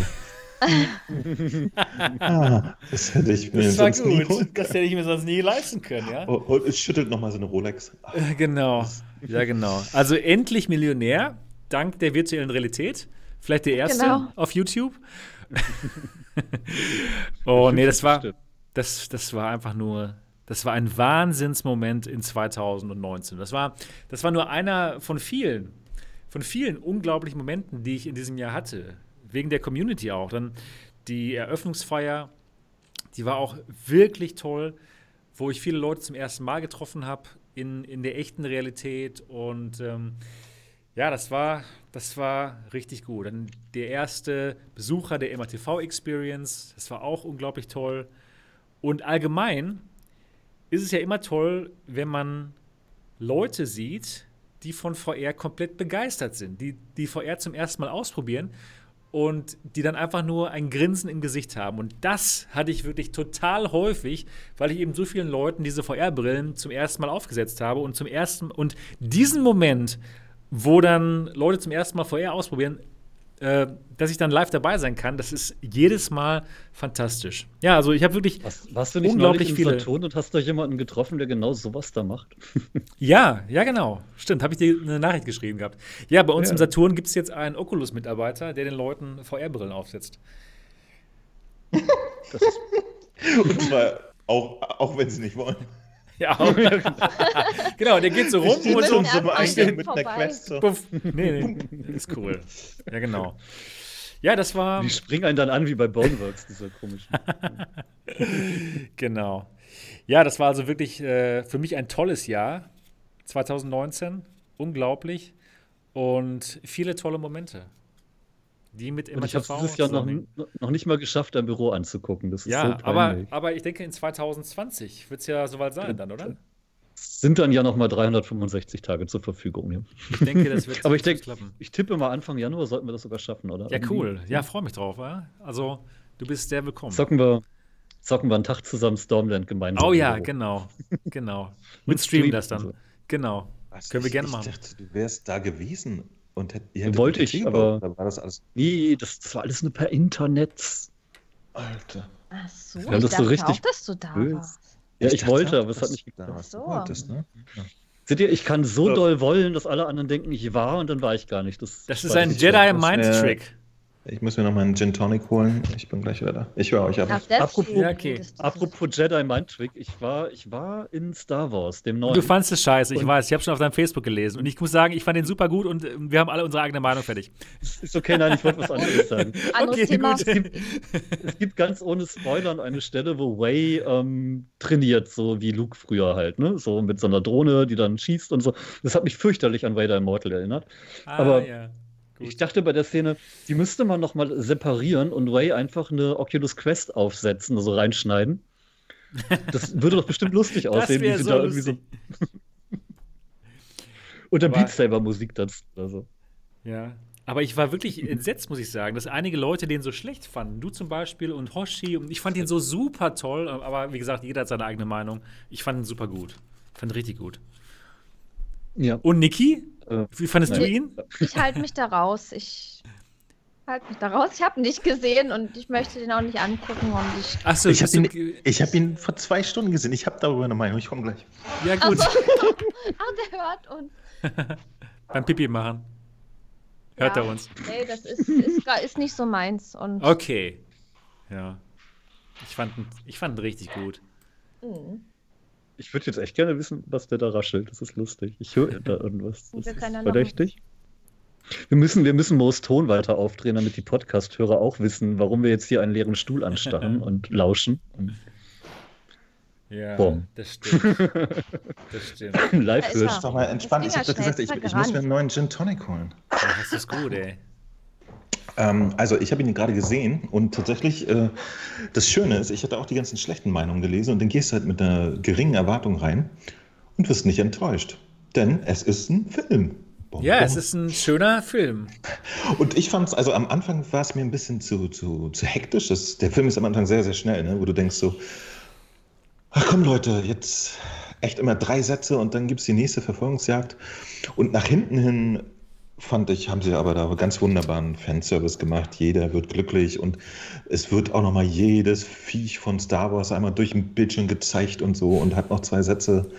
ah, das hätte ich mir Das war sonst nie Das hätte ich mir sonst nie leisten können, ja? Oh, oh, es schüttelt nochmal so eine Rolex. Ah, Äh, Genau. Ja, genau. Also endlich Millionär, dank der virtuellen Realität. Vielleicht der erste Genau. auf YouTube. oh, nee, das war, das, das war einfach nur, das war ein Wahnsinnsmoment in 2019. Das war, das war nur einer von vielen, von vielen unglaublichen Momenten, die ich in diesem Jahr hatte. Wegen der Community auch. Dann die Eröffnungsfeier, die war auch wirklich toll, wo ich viele Leute zum ersten Mal getroffen habe in, in der echten Realität. Und ähm, ja, das war, das war richtig gut. Dann der erste Besucher der MATV Experience, das war auch unglaublich toll. Und allgemein ist es ja immer toll, wenn man Leute sieht, die von VR komplett begeistert sind, die die VR zum ersten Mal ausprobieren und die dann einfach nur ein Grinsen im Gesicht haben. Und das hatte ich wirklich total häufig, weil ich eben so vielen Leuten diese VR-Brillen zum ersten Mal aufgesetzt habe und zum ersten und diesen Moment, wo dann Leute zum ersten Mal VR ausprobieren, äh, dass ich dann live dabei sein kann, das ist jedes Mal fantastisch. Ja, also ich habe wirklich Was, warst du nicht Unglaublich neulich im viele. Saturn und hast da jemanden getroffen, der genau sowas da macht? Ja, ja, genau. Stimmt, habe ich dir eine Nachricht geschrieben gehabt. Ja, bei uns Ja. im Saturn gibt es jetzt einen Oculus-Mitarbeiter, der den Leuten VR-Brillen aufsetzt. Und zwar auch, auch wenn sie nicht wollen. Ja, auch, genau, der geht so rum Die und so. sind so Eingang mit einer. Quest. So. Nee, nee, ist cool. Ja, genau. Ja, das war. Die springen einen dann an wie bei Boneworks, dieser komischen. Genau. Ja, das war also wirklich äh, für mich ein tolles Jahr. 2019. Unglaublich. Und viele tolle Momente. Die mit Und ich habe MATV dieses Jahr noch, noch nicht mal geschafft, dein Büro anzugucken. Das ist Ja, so aber, aber ich denke, in 2020 wird es ja soweit sein dann, oder? Es sind dann ja noch mal 365 Tage zur Verfügung. Ja. Ich denke, das wird Aber ich denke, klappen. ich tippe mal Anfang Januar sollten wir das sogar schaffen, oder? Ja, cool. Ja, freue mich drauf. Ja? Also, du bist sehr willkommen. Zocken wir, zocken wir einen Tag zusammen Stormland gemeinsam. Oh ja, Büro. genau. Genau. Mit Und streamen Stream das dann. so. Genau. Was, Können wir ich, gerne ich machen. dachte, du wärst da gewesen und hätt, ihr hättet Wollte ich, aber- gebaut. Da war das alles. Nee, das, das war alles nur per Internet. Alter. Ach so, Ja, ich das so richtig auch, dass du da böse. warst. Ja, ich, dachte wollte, auch, aber es hat nicht geklappt. So. wolltest, ne? Ja. Seht ihr, ich kann so Ja. doll wollen, dass alle anderen denken, ich war und dann war ich gar nicht. Das, Das ist ein ich Ich muss mir noch mal einen Gin Tonic holen. Ich bin gleich wieder da. Ich höre euch ab. Ach, Apropos- Ja, okay. Apropos Jedi Mind Trick, ich war, ich war in Star Wars, dem neuen. Du fandest es scheiße, ich Und- weiß. Ich habe schon auf deinem Facebook gelesen. Und ich muss sagen, ich fand den super gut und äh, wir haben alle unsere eigene Meinung fertig. ist okay, nein, ich wollte was anderes sagen. Okay, Thema. gut. Es gibt ganz ohne Spoilern eine Stelle, wo Way ähm, trainiert, so wie Luke früher halt, ne? So mit so einer Drohne, die dann schießt und so. Das hat mich fürchterlich an Vader Immortal erinnert. Ah, Aber ja. Gut. Ich dachte bei der Szene, die müsste man noch mal separieren und Way einfach eine Oculus Quest aufsetzen, also reinschneiden. Das würde doch bestimmt lustig aussehen, wie sie so da irgendwie so. Und dann Aber- Beat Saber Musik dazu oder so. Ja. Aber ich war wirklich entsetzt, muss ich sagen, dass einige Leute den so schlecht fanden. Du zum Beispiel und Hoshi. Und ich fand ihn so super toll. Aber wie gesagt, jeder hat seine eigene Meinung. Ich fand ihn super gut. Ich fand ihn richtig gut. Ja. Und Niki? Äh, Wie fandest du ihn? Ich halte mich da raus. Ich halte mich da raus. Ich habe ihn nicht gesehen und ich möchte den auch nicht angucken. Und ich. Achso, Ich habe ihn, ich hab ihn vor zwei Stunden gesehen. Ich habe darüber eine Meinung. Ich komme gleich. Ja, gut. Also, ah, der hört uns. Beim Pipi machen. Hört Ja. er uns. Nee, das ist, ist, ist nicht so meins. Und Okay. Ja. Ich fand, ihn- ich fand ihn richtig gut. Mhm. Ich würde jetzt echt gerne wissen, was der da raschelt. Das ist lustig. Ich höre da irgendwas. Das ist verdächtig. Wir müssen, wir müssen Moos Ton weiter aufdrehen, damit die Podcast-Hörer auch wissen, warum wir jetzt hier einen leeren Stuhl anstarren und lauschen. Und Ja, Boom. das stimmt. Das stimmt. live hören. er. Doch mal entspannt. Ich habe doch gesagt, ich, ich muss mir einen neuen Gin Tonic holen. Das ist gut, ey. Ähm, also ich habe ihn gerade gesehen und tatsächlich, äh, das Schöne ist, ich hatte auch die ganzen schlechten Meinungen gelesen und dann gehst du halt mit einer geringen Erwartung rein und wirst nicht enttäuscht. Denn es ist ein Film. Bom, Ja, bom. es ist ein schöner Film. Und ich fand es, also am Anfang war es mir ein bisschen zu, zu, zu hektisch. Das, der Film ist am Anfang sehr, sehr schnell, ne? wo du denkst so, ach komm Leute, jetzt echt immer drei Sätze und dann gibt es die nächste Verfolgungsjagd. Und nach hinten hin fand ich, haben sie aber da ganz wunderbaren Fanservice gemacht. Jeder wird glücklich und es wird auch nochmal jedes Viech von Star Wars einmal durch den Bildschirm gezeigt und so und hat noch zwei Sätze.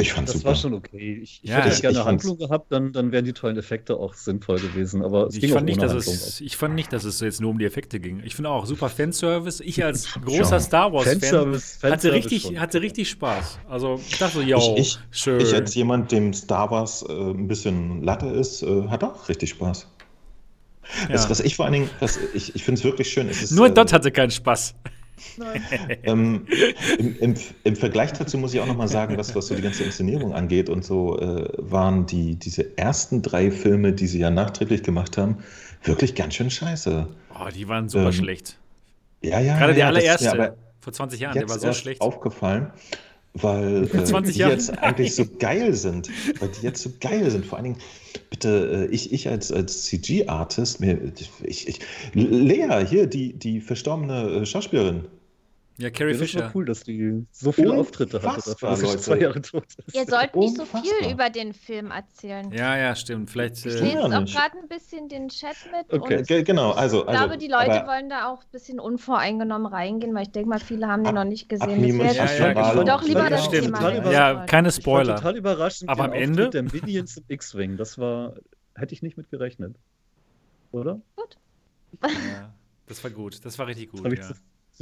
Ich fand's Das super. war schon okay. Ich, ich Ja, hätte ich- gerne ich Handlung gehabt, dann, dann wären die tollen Effekte auch sinnvoll gewesen. Aber es Ich ging fand, auch nicht, dass Handlung. es, ich fand nicht, dass es jetzt nur um die Effekte ging. Ich finde auch super Fanservice. Ich als großer Ja. Star Wars-Fan Fanservice, hatte, richtig, schon. hatte richtig Spaß. Also ich dachte so, yo, Ich, ich, schön. ich als jemand, dem Star Wars äh, ein bisschen Latte ist, äh, hat auch richtig Spaß. ja. Das, was ich vor allen Dingen, was ich, ich finde es wirklich schön. Es ist, Nur äh, Dot hatte keinen Spaß. ähm, im, im, Im Vergleich dazu muss ich auch nochmal sagen, was, was so die ganze Inszenierung angeht und so, äh, waren die, diese ersten drei Filme, die sie ja nachträglich gemacht haben, wirklich ganz schön scheiße. Oh, die waren super Ähm, schlecht. Ja, ja. Gerade ja, der das allererste, aber vor 20 Jahren, der war so schlecht. aufgefallen, weil äh, 20 die Jahre? jetzt eigentlich so geil sind. Weil die jetzt so geil sind. Vor allen Dingen, bitte, äh, ich, ich als, als CG-Artist, mir, ich, ich, Lea, hier, die, die verstorbene äh, Schauspielerin. Ja, Carrie Ja, das war Fisher. cool, dass die so viele Auftritte hatte, dafür, Unfassbar, dass sie zwei Jahre tot ist. Ihr sollt nicht so viel Unfassbar. über den Film erzählen. Ja, ja, stimmt. Vielleicht. Ich Äh, lese Ja, auch gerade ein bisschen den Chat mit Okay. und Ge- Genau, also. ich also glaube, die Leute aber wollen da auch ein bisschen unvoreingenommen reingehen, weil ich denke mal, viele haben den noch nicht gesehen. Das Ja, ja, doch lieber das stimmt. Thema. Ja, keine Ich war Spoiler. total überrascht. Aber am Ende- Auftritt der Minions im X-Wing, das war, hätte ich nicht mit gerechnet. Oder? ja, das war gut. Das war richtig gut. Ja.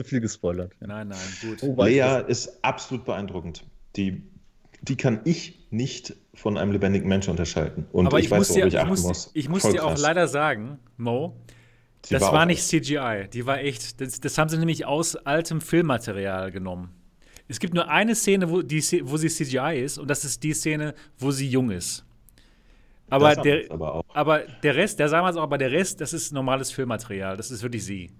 Zu, viel gespoilert. Nein, nein, gut. Oh, Lea ist absolut beeindruckend. Die, die kann ich nicht von einem lebendigen Menschen unterscheiden. Und Aber ich, ich weiß, muss worauf dir, ich achten muss, muss. ich muss Voll dir auch krass. leider sagen, Mo, Sie das war, auch nicht CGI. Die war echt. Das, das haben sie nämlich aus altem Filmmaterial genommen. Es gibt nur eine Szene, wo, die, wo sie CGI ist, und das ist die Szene, wo sie jung ist. Aber, der, aber auch. aber der Rest, der sagen wir es auch, aber der Rest, das ist normales Filmmaterial. Das ist wirklich sie.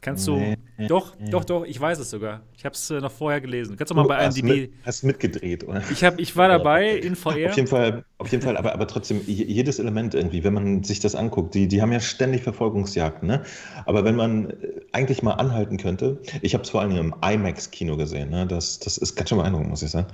Kannst du. Nee. Doch, doch, doch, ich weiß es sogar. Ich habe es äh, noch vorher gelesen. Kannst du mal bei IMDb. mit, hast mitgedreht, oder? Ich, hab, ich war dabei in VR. Auf jeden Fall, auf jeden Fall aber, aber trotzdem, je- jedes Element irgendwie, wenn man sich das anguckt, die, die haben ja ständig Verfolgungsjagden, ne? Aber wenn man äh, eigentlich mal anhalten könnte, ich habe es vor allem im IMAX-Kino gesehen, ne? Das, das ist ganz schön beeindruckend, muss ich sagen.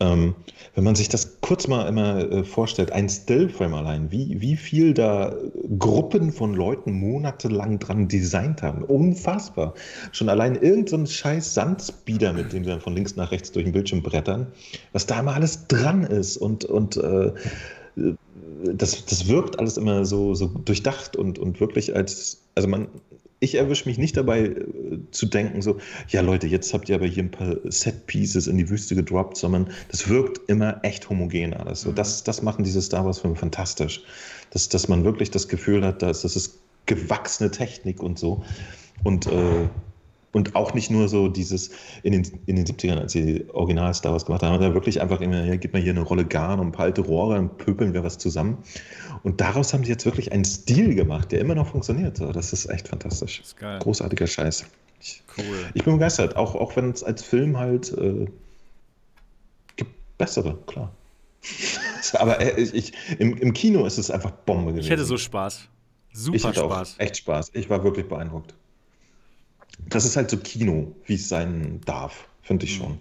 Ähm, wenn man sich das kurz mal immer äh, vorstellt, ein Stillframe allein, wie, wie viel da Gruppen von Leuten monatelang dran designt haben. Unfassbar. Schon allein irgendein so scheiß Sandspeeder, mit dem sie dann von links nach rechts durch den Bildschirm brettern, was da mal alles dran ist und, und äh, das, das wirkt alles immer so, so durchdacht und, und wirklich als, also man, ich erwische mich nicht dabei äh, zu denken, so, ja Leute, jetzt habt ihr aber hier ein paar Set-Pieces in die Wüste gedroppt, sondern das wirkt immer echt homogen alles. So, das, das machen diese Star Wars-Filme fantastisch. Dass, dass man wirklich das Gefühl hat, dass das ist gewachsene Technik und so. Und, äh, und auch nicht nur so dieses in den, in den 70ern, als sie Original Star Wars gemacht haben, haben da wirklich einfach immer, ja, gib mal hier eine Rolle Garn und ein paar alte Rohre, dann pöpeln wir was zusammen. Und daraus haben sie jetzt wirklich einen Stil gemacht, der immer noch funktioniert. So, das ist echt fantastisch. Ist. Großartiger Scheiß. Ich, Cool. ich bin begeistert, auch, auch wenn es als Film halt äh, gibt bessere, klar. Aber äh, ich, ich, im, im Kino ist es einfach Bombe gewesen. Ich hätte so Spaß. Super Ich hatte Spaß. auch echt Spaß. Ich war wirklich beeindruckt. Das ist halt so Kino, wie es sein darf, finde ich schon.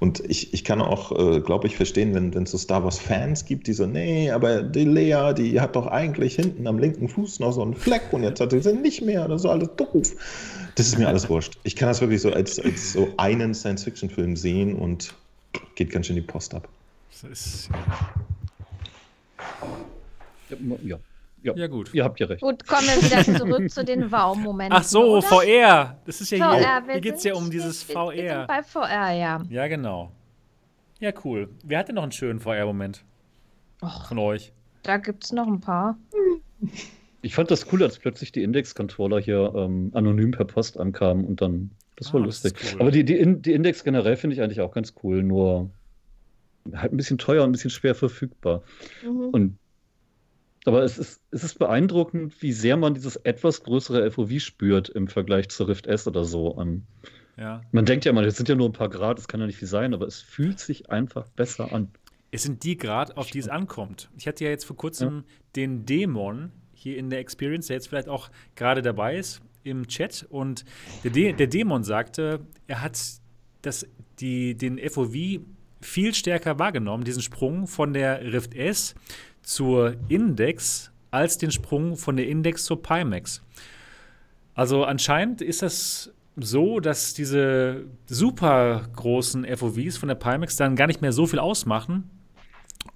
Und ich, ich kann auch, äh, glaube ich, verstehen, wenn es so Star Wars-Fans gibt, die so, nee, aber die Lea, die hat doch eigentlich hinten am linken Fuß noch so einen Fleck und jetzt hat sie sie nicht mehr, das ist alles doof. Das ist mir alles wurscht. Ich kann das wirklich so als, als so einen Science-Fiction-Film sehen und geht ganz schön die Post ab. Das ist, Ja, ja. Ja, gut. Ihr habt ja recht. Gut, kommen wir wieder zurück zu den Wow-Momenten. Ach so, oder? VR. Das ist ja VR, hier. Hier geht es ja um dieses wir- wir sind VR. Bei VR, ja. Ja, genau. Ja, cool. Wer hatte noch einen schönen VR-Moment von euch? da gibt es noch ein paar. Ich fand das cool, als plötzlich die Index-Controller hier ähm, anonym per Post ankamen und dann. Das war Ah, das lustig. ist cool. Aber die, die, In die Index generell finde ich eigentlich auch ganz cool, nur halt ein bisschen teuer und ein bisschen schwer verfügbar. Mhm. Und aber es ist, es ist beeindruckend, wie sehr man dieses etwas größere FOV spürt im Vergleich zur Rift S oder so. Ähm, Ja. man denkt ja mal, das sind ja nur ein paar Grad, das kann ja nicht viel sein, aber es fühlt sich einfach besser an. Es sind die Grad, auf die es ankommt. Ich hatte ja jetzt vor kurzem den Dämon hier in der Experience, der jetzt vielleicht auch gerade dabei ist im Chat. Und der, De der Dämon sagte, er hat das, die, den FOV viel stärker wahrgenommen, diesen Sprung von der Rift S zur Index, als den Sprung von der Index zur Pimax. Also anscheinend ist das so, dass diese super großen FOVs von der Pimax dann gar nicht mehr so viel ausmachen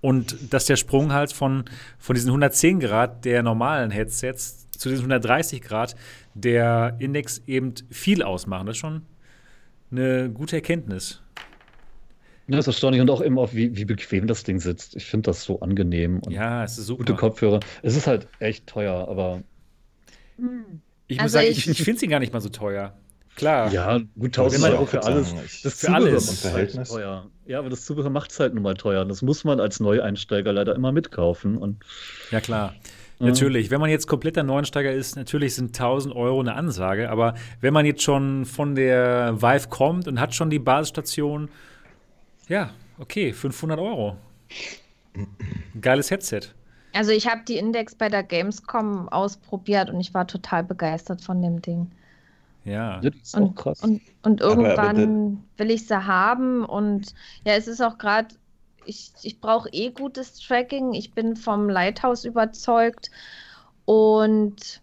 und dass der Sprung halt von, von diesen 110 Grad der normalen Headsets zu diesen 130 Grad der Index eben viel ausmachen. Das ist schon eine gute Erkenntnis. Ja, das ist erstaunlich und auch eben auch, wie, wie bequem das Ding sitzt. Ich finde das so angenehm und Ja, es ist super. gute Kopfhörer. Es ist halt echt teuer, aber Ich muss Also sagen, ich- ich, ich finde sie gar nicht mal so teuer. Klar. ja, gut, Wenn 1000 man Euro auch für alles. ich- Das Für Zubehör alles. macht's halt Verhältnis. teuer. Ja, aber das Zubehör macht es halt nun mal teuer. Das muss man als Neueinsteiger leider immer mitkaufen. Und Ja, klar. Ja. Natürlich, wenn man jetzt kompletter Neuensteiger ist, natürlich sind 1000 Euro eine Ansage, aber wenn man jetzt schon von der Vive kommt und hat schon die Basisstation, ja, okay, 500 Euro. Ein geiles Headset. Also ich habe die Index bei der Gamescom ausprobiert und ich war total begeistert von dem Ding. Ja. das ist auch Und, krass. und, und Aber- aber irgendwann will ich sie haben und ja, es ist auch gerade, ich, ich brauche eh gutes Tracking. Ich bin vom Lighthouse überzeugt und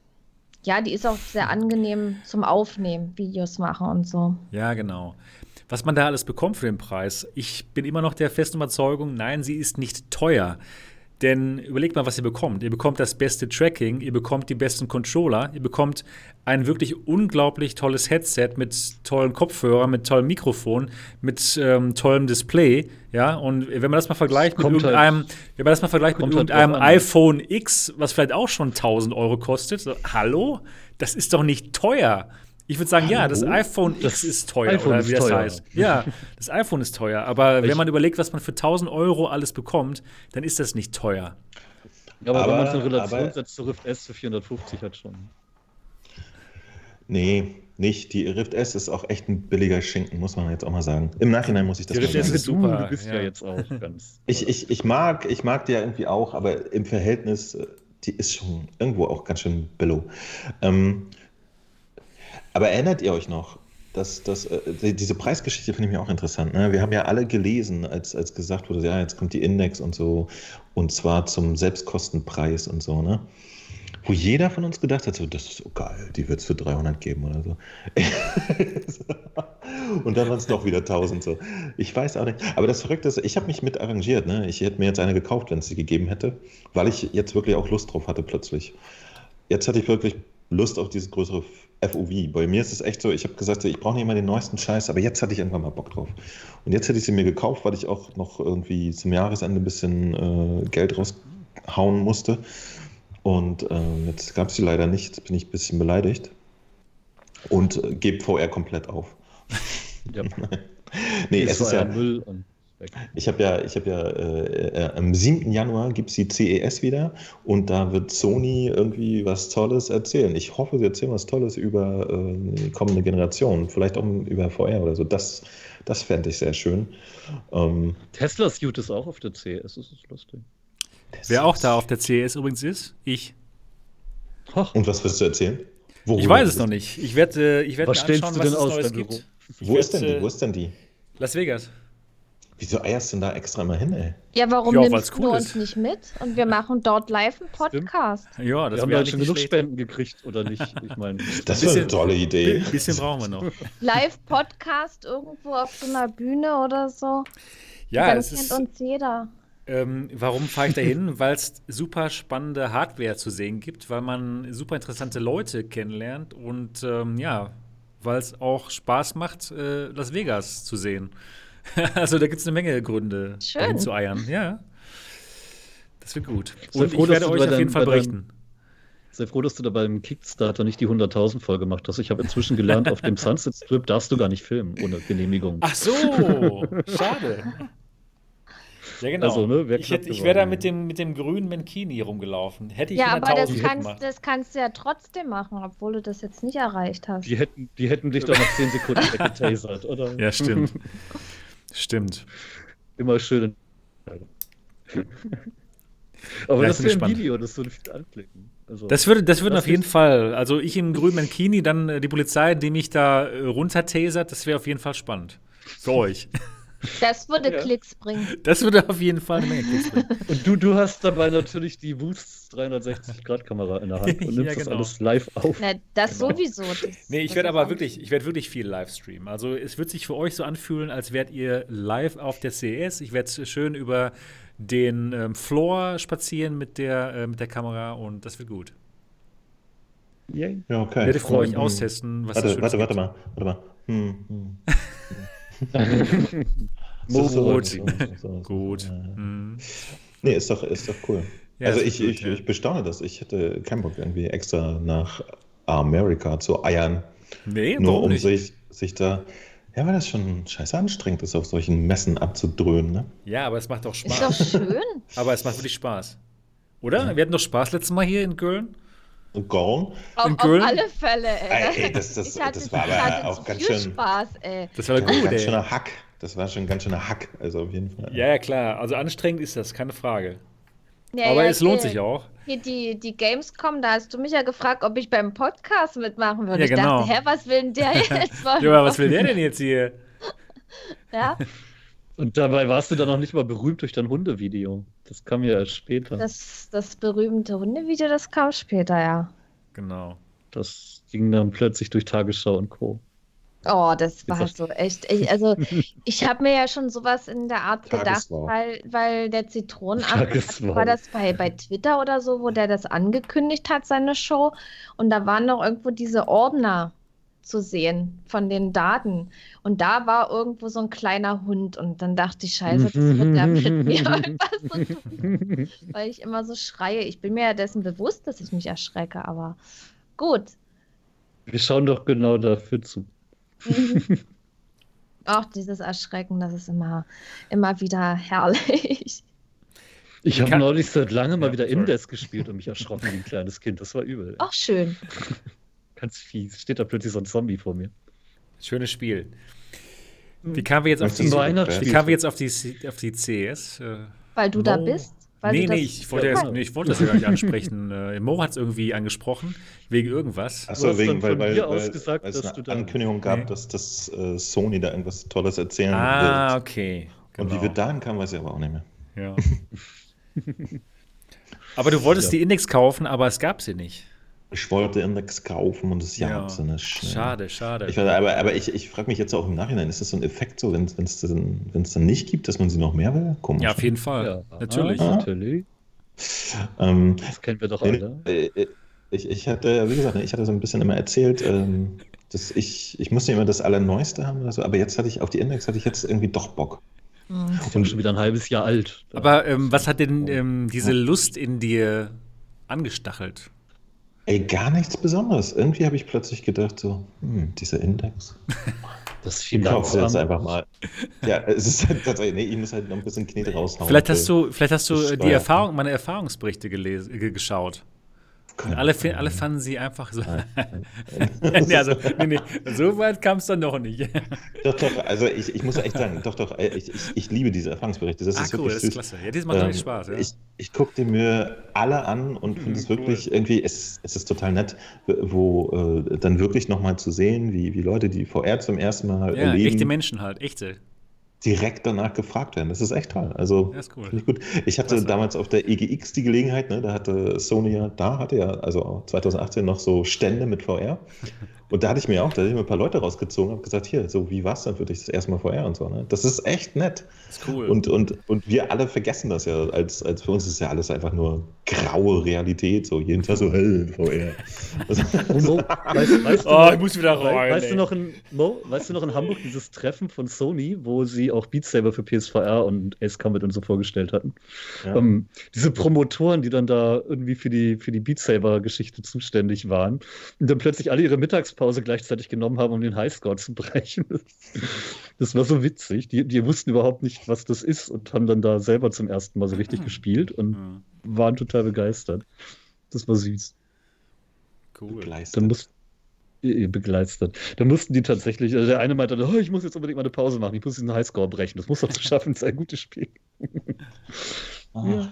ja, die ist auch sehr angenehm zum Aufnehmen, Videos machen und so. Ja, genau. Was man da alles bekommt für den Preis, ich bin immer noch der festen Überzeugung, nein, sie ist nicht teuer. Denn überlegt mal, was ihr bekommt. Ihr bekommt das beste Tracking, ihr bekommt die besten Controller, ihr bekommt ein wirklich unglaublich tolles Headset mit tollen Kopfhörern, mit tollem Mikrofon, mit ähm, tollem Display. Ja, und wenn man das mal vergleicht mit halt irgendeinem, halt, wenn man das mal vergleicht mit halt irgendeinem iPhone X, was vielleicht auch schon 1000 Euro kostet, so, hallo, das ist doch nicht teuer. Ich würde sagen, Hallo? ja, das iPhone das X ist teuer, iPhone oder wie das teuer. heißt. Ja, das iPhone ist teuer. Aber ich wenn man überlegt, was man für 1000 Euro alles bekommt, dann ist das nicht teuer. Ja, aber, aber wenn man es in Relation setzt zu Rift S für 450 hat schon. Nee, nicht. Die Rift S ist auch echt ein billiger Schinken, muss man jetzt auch mal sagen. Im Nachhinein muss ich das die Rift S ist super. Du bist ja, ja jetzt auch ganz. Ich, ich, ich, mag, ich mag die ja irgendwie auch, aber im Verhältnis, äh, die ist schon irgendwo auch ganz schön billow. Ähm, aber erinnert ihr euch noch, dass, dass äh, diese Preisgeschichte finde ich mir auch interessant. Ne? Wir haben ja alle gelesen, als, als gesagt wurde, ja, jetzt kommt die Index und so, und zwar zum Selbstkostenpreis und so, ne? Wo jeder von uns gedacht hat, so, das ist so geil, die wird es für 300 geben oder so. und dann waren es doch wieder 1000 so. Ich weiß auch nicht. Aber das Verrückte ist, ich habe mich mit arrangiert. Ne? Ich hätte mir jetzt eine gekauft, wenn es sie gegeben hätte, weil ich jetzt wirklich auch Lust drauf hatte plötzlich. Jetzt hatte ich wirklich Lust auf dieses größere FOV. Bei mir ist es echt so, ich habe gesagt, ich brauche nicht immer den neuesten Scheiß, aber jetzt hatte ich irgendwann mal Bock drauf. Und jetzt hätte ich sie mir gekauft, weil ich auch noch irgendwie zum Jahresende ein bisschen äh, Geld raushauen musste. Und äh, jetzt gab es sie leider nicht, jetzt bin ich ein bisschen beleidigt. Und äh, gebe VR komplett auf. Ja. nee, es ist ja. Müll und ich habe ja, ich habe ja äh, äh, am 7. Januar gibt es die CES wieder und da wird Sony irgendwie was Tolles erzählen. Ich hoffe, sie erzählen was Tolles über äh, die kommende Generation, vielleicht auch über VR oder so. Das, das fände ich sehr schön. Ähm, Tesla Suit ist auch auf der CES, das ist lustig. Wer auch da auf der CES übrigens ist, ich. Ach. Und was wirst du erzählen? Worüber ich weiß es noch nicht. Ich werde äh, ich werd was mir anschauen, was es Neues gibt. Wo ist, denn die? Wo ist denn die? Las Vegas. Wieso eierst du denn da extra mal hin, ey? Ja, warum ja, nimmst cool du uns nicht mit? Und wir machen dort live einen Podcast. Stimmt. Ja, das wir haben ja schon genug Spenden gekriegt, oder nicht? Ich meine, das ist eine tolle Idee. Ein bisschen brauchen wir noch. Live-Podcast irgendwo auf so einer Bühne oder so. Ja, Dann es kennt ist, uns jeder. Ähm, warum fahre ich da hin? weil es super spannende Hardware zu sehen gibt, weil man super interessante Leute kennenlernt und ähm, ja, weil es auch Spaß macht, äh, Las Vegas zu sehen. also da gibt es eine Menge Gründe, dahin zu eiern. Ja. Das wird gut. Und froh, ich werde euch auf jeden Fall berichten. Sei froh, dass du da beim Kickstarter nicht die 100.000 voll gemacht hast. Ich habe inzwischen gelernt, auf dem Sunset Strip darfst du gar nicht filmen ohne Genehmigung. Ach so, schade. Ja, genau. Also, ne, ich, ich wäre da mit dem, mit dem grünen Menkini rumgelaufen. Hätte ich Ja, aber das kannst, das kannst du ja trotzdem machen, obwohl du das jetzt nicht erreicht hast. Die hätten, die hätten dich doch nach 10 Sekunden weggetasert, oder? Ja, stimmt. Stimmt. Immer schön. Aber ja, das wäre ein Video, das würde viel anklicken. Also, das würde, das würden auf jeden Fall. Also ich im grünen Mankini, dann äh, die Polizei, die mich da äh, runtertasert, das wäre auf jeden Fall spannend. Für euch. Das würde ja. Klicks bringen. Das würde auf jeden Fall eine Menge Klicks bringen. Und du, du hast dabei natürlich die Boost 360-Grad-Kamera in der Hand und nimmst ja, genau. das alles live auf. Na, das genau. sowieso. Das, nee, ich werde aber wirklich, ich werde wirklich viel live streamen. Also es wird sich für euch so anfühlen, als wärt ihr live auf der CES. Ich werde schön über den ähm, Floor spazieren mit der, äh, mit der Kamera und das wird gut. Yay. Ja, okay. Ich werde für euch austesten, was warte, warte, warte mal, warte mal. Hm, hm. so, so, so, Gut. Mhm. Nee, ist doch, ist doch cool. Ja, also ich, gut, ich, ja. ich bestaune das. Ich hätte keinen Bock, irgendwie extra nach Amerika zu eiern. Nee, nur um nicht? Sich, sich da. Ja, weil das schon scheiße anstrengend ist, auf solchen Messen abzudröhnen, ne? Ja, aber es macht auch Spaß. Ist doch schön. aber es macht wirklich Spaß. Oder? Ja. Wir hatten doch Spaß letztes Mal hier in Köln. Gone. Auf, auf alle Fälle, ey. ey das, das, hatte, das war aber auch ganz schön. Spaß, ey. Das war gut, ein ganz schöner Hack. Das war schon ein ganz schöner Hack, also auf jeden Fall. Ja, ja, klar. Also anstrengend ist das, keine Frage. Ja, aber ja, es lohnt sich auch. Hier die, die Gamescom, da hast du mich ja gefragt, ob ich beim Podcast mitmachen würde. Ja, genau. Ich dachte, hä, was will denn der jetzt? ja, was will der denn jetzt hier? ja. Und dabei warst du dann noch nicht mal berühmt durch dein Hundevideo. Das kam ja erst später. Das, das berühmte Hundevideo, das kam später, ja. Genau. Das ging dann plötzlich durch Tagesschau und Co. Oh, das war so echt. Ich, also, ich habe mir ja schon sowas in der Art gedacht, weil, weil der Zitronenabend, war das bei, bei Twitter oder so, wo der das angekündigt hat, seine Show. Und da waren noch irgendwo diese Ordner zu sehen von den Daten. Und da war irgendwo so ein kleiner Hund. Und dann dachte ich, scheiße, das wird ja mit mir irgendwas zu tun. Weil ich immer so schreie. Ich bin mir ja dessen bewusst, dass ich mich erschrecke, aber gut. Wir schauen doch genau dafür zu. Mhm. Auch dieses Erschrecken, das ist immer, immer wieder herrlich. Ich habe neulich seit langem mal wieder Indes gespielt und mich erschrocken wie ein kleines Kind. Das war übel. Auch schön. Ganz fies. Steht da plötzlich so ein Zombie vor mir. Schönes Spiel. Wie kamen wir jetzt auf die, wie kamen wir jetzt auf die, auf die CS? Weil du oh. da bist? Weil nee, nee ich, wollte das, nee, ich wollte das ja gar nicht ansprechen. äh, Mo hat es irgendwie angesprochen, wegen irgendwas. Achso, wegen, weil, weil, weil, gesagt, weil es eine Ankündigung gab, nee. dass, dass uh, Sony da irgendwas Tolles erzählen ah, wird. Ah, okay. Genau. Und wie genau. wir dahin kamen, weiß ich aber auch nicht mehr. Ja. aber du wolltest ja. die Index kaufen, aber es gab sie nicht. Ich wollte Index kaufen und es ja, sie nicht. Schade, schade. Ich, aber aber ich, ich frage mich jetzt auch im Nachhinein, ist das so ein Effekt so, wenn es dann, dann nicht gibt, dass man sie noch mehr will? Komisch. Ja, auf jeden Fall. Ja. Natürlich. Ah, natürlich. Ähm, das kennen wir doch alle. Äh, ich, ich hatte, wie gesagt, ich hatte so ein bisschen immer erzählt, ähm, dass ich, ich musste immer das Allerneueste haben oder so, aber jetzt hatte ich auf die Index hatte ich jetzt irgendwie doch Bock. Mhm. Und schon wieder ein halbes Jahr alt. Aber ähm, was hat denn ähm, diese Lust in dir angestachelt? Ey, gar nichts Besonderes. Irgendwie habe ich plötzlich gedacht, so, hm, dieser Index. Das viel kaufst jetzt einfach mal. Ja, es ist halt tatsächlich, nee, ich muss halt noch ein bisschen Knete raushauen. Vielleicht hast du, vielleicht hast du die Erfahrung, meine Erfahrungsberichte gelesen, geschaut. Und alle, alle fanden sie einfach so. nee, also, nee, nee, so weit kam es dann noch nicht. doch, doch, also ich, ich muss echt sagen, doch, doch, äh, ich, ich, ich liebe diese Erfahrungsberichte. Das ah, ist cool, das ist klasse. Ja, das macht ähm, Spaß. Ja. Ich, ich gucke mir alle an und finde es mhm, wirklich cool. irgendwie, es, es ist total nett, wo äh, dann wirklich nochmal zu sehen, wie, wie Leute, die VR zum ersten Mal ja, erleben. echte Menschen halt, echte direkt danach gefragt werden. Das ist echt toll. Also cool. ich gut. Ich hatte Klasse. damals auf der EGX die Gelegenheit, ne, da hatte Sony ja, da hatte ja, also 2018 noch so Stände mit VR. Und da hatte ich mir auch, da hatte ich mir ein paar Leute rausgezogen und gesagt, hier, so wie war es dann für dich das erste Mal VR und so. Ne? Das ist echt nett. Das ist cool. Und, und, und wir alle vergessen das ja. Als, als für uns ist ja alles einfach nur graue Realität. So jeden Tag so, hey, VR. Mo, weißt, weißt oh, noch, ich muss wieder rein. Weißt, du noch in, Mo, weißt du noch in Hamburg dieses Treffen von Sony, wo sie auch Beat Saber für PSVR und Ace Combat und so vorgestellt hatten? Ja. Um, ähm, diese Promotoren, die dann da irgendwie für die, für die Beat Saber-Geschichte zuständig waren und dann plötzlich alle ihre Mittagspause Mittagspause gleichzeitig genommen haben, um den Highscore zu brechen. Das war so witzig. Die, die wussten überhaupt nicht, was das ist und haben dann da selber zum ersten Mal so richtig mhm. gespielt und mhm. waren total begeistert. Das war süß. Cool. Begleistert. Dann muss, begleistert. Da mussten die tatsächlich, also der eine meinte, oh, ich muss jetzt unbedingt mal eine Pause machen, ich muss diesen Highscore brechen. Das muss doch zu schaffen, das ist ein gutes Spiel. Ach, ja.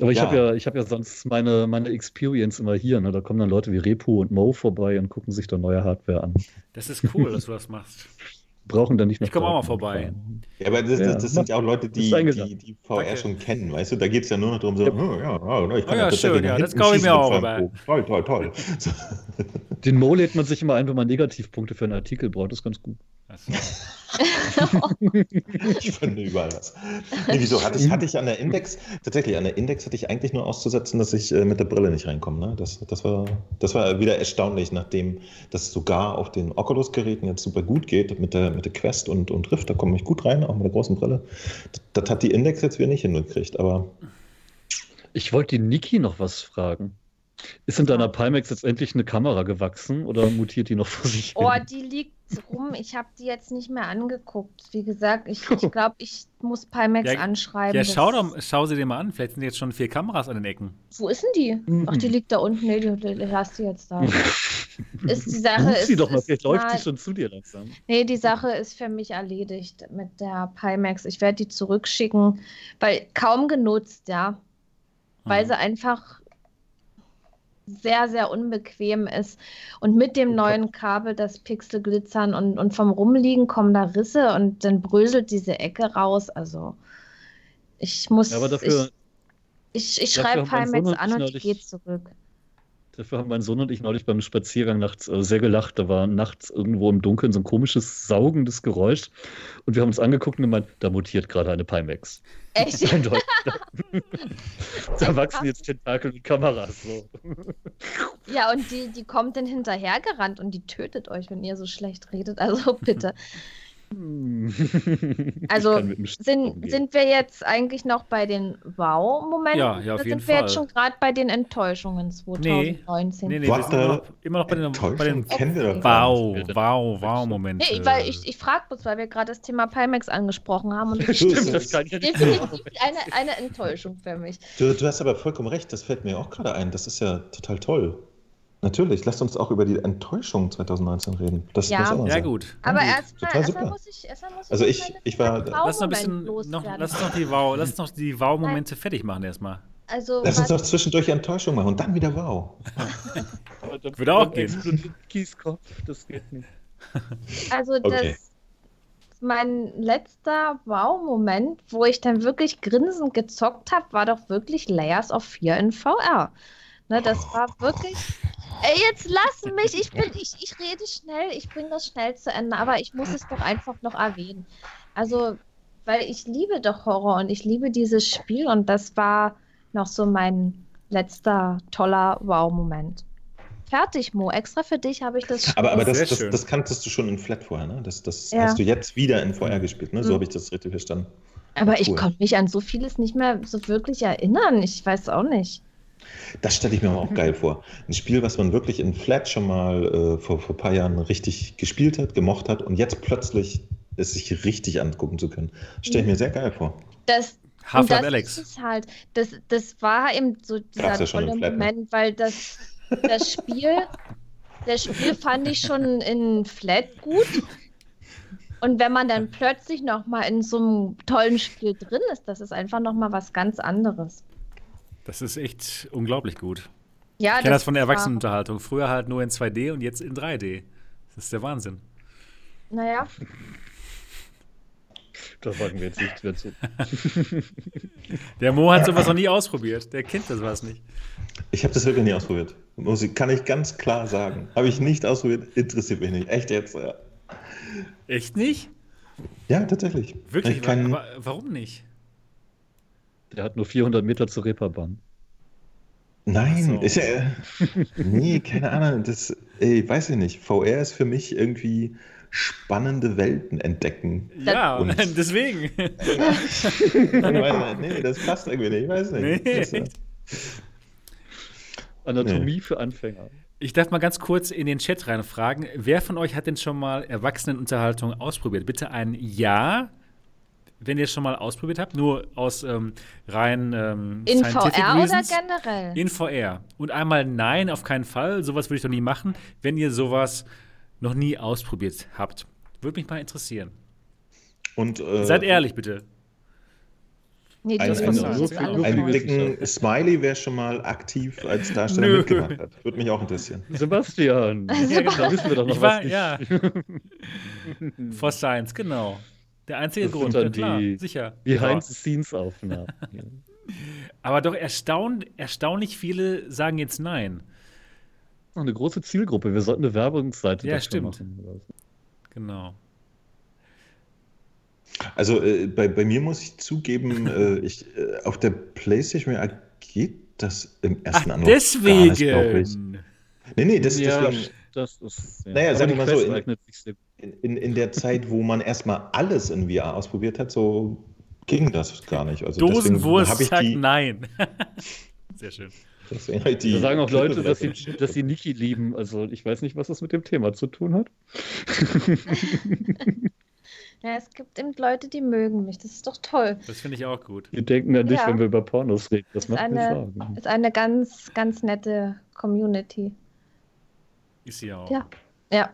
Aber ich ja. habe ja, hab ja sonst meine, meine Experience immer hier. Ne? Da kommen dann Leute wie Repo und Mo vorbei und gucken sich da neue Hardware an. Das ist cool, dass du das machst. Brauchen dann nicht noch. Ich komme auch mal vorbei. Ja, aber das, das, das sind ja auch Leute, die, die, die VR Danke. schon kennen, weißt du? Da geht es ja nur noch darum, so, ja, oh, ja, oh, ich kann oh, ja, schön, ja, das glaube ich mir auch. Aber. Toll, toll, toll. Den Mo lädt man sich immer ein, wenn man Negativpunkte für einen Artikel braucht. Das ist ganz gut. ich finde überall was. Nee, wieso? Hatte ich, hatte ich an der Index, tatsächlich, an der Index hatte ich eigentlich nur auszusetzen, dass ich äh, mit der Brille nicht reinkomme. Ne? Das, das, war, das war wieder erstaunlich, nachdem das sogar auf den Oculus-Geräten jetzt super gut geht, mit der, mit der Quest und, und Rift, da komme ich gut rein, auch mit der großen Brille. Das, das hat die Index jetzt wieder nicht hingekriegt, aber. Ich wollte die Niki noch was fragen. Ist in deiner Pimax jetzt endlich eine Kamera gewachsen oder mutiert die noch vor sich hin? Oh, die liegt rum. Ich habe die jetzt nicht mehr angeguckt. Wie gesagt, ich glaube, ich, glaub, ich muss Pimax ja, anschreiben. Ja, schau, doch, schau sie dir mal an. Vielleicht sind jetzt schon vier Kameras an den Ecken. Wo ist denn die? Ach, die liegt da unten. Nee, die, die hast du jetzt da. ist die Sache ist, sie doch mal, vielleicht läuft sie schon zu dir langsam. Nee, die Sache ist für mich erledigt mit der Pimax. Ich werde die zurückschicken, weil kaum genutzt, ja. Weil mhm. sie einfach sehr, sehr unbequem ist. Und mit dem neuen Kabel, das Pixel glitzern und, und vom Rumliegen kommen da Risse und dann bröselt diese Ecke raus. Also ich muss. Ja, aber dafür, ich, ich, ich schreibe Pimax an und ich gehe zurück. Dafür haben mein Sohn und ich neulich beim Spaziergang nachts äh, sehr gelacht. Da war nachts irgendwo im Dunkeln so ein komisches, saugendes Geräusch. Und wir haben uns angeguckt und gemeint, da mutiert gerade eine Pimax. Echt? da wachsen jetzt Tentakel wie Kameras. So. Ja, und die, die kommt dann hinterhergerannt und die tötet euch, wenn ihr so schlecht redet. Also bitte. Hm. Also sind, sind wir jetzt eigentlich noch bei den Wow-Momenten? Ja, ja, auf jeden sind wir Fall. jetzt schon gerade bei den Enttäuschungen 2019? Nee, nee, wir What sind immer noch, the- immer noch bei den, bei den wir. Wow, wow, wow Momente. Nee, weil ich, ich frage bloß, weil wir gerade das Thema Pimax angesprochen haben und das ist Stimmt, das kann ich definitiv eine, eine Enttäuschung für mich. Du, du hast aber vollkommen recht, das fällt mir auch gerade ein. Das ist ja total toll. Natürlich, lasst uns auch über die Enttäuschung 2019 reden. Das Ja. auch mal ja, gut. Aber gut, erstmal erstmal super. muss ich, erstmal muss ich Also ich- ich war- Lass noch ein bisschen, noch, lass uns noch die Wow, lass uns noch die Wow-Momente fertig machen erstmal. Also, Lass uns was- doch zwischendurch Enttäuschung machen und dann wieder wow. Würde auch gehen. explodiert Kieskopf, das geht nicht. Also Okay. das mein letzter Wow-Moment, wo ich dann wirklich grinsend gezockt habe, war doch wirklich Layers of 4 in VR. Ne, das war wirklich. Ey, jetzt lass mich! Ich bin, ich, ich rede schnell, ich bringe das schnell zu Ende, aber ich muss es doch einfach noch erwähnen. Also, weil ich liebe doch Horror und ich liebe dieses Spiel und das war noch so mein letzter toller Wow-Moment. Fertig, Mo. Extra für dich habe ich das Spiel. Aber, aber das, das, das kanntest du schon in Flat vorher, ne? Das, das Ja. hast du jetzt wieder in VR gespielt, ne? So Mhm. habe ich das richtig verstanden. Aber ich Cool. konnte mich an so vieles nicht mehr so wirklich erinnern. Ich weiß auch nicht. Das stelle ich mir aber auch geil vor. Ein Spiel, was man wirklich in Flat schon mal äh, vor, vor ein paar Jahren richtig gespielt hat, gemocht hat und jetzt plötzlich es sich richtig angucken zu können. Stelle ich mir sehr geil vor. Das, und Half-Life das Alex. ist halt. Das, das war eben so dieser ja schon tolle im Flat, ne? Moment, weil das, das Spiel, das Spiel fand ich schon in Flat gut. Und wenn man dann plötzlich noch mal in so einem tollen Spiel drin ist, das ist einfach noch mal was ganz anderes. Das ist echt unglaublich gut. Ja, Ich kenne das von der Erwachsenenunterhaltung. Früher halt nur in 2D und jetzt in 3D. Das ist der Wahnsinn. Naja, Da sagen wir jetzt nichts mehr zu. Der Mo hat sowas noch nie ausprobiert. Der kennt das was nicht. Ich habe das wirklich nie ausprobiert. Muss ich, kann ich ganz klar sagen. Habe ich nicht ausprobiert, interessiert mich nicht. Echt jetzt. Ja, Echt nicht? ja tatsächlich. Wirklich? Ich kann, Wa- wa- warum nicht? Der hat nur 400 Meter zur Reeperbahn. Nein, so. ist ja. äh, nee, keine Ahnung. Das, ey, weiß ich nicht. VR ist für mich irgendwie spannende Welten entdecken. Ja, Und- deswegen. nee, das passt irgendwie nicht. Ich weiß nicht. Nee. Äh, Anatomie für Anfänger. Ich darf mal ganz kurz in den Chat reinfragen. Wer von euch hat denn schon mal Erwachsenenunterhaltung ausprobiert? Bitte ein Ja, wenn ihr es schon mal ausprobiert habt. Nur aus ähm, rein ähm, in scientific VR oder reasons. generell? In VR. Und einmal Nein, auf keinen Fall. Sowas würde ich doch nie machen, wenn ihr sowas noch nie ausprobiert habt. Würde mich mal interessieren. Und, äh, Seid ehrlich, bitte. Nee, Ein- ein- für Einen dicken Smiley wäre schon mal aktiv als Darsteller Nö. mitgemacht hat. Würde mich auch interessieren. Sebastian. Genau. Da wissen wir doch noch Ich war, was nicht. ja. For Science, genau. Der einzige Das sind Grund, dann ja, klar, die sicher. Behind-the-Scenes-Aufnahmen. Ja. Aber doch erstaun erstaunlich viele sagen jetzt Nein. Eine große Zielgruppe. Wir sollten eine Werbungsseite Ja, dafür stimmt. machen. oder so. Genau. Also äh, bei, bei mir muss ich zugeben, äh, ich, äh, auf der PlayStation geht das im Ach, ersten Anlauf gar nicht, ich. deswegen. Nee, nee, das, ja, deswegen das ist. Ja. Naja, Aber sagen wir mal so, in- in, in, in der Zeit, wo man erstmal alles in VR ausprobiert hat, so ging das gar nicht. Also Dosenwurst habe ich sagt die, Nein. Sehr schön. deswegen die Da sagen auch Leute, dass sie, dass sie Niki lieben. Also ich weiß nicht, was das mit dem Thema zu tun hat. Ja, es gibt eben Leute, die mögen mich. Das ist doch toll. Das finde ich auch gut. Wir denken an dich, Ja. wenn wir über Pornos reden. Das Ist macht mir eine, Sorgen. ist eine ganz, ganz nette Community. Ist sie auch. Ja. Ja.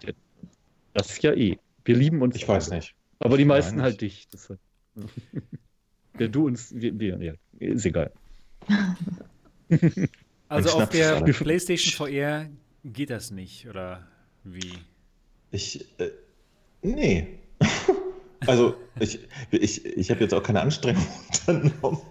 Das ist ja eh. Wir lieben uns. Ich weiß nicht. Aber die meisten halt dich. Deshalb. Ja, du uns, wir, wir, ja, ist egal. Also auf der. PlayStation VR geht das nicht, oder wie? Ich, äh, nee. Also, ich, ich, ich habe jetzt auch keine Anstrengung unternommen.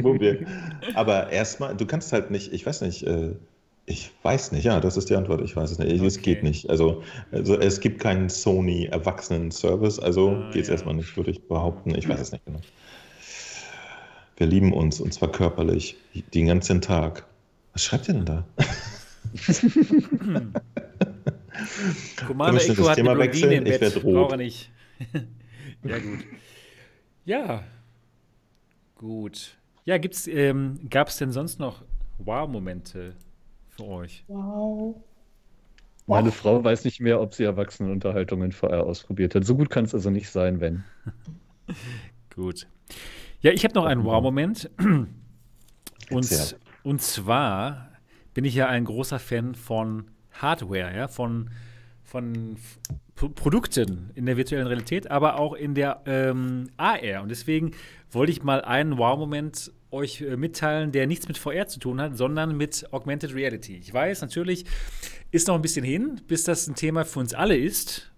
Wo wir- Aber erstmal, du kannst halt nicht, ich weiß nicht, äh, Ich weiß nicht, ja, das ist die Antwort. Ich weiß es nicht. Okay. Es geht nicht. Also, also es gibt keinen Sony Erwachsenen-Service, also ah, geht es ja. erstmal nicht, würde ich behaupten. Ich weiß es nicht genau. Wir lieben uns und zwar körperlich den ganzen Tag. Was schreibt ihr denn da? Commander Echo hat Thema wechseln. Im. Ich werde rot. Brauche nicht. ja, gut. Ja. Gut. Ja, gibt's, ähm, gab es denn sonst noch Wow-Momente für euch? Wow. Meine wow. Frau weiß nicht mehr, ob sie Erwachsenenunterhaltungen VR ausprobiert hat. So gut kann es also nicht sein, wenn. gut. Ja, ich habe noch einen Wow-Moment. Und, und zwar bin ich ja ein großer Fan von Hardware, ja, von, von P Produkten in der virtuellen Realität, aber auch in der ähm, AR. Und deswegen wollte ich mal einen Wow-Moment euch äh, mitteilen, der nichts mit VR zu tun hat, sondern mit Augmented Reality. Ich weiß, natürlich ist noch ein bisschen hin, bis das ein Thema für uns alle ist.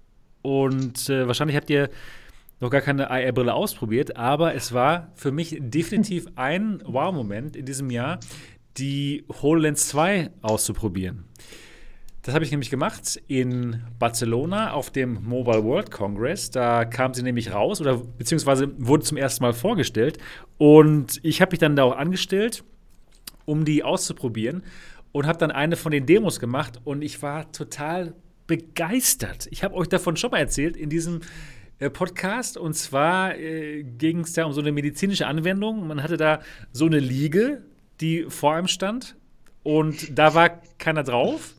Und äh, wahrscheinlich habt ihr noch gar keine AR-Brille ausprobiert, aber es war für mich definitiv ein Wow-Moment in diesem Jahr, die HoloLens 2 auszuprobieren. Das habe ich nämlich gemacht in Barcelona auf dem Mobile World Congress. Da kam sie nämlich raus oder beziehungsweise wurde zum ersten Mal vorgestellt. Und ich habe mich dann da auch angestellt, um die auszuprobieren und habe dann eine von den Demos gemacht und ich war total begeistert. Ich habe euch davon schon mal erzählt in diesem äh, Podcast und zwar äh, ging es da um so eine medizinische Anwendung. Man hatte da so eine Liege, die vor einem stand und da war keiner drauf.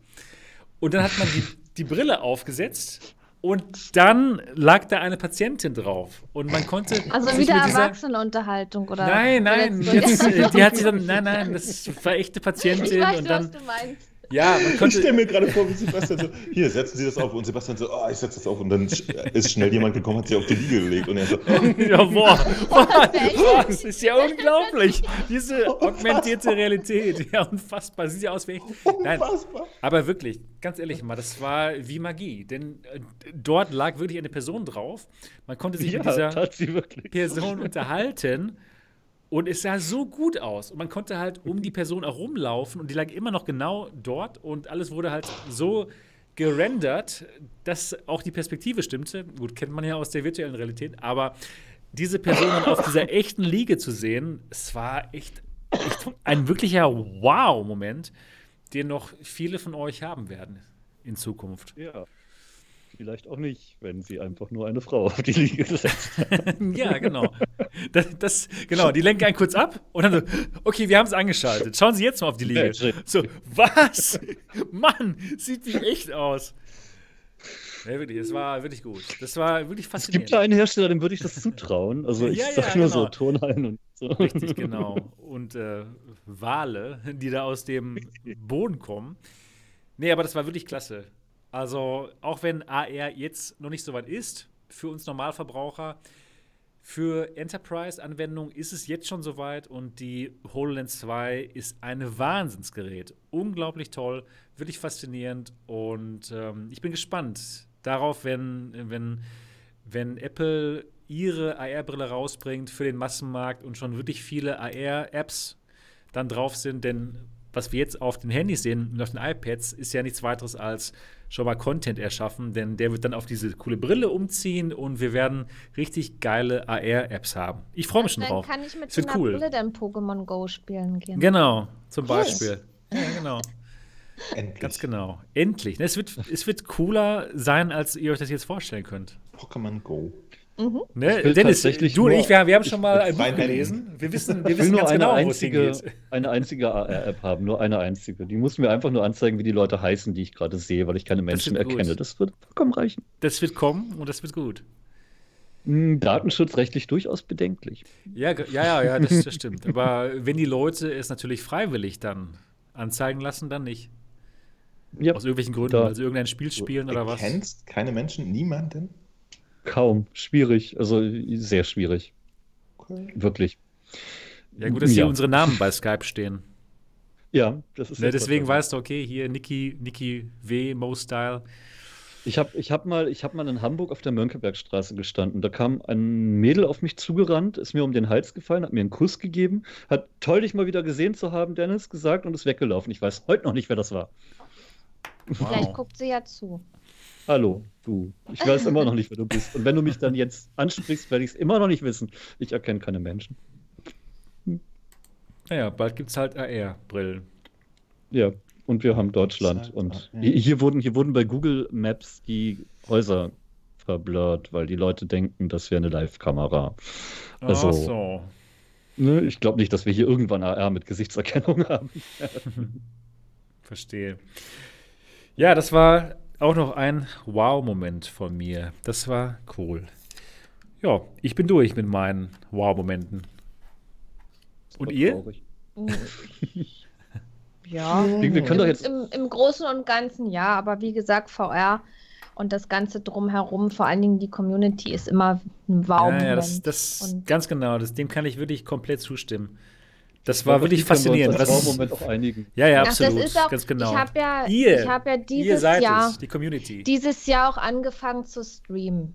Und dann hat man die, die Brille aufgesetzt und dann lag da eine Patientin drauf und man konnte. Also wieder Erwachsenenunterhaltung oder? Nein, nein, jetzt, die hat sich dann, nein, nein, das war echte Patientin ich weiß, und dann. Was du meinst. Ja, man konnte. Ich stelle mir gerade vor, wie Sebastian so, hier, setzen Sie das auf. Und Sebastian so, oh, ich setze das auf. Und dann ist schnell jemand gekommen, hat sich auf die Liege gelegt. Und er so, oh. ja, boah, boah, das ist ja unglaublich. Diese augmentierte Realität. Ja, unfassbar. Sieht ja aus wie. Nein, unfassbar. Aber wirklich, ganz ehrlich mal, das war wie Magie. Denn äh, dort lag wirklich eine Person drauf. Man konnte sich ja, mit dieser Person unterhalten. Und es sah so gut aus. Und man konnte halt um die Person herumlaufen und die lag immer noch genau dort und alles wurde halt so gerendert, dass auch die Perspektive stimmte. Gut, kennt man ja aus der virtuellen Realität, aber diese Person auf dieser echten Liege zu sehen, es war echt, echt ein wirklicher Wow-Moment, den noch viele von euch haben werden in Zukunft. Ja. Vielleicht auch nicht, wenn sie einfach nur eine Frau auf die Liege gesetzt haben. ja, genau. Das, das, genau, die lenken einen kurz ab und dann so, okay, wir haben es angeschaltet. Schauen Sie jetzt mal auf die Liege. So, was? Mann, sieht wie echt aus. Ja, wirklich, das war wirklich gut. Das war wirklich faszinierend. Es gibt ja einen Hersteller, dem würde ich das zutrauen. Also ich ja, sag ja, nur genau. so Tonhallen und so. Richtig, genau. Und äh, Wale, die da aus dem Boden kommen. Nee, aber das war wirklich klasse. Also, auch wenn AR jetzt noch nicht so weit ist, für uns Normalverbraucher, für Enterprise-Anwendungen ist es jetzt schon soweit und die HoloLens 2 ist ein Wahnsinnsgerät. Unglaublich toll, wirklich faszinierend und ähm, ich bin gespannt darauf, wenn, wenn, wenn Apple ihre AR-Brille rausbringt für den Massenmarkt und schon wirklich viele AR-Apps dann drauf sind, denn was wir jetzt auf den Handys sehen und auf den iPads, ist ja nichts weiteres als schon mal Content erschaffen, denn der wird dann auf diese coole Brille umziehen und wir werden richtig geile AR-Apps haben. Ich freue mich schon dann drauf. Dann kann ich mit so einer cool. Brille dann Pokémon Go spielen gehen. Genau, zum Beispiel. Ja, genau. Endlich. Ganz genau. Endlich. Es wird, es wird cooler sein, als ihr euch das jetzt vorstellen könnt. Pokémon Go. Mhm. Ne? Dennis, du und ich, wir, wir haben schon mal ein Buch gelesen. Wir wissen, wir wissen nur ganz eine genau, einzige, eine einzige AR-App haben, nur eine einzige. Die muss mir einfach nur anzeigen, wie die Leute heißen, die ich gerade sehe, weil ich keine Menschen das erkenne. Gut. Das wird vollkommen reichen. Das wird kommen und das wird gut. Hm, datenschutzrechtlich durchaus bedenklich. Ja, ja, ja, ja das, das stimmt. Aber wenn die Leute es natürlich freiwillig dann anzeigen lassen, dann nicht. Ja, Aus irgendwelchen Gründen, da. also irgendein Spiel spielen oder was. Du kennst keine Menschen, niemanden? Kaum. Schwierig. Also sehr schwierig. Okay. Wirklich. Ja, gut, dass ja. hier unsere Namen bei Skype stehen. Ja, das ist. Ne, deswegen weißt du, okay, hier Niki, Niki W, Mo Style. Ich habe ich hab mal, hab mal in Hamburg auf der Mönckebergstraße gestanden. Da kam ein Mädel auf mich zugerannt, ist mir um den Hals gefallen, hat mir einen Kuss gegeben, hat toll, dich mal wieder gesehen zu haben, Dennis, gesagt und ist weggelaufen. Ich weiß heute noch nicht, wer das war. Wow. Vielleicht guckt sie ja zu. Hallo, du. Ich weiß immer noch nicht, wer du bist. Und wenn du mich dann jetzt ansprichst, werde ich es immer noch nicht wissen. Ich erkenne keine Menschen. Naja, bald gibt es halt AR-Brillen. Ja, und wir haben Deutschland. Und hier wurden, hier wurden bei Google Maps die Häuser verblurrt, weil die Leute denken, das wäre eine Live-Kamera. Also, Ach so. Ne, ich glaube nicht, dass wir hier irgendwann AR mit Gesichtserkennung haben. Verstehe. Ja, das war auch noch ein Wow-Moment von mir. Das war cool. Ja, ich bin durch mit meinen Wow-Momenten. Und ihr? Traurig. Ja, wir können doch jetzt im, im Großen und Ganzen ja, aber wie gesagt, VR und das Ganze drumherum, vor allen Dingen die Community, ist immer ein wow Ja, ja das, das ganz genau, das, dem kann ich wirklich komplett zustimmen. Das war wirklich faszinierend. Das Moment auch einigen. Ja, ja, absolut. das ist auch, ganz genau. Ich habe ja, ihr, hab ja dieses Jahr, es, die Community. dieses Jahr auch angefangen zu streamen.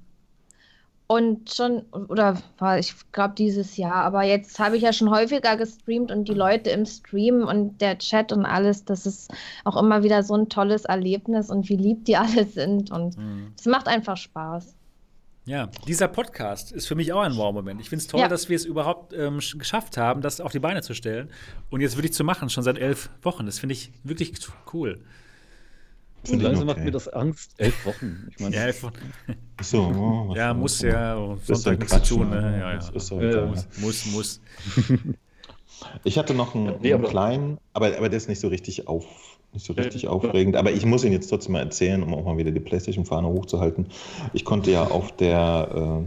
Und schon, oder war ich glaube dieses Jahr, aber jetzt habe ich ja schon häufiger gestreamt und die Leute im Stream und der Chat und alles, das ist auch immer wieder so ein tolles Erlebnis und wie lieb die alle sind und mhm. es macht einfach Spaß. Ja, dieser Podcast ist für mich auch ein Wow-Moment. Ich finde es toll, ja. dass wir es überhaupt ähm, geschafft haben, das auf die Beine zu stellen und jetzt wirklich zu machen, schon seit elf Wochen. Das finde ich wirklich cool. So langsam okay. macht mir das Angst. Elf Wochen. Ich meine, ja, elf Wochen. So, oh, ja, muss ja. Sonntag nichts zu tun. Ne? Ja, ja. Ist so ja, muss, muss, muss. Ich hatte noch einen, nee, einen kleinen, aber, aber der ist nicht so richtig auf, nicht so richtig aufregend. Aber ich muss ihn jetzt trotzdem mal erzählen, um auch mal wieder die PlayStation-Fahne hochzuhalten. Ich konnte ja auf der, äh,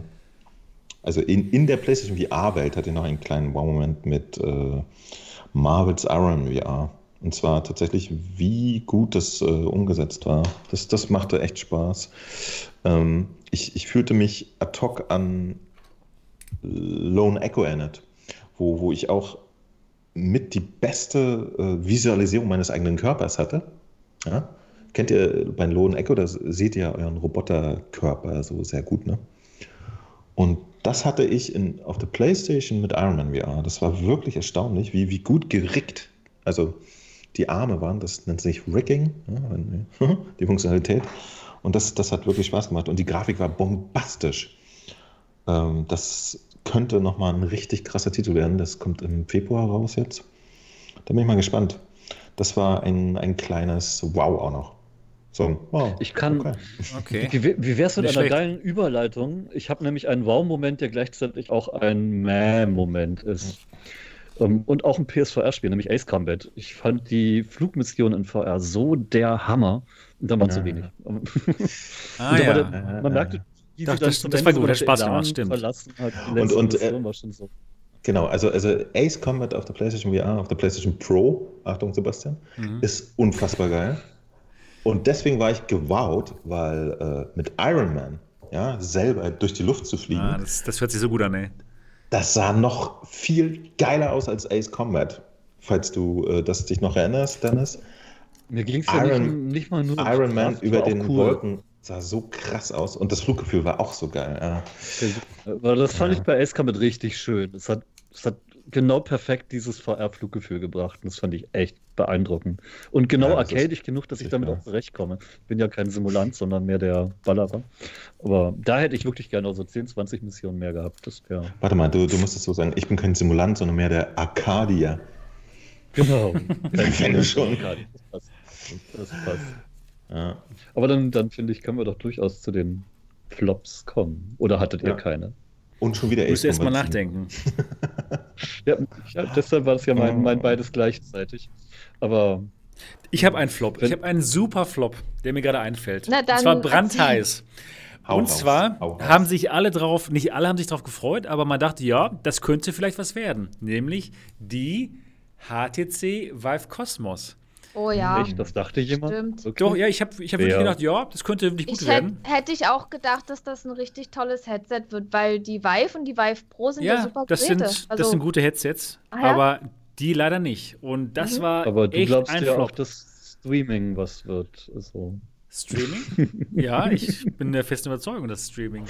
also in, in der PlayStation VR-Welt hatte ich noch einen kleinen Wow-Moment mit äh, Marvel's Iron VR. Und zwar tatsächlich, wie gut das äh, umgesetzt war. Das, das machte echt Spaß. Ähm, ich, ich fühlte mich ad hoc an Lone Echo erinnert, wo, wo ich auch mit die beste äh, Visualisierung meines eigenen Körpers hatte. Ja? Kennt ihr bei Lone Echo, da seht ihr euren Roboterkörper so sehr gut, ne? Und das hatte ich in, auf der Playstation mit Iron Man VR. Das war wirklich erstaunlich, wie, wie gut gerickt. Also die Arme waren. Das nennt sich Rigging, ja, die Funktionalität. Und das, das hat wirklich Spaß gemacht. Und die Grafik war bombastisch. Ähm, das könnte nochmal ein richtig krasser Titel werden. Das kommt im Februar raus jetzt. Da bin ich mal gespannt. Das war ein, ein kleines Wow auch noch. So, wow. Ich kann. Okay. okay. Wie, wie wär's mit Nicht einer schlecht. geilen Überleitung? Ich habe nämlich einen Wow-Moment, der gleichzeitig auch ein Mäh-Moment ist. Um, ähm, und auch ein PSVR-Spiel, nämlich Ace Combat. Ich fand die Flugmission in VR so der Hammer. Und dann war ja. zu wenig. ah, ja. der, man merkte, wie Doch, das, das, das war gut, der Spaß gemacht, stimmt. Verlassen hat. Und, und äh, so. Genau, also, also Ace Combat auf der PlayStation VR, auf der PlayStation Pro, Achtung Sebastian, mhm. ist unfassbar geil. Und deswegen war ich gewowt, weil äh, mit Iron Man ja, selber durch die Luft zu fliegen. Ah, das, das hört sich so gut an, ey das sah noch viel geiler aus als Ace Combat. Falls du äh, das dich noch erinnerst, Dennis. Mir ging es ja nicht, nicht, mal nur Iron Man über den cool. Wolken sah so krass aus und das Fluggefühl war auch so geil. Ja. Aber das fand ja. ich bei Ace Combat richtig schön. Es hat, es hat genau perfekt dieses VR-Fluggefühl gebracht. Und das fand ich echt beeindruckend. Und genau ja, arcadig genug, dass ich damit auch zurechtkomme. Ich bin ja kein Simulant, sondern mehr der Ballerer. Aber da hätte ich wirklich gerne so 10, 20 Missionen mehr gehabt. Das Warte mal, du, du musst es so sagen, ich bin kein Simulant, sondern mehr der Arcadier. Genau. Kenne schon. Das passt. Das passt. Ja. Aber dann, dann finde ich, können wir doch durchaus zu den Flops kommen. Oder hattet ihr keine? Und schon wieder Ace Combat. erst mal nachdenken. ja, ja, deshalb war es ja mein, mein beides gleichzeitig. Aber. Ich habe einen Flop. Ich habe einen super Flop, der mir gerade einfällt. Na, dann, und zwar brandheiß. Hau und zwar Hau haben sich alle drauf, nicht alle haben sich drauf gefreut, aber man dachte, ja, das könnte vielleicht was werden. Nämlich die HTC Vive Cosmos. Oh ja. Echt? Das dachte jemand? Stimmt. Okay. Doch, ja, ich habe ich hab wirklich gedacht, ja, das könnte wirklich gut ich werden. Hätte ich auch gedacht, dass das ein richtig tolles Headset wird, weil die Vive und die Vive Pro sind ja, ja super das Geräte. Sind, also, das sind gute Headsets, ah, ja? aber die leider nicht. Und das mhm. war Aber du echt glaubst ja auch, dass Streaming was wird. Also. Streaming? ja, ich bin der festen Überzeugung, dass Streaming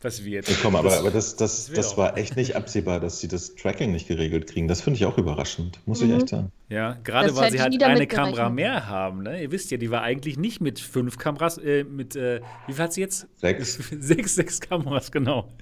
was wird. Ja, komm, aber, aber das, das, das, das war echt nicht absehbar, dass sie das Tracking nicht geregelt kriegen. Das finde ich auch überraschend, muss mhm. ich echt sagen. Ja, gerade weil sie halt eine Kamera mehr haben. Ne? Ihr wisst ja, die war eigentlich nicht mit fünf Kameras, äh, mit, äh, wie viel hat sie jetzt? Sechs. sechs, sechs Kameras, genau.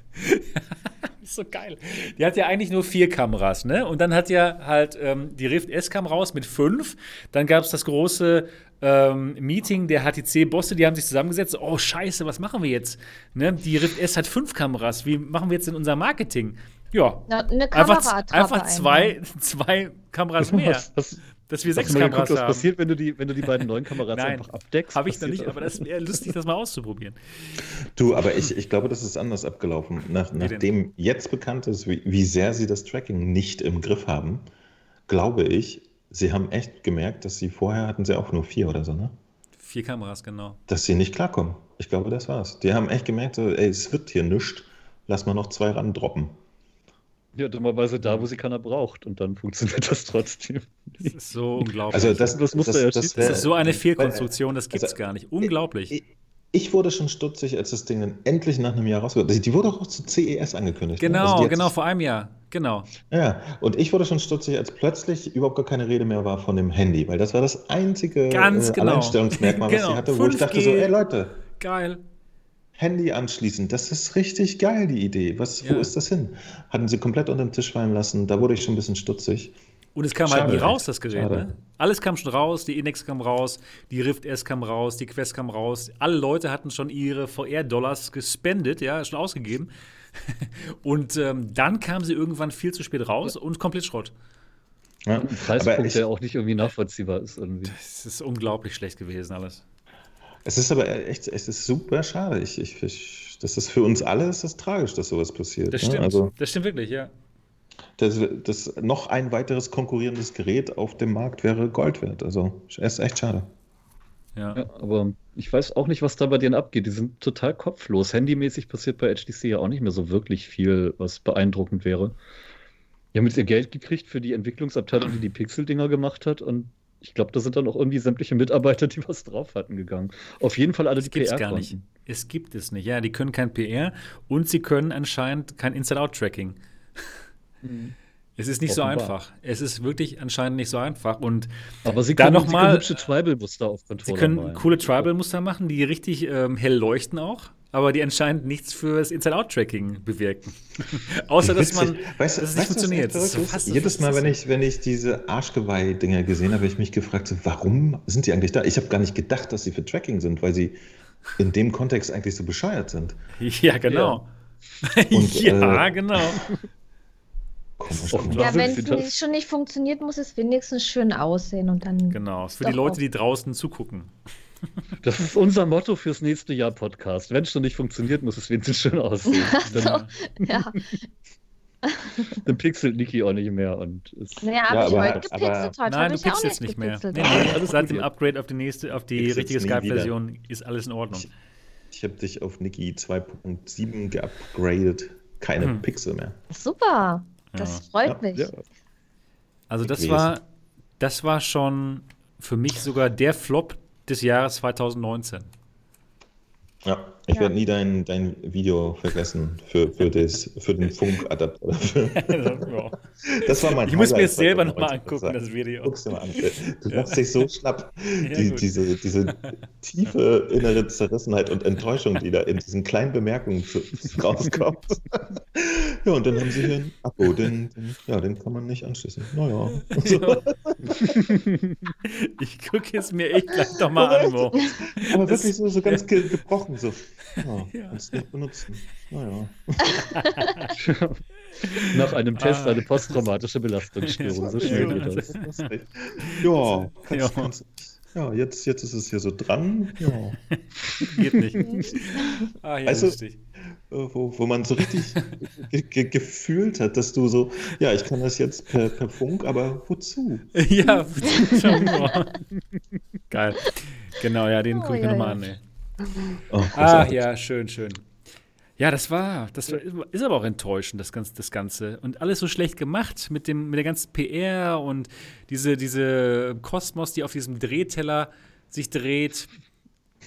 Ist so geil. Die hat ja eigentlich nur vier Kameras, ne? Und dann hat ja halt ähm, die Rift S kam raus mit fünf. Dann gab es das große ähm, Meeting der HTC-Bosse, die haben sich zusammengesetzt. Oh, scheiße, was machen wir jetzt? Ne? Die Rift S hat fünf Kameras. Wie machen wir jetzt in unser Marketing? Ja, Na, eine Kamera einfach, einfach zwei, zwei Kameras mehr. Was, was, dass wir sechs Kameras geguckt, haben. Was passiert, wenn du die, wenn du die beiden neuen Kameras Nein, einfach abdeckst? Habe ich noch nicht, aber das wäre lustig, das mal auszuprobieren. Du, aber ich, ich glaube, das ist anders abgelaufen. Nach, nachdem jetzt bekannt ist, wie, wie sehr sie das Tracking nicht im Griff haben, glaube ich, sie haben echt gemerkt, dass sie vorher hatten sie auch nur vier oder so, ne? Vier Kameras, genau. Dass sie nicht klarkommen. Ich glaube, das war's. Die haben echt gemerkt, so, ey, es wird hier nichts. Lass mal noch zwei ran droppen. Ja, dummerweise da, wo sie keiner braucht. Und dann funktioniert das trotzdem. Das ist so unglaublich. Also das, das, das, das, das, das ist so eine Fehlkonstruktion, das gibt's also, gar nicht. Unglaublich. Ich, ich wurde schon stutzig, als das Ding dann endlich nach einem Jahr rauskommt. Die wurde auch zu CES angekündigt. Ne? Genau, ne? genau, vor einem Jahr. Genau. Ja, und ich wurde schon stutzig, als plötzlich überhaupt gar keine Rede mehr war von dem Handy, weil das war das einzige Ganz äh, genau. Alleinstellungsmerkmal, genau. was sie hatte, wo 5G. ich dachte so, ey Leute. Geil. Handy anschließen, das ist richtig geil, die Idee. Was, ja. Wo ist das hin? Hatten sie komplett unter den Tisch fallen lassen, da wurde ich schon ein bisschen stutzig. Und es kam Schade. halt nie raus, das Gerät. Ne? Alles kam schon raus, die Inex kam raus, die Rift S kam raus, die Quest kam raus. Alle Leute hatten schon ihre VR-Dollars gespendet, ja, schon ausgegeben. und ähm, dann kam sie irgendwann viel zu spät raus ja. und komplett Schrott. Ja, ein Preispunkt, der auch nicht irgendwie nachvollziehbar ist. Irgendwie. Das ist unglaublich schlecht gewesen, alles. Es ist aber echt, es ist super schade. Ich, ich, ich, das ist für uns alle ist das tragisch, dass sowas passiert. Das ne? stimmt. Also, das stimmt wirklich, ja. Das, das, noch ein weiteres konkurrierendes Gerät auf dem Markt wäre Gold wert. Also, es ist echt schade. Ja. ja. aber ich weiß auch nicht, was da bei denen abgeht. Die sind total kopflos. Handymäßig passiert bei HTC ja auch nicht mehr so wirklich viel, was beeindruckend wäre. Die haben jetzt ihr Geld gekriegt für die Entwicklungsabteilung, die die Pixel-Dinger gemacht hat und ich glaube, da sind dann auch irgendwie sämtliche Mitarbeiter, die was drauf hatten, gegangen. Auf jeden Fall alle das die PR gar nicht. Es gibt es nicht. Ja, die können kein PR und sie können anscheinend kein Inside-Out-Tracking. Mhm. Es ist nicht Offenbar. so einfach. Es ist wirklich anscheinend nicht so einfach. Und Aber sie können, noch mal, sie können hübsche Tribal-Muster auf Controller Sie können malen. coole Tribal-Muster machen, die richtig ähm, hell leuchten auch aber die anscheinend nichts für das Inside-Out-Tracking bewirken. Außer, dass man, weißt, dass es nicht funktioniert. So Jedes Mal, wenn ich, wenn ich diese Arschgeweih-Dinger gesehen habe, habe ich mich gefragt, so, warum sind die eigentlich da? Ich habe gar nicht gedacht, dass sie für Tracking sind, weil sie in dem Kontext eigentlich so bescheuert sind. Ja, genau. Ja, Und, ja äh, genau. Ja, wenn es schon nicht funktioniert, muss es wenigstens schön aussehen und dann. Genau, für die Leute, die draußen zugucken. Das ist unser Motto fürs nächste Jahr Podcast. Wenn es schon nicht funktioniert, muss es wenigstens schön aussehen. So, dann, ja. dann pixelt Niki auch nicht mehr. Und ist, naja, habe ja, ich heute gepixelt. Heute nein, du pixelst nicht, mehr. Nee, nee, also seit dem Upgrade auf die nächste, auf die richtige Skype-Version ist alles in Ordnung. Ich, ich habe dich auf Niki 2.7 geupgradet. Keine hm. Pixel mehr. Super. Das ja. freut mich. Also das war, das war schon für mich sogar der Flop des Jahres 2019. Ja, ich ja. werde nie dein, dein Video vergessen für, für, das, für den Funkadapter. das war mein Ich muss mir es selber nochmal angucken, das Video. Guck's dir mal an. Du machst dich so schlapp. Die, diese, diese tiefe innere Zerrissenheit und Enttäuschung, die da in diesen kleinen Bemerkungen rauskommt. ja, und dann haben sie hier ein Abo, den, den, ja, den kann man nicht anschließen. Naja. So. ich gucke es mir echt gleich doch mal an, Mo. Aber wirklich so, so ganz ge gebrochen, so. Ja, ja. kannst nicht benutzen. Naja. Nach einem Test ah. eine posttraumatische Belastungsstörung. So schnell geht das. Ja, kannst, ja. Kannst, ja, jetzt, jetzt ist es hier so dran. Ja. Geht nicht. Ah, ja, lustig. Äh, wo, wo man so richtig ge ge gefühlt hat, dass du so, ja, ich kann das jetzt per, per Funk, aber wozu? ja, schon Geil. Genau, ja, den oh, gucke ich ja, mir nochmal an, ey. Oh, ah, ja, schön, schön. Ja, das war, das war, ist aber auch enttäuschend, das Ganze, das Ganze. Und alles so schlecht gemacht mit, dem, mit der ganzen PR und diese, diese Kosmos, die auf diesem Drehteller sich dreht.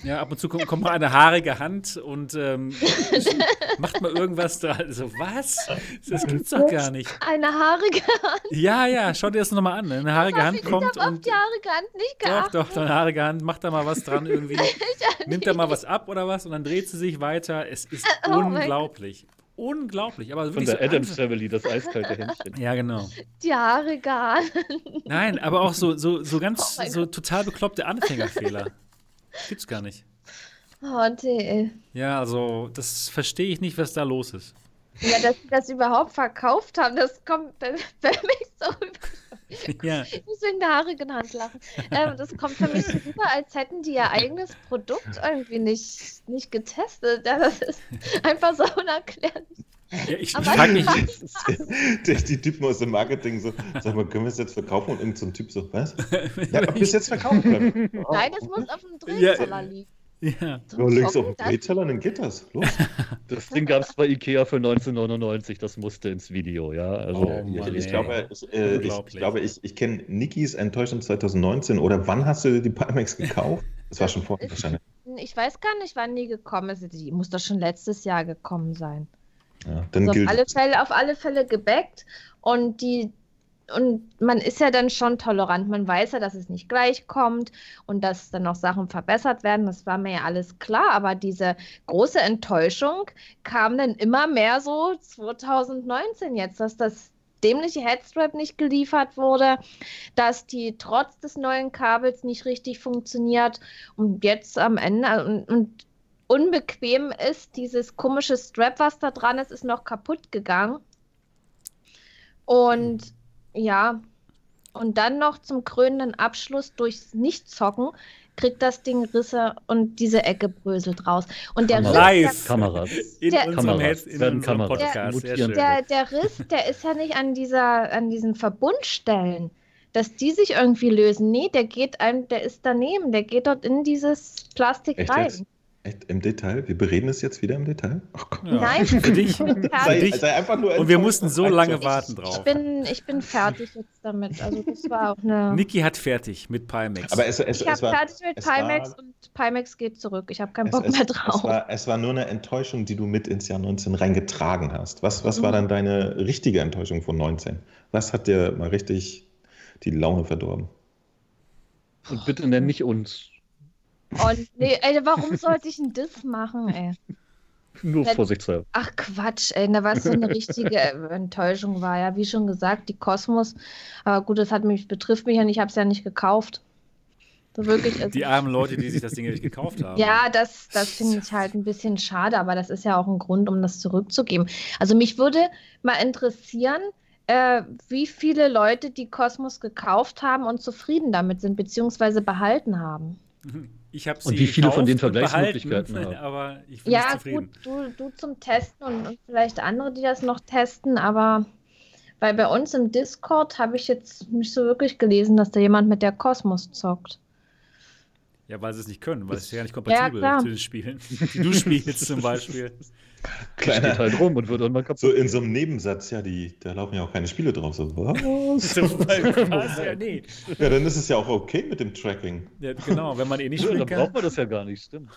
Ja, ab und zu kommt, kommt mal eine haarige Hand und ähm, macht mal irgendwas da. So, was? Das gibt's doch gar nicht. Eine haarige Hand? Ja, ja, schau dir das nochmal an. Eine haarige Hand kommt. Ich habe auf die haarige Hand nicht geachtet. Doch, doch, eine haarige Hand, macht da mal was dran irgendwie. Nimmt da mal was ab oder was und dann dreht sie sich weiter. Es ist oh unglaublich. Unglaublich, aber Von der so Adams Family, das eiskalte Händchen. Ja, genau. Die Haare gar. Nein, aber auch so, so, so ganz, oh so total bekloppte Anfängerfehler. Gibt's gar nicht. Oh, nee. Ja, also, das verstehe ich nicht, was da los ist. Ja, dass sie das überhaupt verkauft haben, das kommt für mich so rüber. Ja. Ich muss wegen der Haare genannt lachen. Ähm, das kommt für mich so rüber, als hätten die ihr eigenes Produkt irgendwie nicht, nicht getestet. Ja, das ist einfach so unerklärlich. Ja, ich, ich frage mich. die, die Typen aus dem Marketing so, sag mal, können wir es jetzt verkaufen? Und irgendein so Typ so, was? Ja, ob wir es jetzt verkaufen können. Nein, es muss auf dem Drehzeller liegen. Ja. Du legst auf den Drehzeller, dann geht das. Los. Das Ding gab es bei Ikea für 1999, das musste ins Video, ja. Also, oh, Mann, ich, glaube, ich, äh, ich, ich, glaube, ich, ich kenne Nikis Enttäuschung 2019. Oder wann hast du die Pimax gekauft? Das war schon vorher wahrscheinlich. Ich weiß gar nicht, wann die gekommen ist. Die muss doch schon letztes Jahr gekommen sein. Ja, dann also auf, alle Fälle, auf alle Fälle gebackt. Und die, und man ist ja dann schon tolerant. Man weiß ja, dass es nicht gleich kommt und dass dann noch Sachen verbessert werden. Das war mir ja alles klar. Aber diese große Enttäuschung kam dann immer mehr so 2019 jetzt, dass das dämliche Headstrap nicht geliefert wurde, dass die trotz des neuen Kabels nicht richtig funktioniert und jetzt am Ende und, und unbequem ist, dieses komische Strap, was da dran ist, ist noch kaputt gegangen. Und ja, und dann noch zum krönenden Abschluss durchs Nichtzocken kriegt das Ding Risse und diese Ecke bröselt raus. Und der Riss, Live. Kameras. In der, Kameras. in unserem Kameras. Podcast. Der, der, der, Riss, der ist ja nicht an dieser, an diesen Verbundstellen, dass die sich irgendwie lösen. Nee, der geht einem, der ist daneben, der geht dort in dieses Plastik Echt rein. Jetzt? Echt im Detail? Wir bereden es jetzt wieder im Detail? Oh ja. Nein, für dich. Sei, sei einfach nur Und wir mussten so lange warten drauf. Ich bin, ich bin fertig jetzt damit. Also das war auch eine. Niki hat fertig mit Pimax. Aber es, es, ich habe fertig mit Pimax war, und Pimax geht zurück. Ich habe keinen Bock mehr drauf. Es war, es war, nur eine Enttäuschung, die du mit ins Jahr 19 reingetragen hast. Was, was mhm. war dann deine richtige Enttäuschung von 19? Was hat dir mal richtig die Laune verdorben? Und bitte nenn nicht uns. Und nee, ey, warum sollte ich ein Diss machen, ey? Nur vorsichtshalber. Ach Quatsch, ey, da war so eine richtige Enttäuschung war ja, wie schon gesagt, die Kosmos. Aber gut, das hat mich, betrifft mich ja nicht, ich habe es ja nicht gekauft. So wirklich, also die armen Leute, die sich das Ding nicht gekauft haben. Ja, das, das finde ich halt ein bisschen schade, aber das ist ja auch ein Grund, um das zurückzugeben. Also mich würde mal interessieren, äh, wie viele Leute die Kosmos gekauft haben und zufrieden damit sind, beziehungsweise behalten haben. Ich habe Und wie viele von den Vergleichsmöglichkeiten haben. Aber ich bin ja, zufrieden. gut, du, du zum Testen und, und, vielleicht andere, die das noch testen, aber weil bei uns im Discord habe ich jetzt nicht so wirklich gelesen, dass da jemand mit der Kosmos zockt. Ja, weil sie es nicht können, weil es ja nicht kompatibel ja, zu den Spielen, die du spielst zum Beispiel. Kleiner steht halt rum und wird irgendwann kaputt. So in so einem Nebensatz, ja, die, da laufen ja auch keine Spiele drauf. So, was? ja, nee. ja, dann ist es ja auch okay mit dem Tracking. Ja, genau, wenn man eh nicht ja, dann braucht man das ja gar nicht, stimmt.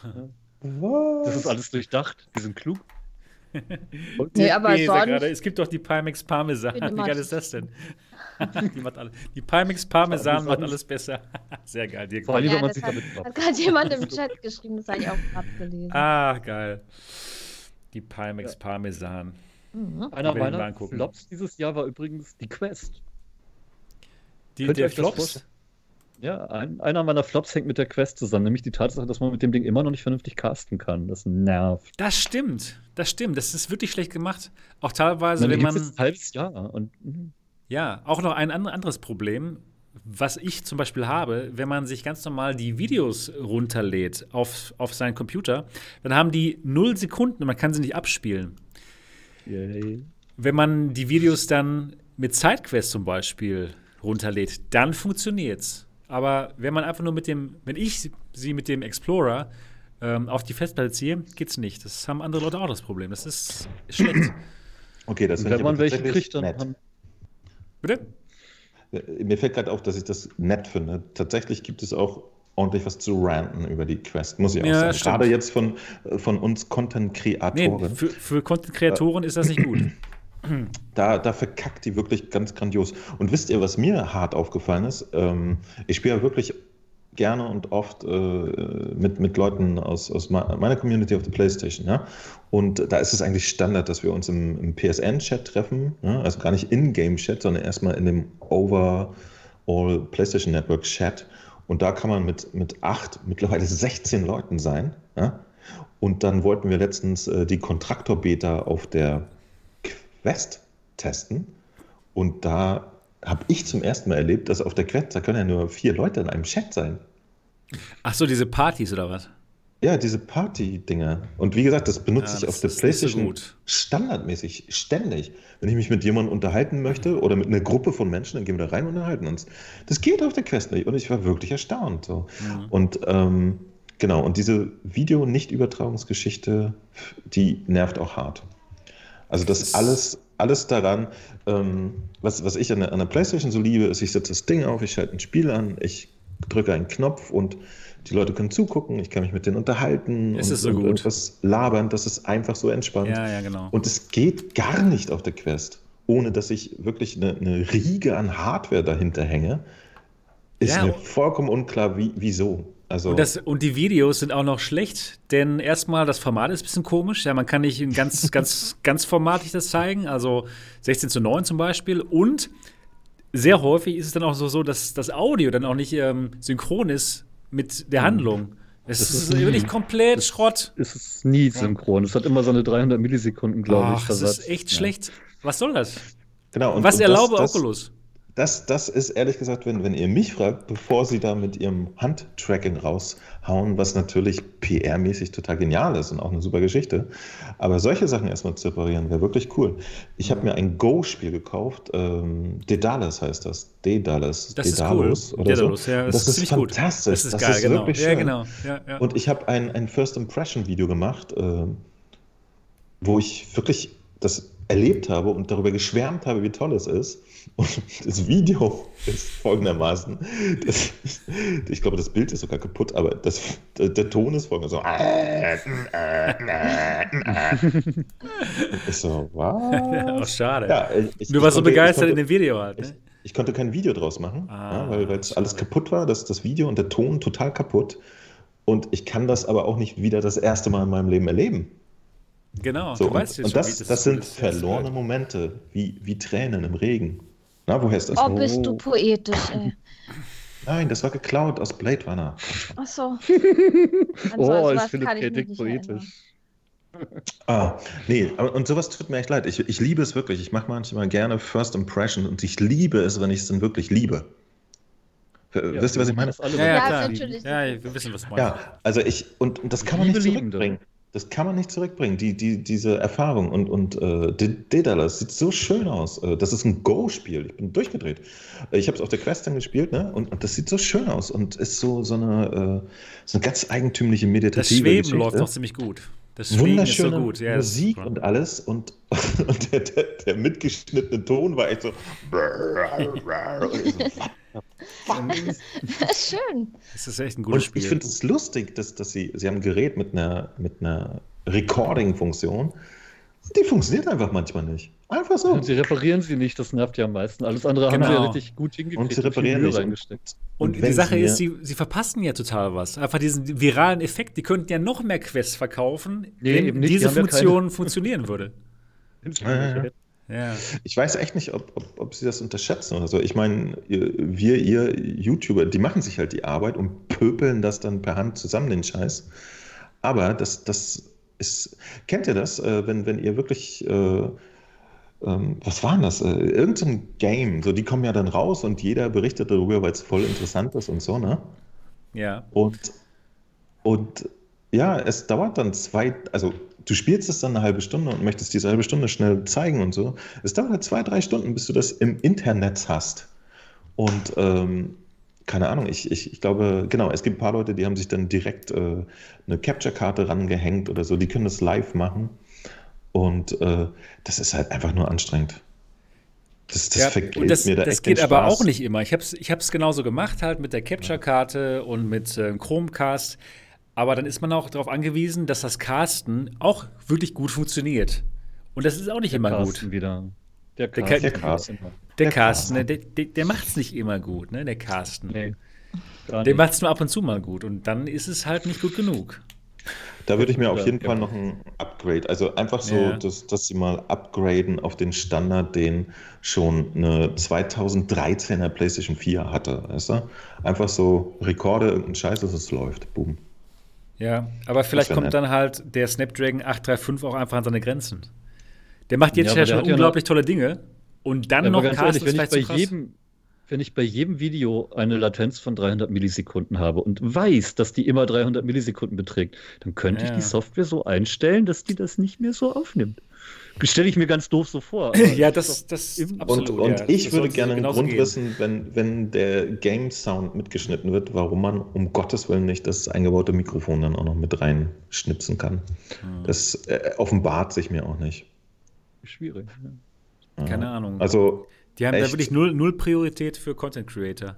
Was? Das ist alles durchdacht, die sind klug. nee, aber sonst... gerade, es gibt doch die Pimax Parmesan. Wie geil ist das denn? die, macht alle, die Pimax Parmesan macht alles besser. Sehr geil. Dirk. Vor allem, ja, wenn man das sich hat, damit hat gerade jemand im Chat geschrieben, das habe ich auch gerade gelesen. Ah, geil. Die Pimax ja. Parmesan. Mhm. Einer meiner Flops dieses Jahr war übrigens die Quest. Die, der Flops? Ja, ein, einer meiner Flops hängt mit der Quest zusammen, nämlich die Tatsache, dass man mit dem Ding immer noch nicht vernünftig casten kann. Das nervt. Das stimmt, das stimmt. Das ist wirklich schlecht gemacht. Auch teilweise, wenn man. Ein halbes Jahr. Und, mhm. ja, auch noch ein anderes Problem, was ich zum Beispiel habe, wenn man sich ganz normal die Videos runterlädt auf, auf seinen Computer, dann haben die null Sekunden und man kann sie nicht abspielen. Yay. Wenn man die Videos dann mit SideQuest zum Beispiel runterlädt, dann funktioniert's. Aber wenn man einfach nur mit dem, wenn ich sie mit dem Explorer ähm, auf die Festplatte ziehe, geht's nicht. Das haben andere Leute auch das Problem. Das ist schlecht. Okay, das Wenn man welche kriegt, dann. Bitte? Mir fällt gerade auf, dass ich das nett finde. Tatsächlich gibt es auch ordentlich was zu ranten über die Quest, muss ich auch ja, sagen. Gerade jetzt von, von uns Content-Kreatoren. Nee, für, für Content-Kreatoren äh, ist das nicht gut. Da, da verkackt die wirklich ganz grandios. Und wisst ihr, was mir hart aufgefallen ist? Ähm, ich spiele ja wirklich gerne und oft äh, mit, mit Leuten aus, aus meiner Community auf der Playstation. Ja? Und da ist es eigentlich Standard, dass wir uns im, im PSN-Chat treffen. Ja? Also gar nicht in-Game-Chat, sondern erstmal in dem Overall PlayStation Network-Chat. Und da kann man mit, mit acht, mittlerweile 16 Leuten sein. Ja? Und dann wollten wir letztens äh, die Kontraktor-Beta auf der Quest testen. Und da habe ich zum ersten Mal erlebt, dass auf der Quest, da können ja nur vier Leute in einem Chat sein. Ach so, diese Partys oder was? Ja, diese Party-Dinger. Und wie gesagt, das benutze ja, ich auf der PlayStation so standardmäßig, ständig. Wenn ich mich mit jemandem unterhalten möchte oder mit einer Gruppe von Menschen, dann gehen wir da rein und unterhalten uns. Das geht auf der Quest nicht. Und ich war wirklich erstaunt. So. Mhm. Und ähm, genau, und diese Video-Nicht-Übertragungsgeschichte, die nervt auch hart. Also das, das alles alles daran, ähm, was, was ich an der, an der PlayStation so liebe, ist, ich setze das Ding auf, ich schalte ein Spiel an, ich drücke einen Knopf und die Leute können zugucken, ich kann mich mit denen unterhalten es und, so und irgendwas labern, das ist einfach so entspannt. Ja, ja, genau. Und es geht gar nicht auf der Quest, ohne dass ich wirklich eine, eine Riege an Hardware dahinter hänge. Ist ja, mir vollkommen unklar, wie, wieso. Also und, das, und, die Videos sind auch noch schlecht, denn erstmal das Format ist ein bisschen komisch. Ja, man kann nicht ganz, ganz, ganz formatig das zeigen, also 16 zu 9 zum Beispiel. Und sehr häufig ist es dann auch so, so dass das Audio dann auch nicht ähm, synchron ist mit der mhm. Handlung. Es ist, ist wirklich komplett das, Schrott. Es ist nie synchron. Es hat immer so eine 300 Millisekunden, glaube ich. Das ist echt ja. schlecht. Was soll das? Genau. Und, Was und erlaube das, Oculus? Das, das ist ehrlich gesagt, wenn, wenn ihr mich fragt, bevor sie da mit ihrem Handtracking raushauen, was natürlich PR-mäßig total genial ist und auch eine super Geschichte. Aber solche Sachen erstmal zu reparieren, wäre wirklich cool. Ich habe mir ein Go-Spiel gekauft, ähm, Daedalus heißt das. Daedalus. Das Daedalus ist cool. Oder Daedalus, so. ja, das, das ist, ist fantastisch. Das ist das geil, ist genau. wirklich schön. Ja, genau. Ja, ja. Und ich habe ein, ein First Impression-Video gemacht, äh, wo ich wirklich das erlebt habe und darüber geschwärmt habe, wie toll es ist. Und das Video ist folgendermaßen, das, ich glaube, das Bild ist sogar kaputt, aber das, der, der Ton ist folgender so. ich so, was? Ja, oh, schade. Ja, ich, du warst so begeistert konnte, in dem Video halt. Ne? Ich, ich, konnte kein Video draus machen, ah, ja, weil es alles kaputt war, das, das Video und der Ton total kaputt. Und ich kann das aber auch nicht wieder das erste Mal in meinem Leben erleben. Genau, so, du und, und das, das, das sind verlorene Momente, wie, wie Tränen im Regen. Na, woher ist das? Oh, bist du poetisch, ey. Nein, das war geklaut aus Blade Runner. Ach so. oh, ist Philipp K. poetisch. Ah, nee, und sowas tut mir echt leid. Ich, ich liebe es wirklich. Ich mache manchmal gerne First Impression und ich liebe es, wenn ich es dann wirklich liebe. Ja, Wisst ihr, was ich meine? Ja, ja, klar. Ja, wir wissen, was du meinst. Ja, also ich, und, und das kann man nicht zurückbringen. Das kann man nicht zurückbringen, die, die, diese Erfahrung. Und, und äh, Daedalus sieht so schön aus. Äh, das ist ein Go-Spiel. Ich bin durchgedreht. Äh, ich habe es auf der Quest dann gespielt, ne? Und, und, das sieht so schön aus und ist so, so, eine, äh, so eine ganz eigentümliche meditative Das Schweben Geschichte. läuft doch ziemlich gut. Das Wunderschöne so gut. Ja, Musik und alles und, und der, der, der, mitgeschnittene Ton war echt so. Schön. Das ist echt ein gutes und Spiel. Ich finde es lustig, dass, dass sie, sie haben ein Gerät mit einer, mit einer Recording-Funktion. Die funktioniert einfach manchmal nicht. Einfach so. Und sie reparieren sie nicht, das nervt ja am meisten. Alles andere genau. haben sie ja richtig gut hingekriegt. Und sie reparieren nicht. Reingesteckt. Und, und die Sache ist, sie, sie verpassen ja total was. Einfach diesen viralen Effekt. Die könnten ja noch mehr Quests verkaufen, nee, wenn diese die Funktion ja funktionieren würde. Ja, ja. Ich weiß echt nicht, ob, ob, ob, sie das unterschätzen oder so. Ich meine, wir, ihr YouTuber, die machen sich halt die Arbeit und pöpeln das dann per Hand zusammen, den Scheiß. Aber das, das ist, kennt ihr das, äh, wenn, wenn ihr wirklich, äh, ähm, was war denn das? Äh, irgendein Game, so die kommen ja dann raus und jeder berichtet darüber, weil es voll interessant ist und so, ne? Ja. Und, und ja, es dauert dann zwei, also du spielst es dann eine halbe Stunde und möchtest diese halbe Stunde schnell zeigen und so. Es dauert halt zwei, drei Stunden, bis du das im Internet hast. Und ähm, keine Ahnung, ich, ich, ich glaube, genau, es gibt ein paar Leute, die haben sich dann direkt äh, eine Capture-Karte rangehängt oder so, die können das live machen. Und äh, das ist halt einfach nur anstrengend. Das, das ja, vergeht das, mir da Das geht aber auch nicht immer. Ich habe es ich genauso gemacht, halt mit der Capture-Karte und mit äh, Chromecast. Aber dann ist man auch darauf angewiesen, dass das Casten auch wirklich gut funktioniert. Und das ist auch nicht der immer Carsten gut. Wieder. Der, Carsten. Der Carsten. Der, Carsten, der, der, der macht es nicht immer gut, ne? Der Carsten. Nee, der macht es nur ab und zu mal gut. Und dann ist es halt nicht gut genug. Da würde ich mir auf jeden Fall noch ein Upgrade, also einfach so, ja. dass, dass sie mal upgraden auf den Standard, den schon eine 2013er PlayStation 4 hatte. Weißt du? Einfach so Rekorde, irgendein Scheiß, dass es läuft. Boom. Ja, aber vielleicht kommt nett. dann halt der Snapdragon 835 auch einfach an seine Grenzen. Der macht jetzt ja, ja schon unglaublich ja tolle Dinge. Und dann ja, noch Cast ehrlich, wenn ich bei jedem, wenn ich bei jedem Video eine Latenz von 300 Millisekunden habe und weiß, dass die immer 300 Millisekunden beträgt, dann könnte ja. ich die Software so einstellen, dass die das nicht mehr so aufnimmt. Stelle ich mir ganz doof so vor. ja, das, das absolut. Und, und ja, ich würde gerne einen Grund gehen. wissen, wenn, wenn der Game Sound mitgeschnitten wird, warum man um Gottes Willen nicht das eingebaute Mikrofon dann auch noch mit reinschnipsen kann. Hm. Das äh, offenbart sich mir auch nicht. Schwierig. Ja. Keine Ahnung. Also die haben Echt? da wirklich null, null Priorität für Content Creator.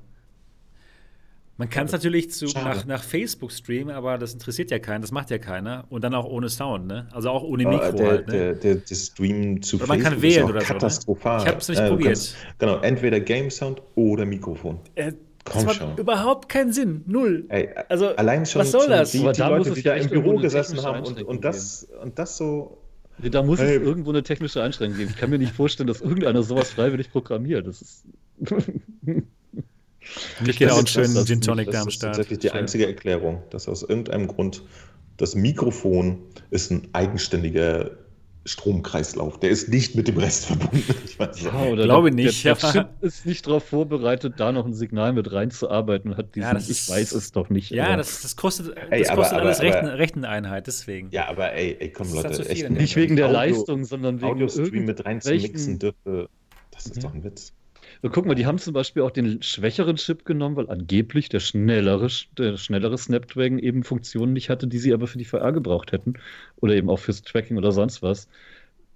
Man kann es natürlich zu, nach, nach, Facebook streamen, aber das interessiert ja keinen, das macht ja keiner. Und dann auch ohne Sound, ne? Also auch ohne Mikro. der, halt, ne? der, der, der, Stream zu oder man Facebook kann wählen ist oder katastrophal. So, ne? Ich habe es nicht äh, probiert. Kannst, genau, entweder Game Sound oder Mikrofon. Äh, Komm das schon. überhaupt keinen Sinn. Null. Ey, also, allein schon, was soll das? Die, die da Leute, die da im Büro gesessen haben und, und, das, und das so da muss hey. es irgendwo eine technische Einschränkung geben. Ich kann mir nicht vorstellen, dass irgendeiner sowas freiwillig programmiert. Das ist. ich kenne auch einen schönen Gin Tonic Das ist tatsächlich die einzige Erklärung, dass aus irgendeinem Grund das Mikrofon ist ein eigenständiger Stromkreislauf. Der ist nicht mit dem Rest verbunden. Ich weiß ja, oder glaube der, nicht. Der, der Chip ist nicht darauf vorbereitet, da noch ein Signal mit reinzuarbeiten hat diesen, ja, ich ist, weiß es doch nicht. Ja, das, das, kostet, ey, das aber, kostet aber, alles aber, Rechen, Recheneinheit, deswegen. Ja, aber ey, ey komm Leute, echt nicht wegen der Audio, Leistung, sondern wegen Audio-Stream mit reinzumixen dürfte. Das ist ja. doch ein Witz. So, guck mal, die haben zum Beispiel auch den schwächeren Chip genommen, weil angeblich der schnellere, der schnellere Snapdragon eben Funktionen nicht hatte, die sie aber für die VR gebraucht hätten. Oder eben auch fürs Tracking oder sonst was.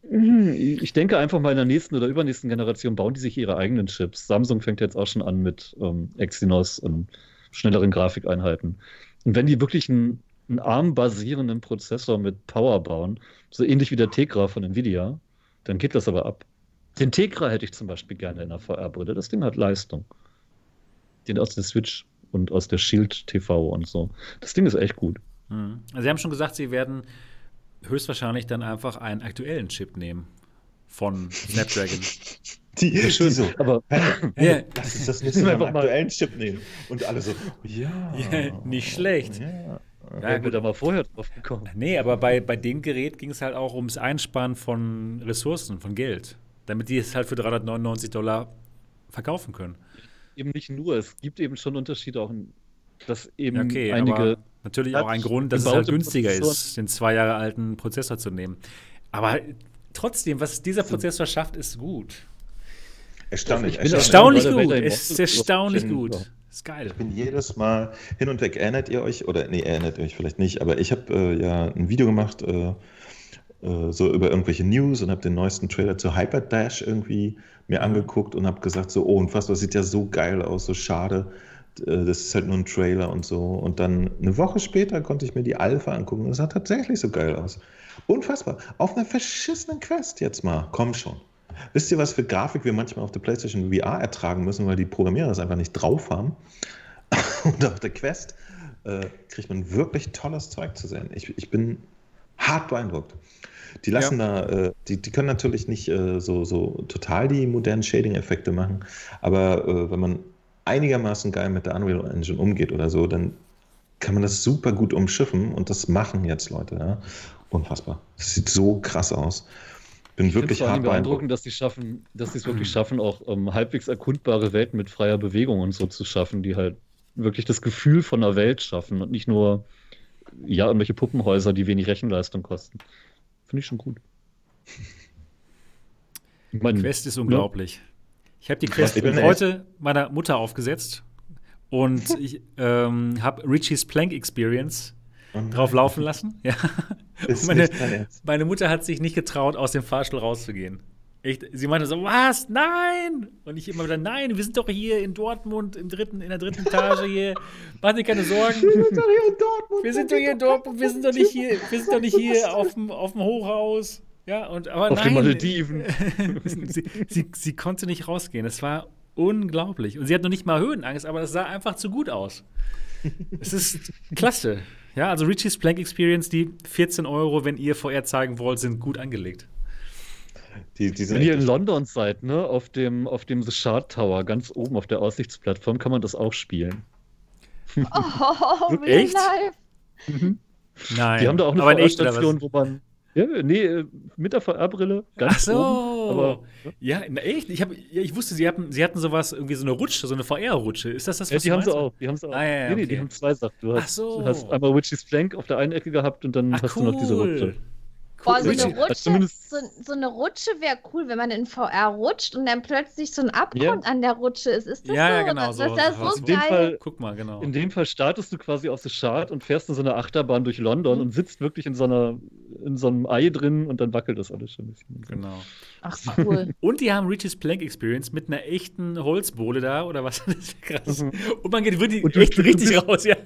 Mhm, ich denke einfach mal in der nächsten oder übernächsten Generation bauen die sich ihre eigenen Chips. Samsung fängt jetzt auch schon an mit ähm, Exynos und schnelleren Grafikeinheiten. Und wenn die wirklich einen, einen ARM-basierenden Prozessor mit Power bauen, so ähnlich wie der Tegra von Nvidia, dann geht das aber ab. Den Tegra hätte ich zum Beispiel gerne in der VR-Brille. Das Ding hat Leistung. Den aus der Switch und aus der Shield TV und so. Das Ding ist echt gut. Also Sie haben schon gesagt, Sie werden höchstwahrscheinlich dann einfach einen aktuellen Chip nehmen von Snapdragon. Die, die so, aber hey, hey, lass uns das nächste Mal einen aktuellen Chip nehmen. Und alle so, ja. ja nicht schlecht. Ja. Ja, gut, aber vorher drauf gekommen. Nee, aber bei, bei dem Gerät ging es halt auch ums Einsparen von Ressourcen, von Geld. Damit die es halt für 399 Dollar verkaufen können. Eben nicht nur, es gibt eben schon Unterschiede auch, in, dass eben okay, einige Natürlich auch ein Grund, dass es halt günstiger ist, den zwei Jahre alten Prozessor zu nehmen. Aber trotzdem, was dieser Prozessor schafft, ist gut. Erstaunlich. Erstaunlich, erstaunlich gut. Es ist erstaunlich gut. Ist geil. Ich bin jedes Mal hin und weg. Erinnert ihr euch? Oder nee, erinnert ihr euch vielleicht nicht. Aber ich habe äh, ja ein Video gemacht, äh, äh, so über irgendwelche News und habe den neuesten Trailer zu Hyper Dash irgendwie mir angeguckt und habe gesagt so, oh, und was, das sieht ja so geil aus, so schade das ist halt nur ein Trailer und so. Und dann eine Woche später konnte ich mir die Alpha angucken. Das sah tatsächlich so geil aus. Unfassbar. Auf einer verschissenen Quest jetzt mal. Komm schon. Wisst ihr, was für Grafik wir manchmal auf der PlayStation VR ertragen müssen, weil die Programmierer das einfach nicht drauf haben? und auf der Quest äh, kriegt man wirklich tolles Zeug zu sehen. Ich, ich bin hart beeindruckt. Die lassen ja. da, äh, die, die können natürlich nicht äh, so, so total die modernen Shading-Effekte machen, aber äh, wenn man einigermaßen geil mit der Unreal Engine umgeht oder so, dann kann man das super gut umschiffen und das machen jetzt Leute. Ja? Unfassbar. Das sieht so krass aus. Bin ich wirklich hart beeindruckend, dass sie schaffen, dass sie es wirklich schaffen, auch ähm, halbwegs erkundbare Welten mit freier Bewegung und so zu schaffen, die halt wirklich das Gefühl von einer Welt schaffen und nicht nur ja irgendwelche Puppenhäuser, die wenig Rechenleistung kosten. Finde ich schon gut. Mein, Quest ist unglaublich. Ja. Ich habe die Quest heute meiner Mutter aufgesetzt und ich ähm, habe Richie's Plank Experience oh drauf laufen lassen. Ja. Meine, meine, Mutter hat sich nicht getraut, aus dem Fahrstuhl rauszugehen. Echt, sie meinte so, was? Nein! Und ich immer wieder, nein, wir sind doch hier in Dortmund im dritten, in der dritten Etage hier. Mach dir keine Sorgen. Wir sind doch hier in Dortmund. Wir sind doch hier in Dortmund. Wir sind doch nicht hier, wir sind doch nicht hier auf dem, auf dem Hochhaus. Ja, und aber auf nein. den Malediven. sie, sie, sie konnte nicht rausgehen. Es war unglaublich. Und sie hat noch nicht mal Höhenangst, aber das sah einfach zu gut aus. Es ist klasse. Ja, also Richie's Plank Experience, die 14 Euro, wenn ihr VR zeigen wollt, sind gut angelegt. Die, die Wenn ihr in London seid, ne, auf dem, auf dem The Shard Tower, ganz oben auf der Aussichtsplattform, kann man das auch spielen. Oh, Echt? Mhm. Nein. Die haben da auch eine VR-Station, wo man. Ja, nee, äh, mit der VR-Brille. Ach so. Oben, aber, ja. ja, echt? Ich, hab, ja, ich wusste, sie hatten, sie hatten sowas, irgendwie so eine Rutsche, so eine VR-Rutsche. Ist das das, was ja, die haben sie auch. Die haben sie auch. Ah, ja, nee, nee, die haben zwei Sachen. Du hast, Ach so. du hast einmal Witchy's Plank auf der einen Ecke gehabt und dann Ach, hast cool. du noch diese Rutsche. Boah, so eine Rutsche, so, so eine Rutsche wäre cool, wenn man in VR rutscht und dann plötzlich so ein Abgrund ja. an der Rutsche ist. Ist das ja, so? Ja, genau. Das, so, das ist so geil. Fall, Guck mal, genau. In dem Fall startest du quasi aus der Chart und fährst in so einer Achterbahn durch London mhm. und sitzt wirklich in so, einer, in so einem Ei drin und dann wackelt das alles schon ein bisschen. Genau. Ach, cool. und die haben Richie's Plank Experience mit einer echten Holzbohle da oder was? Das ist krass. Mhm. Und man geht wirklich echt richtig raus, ja.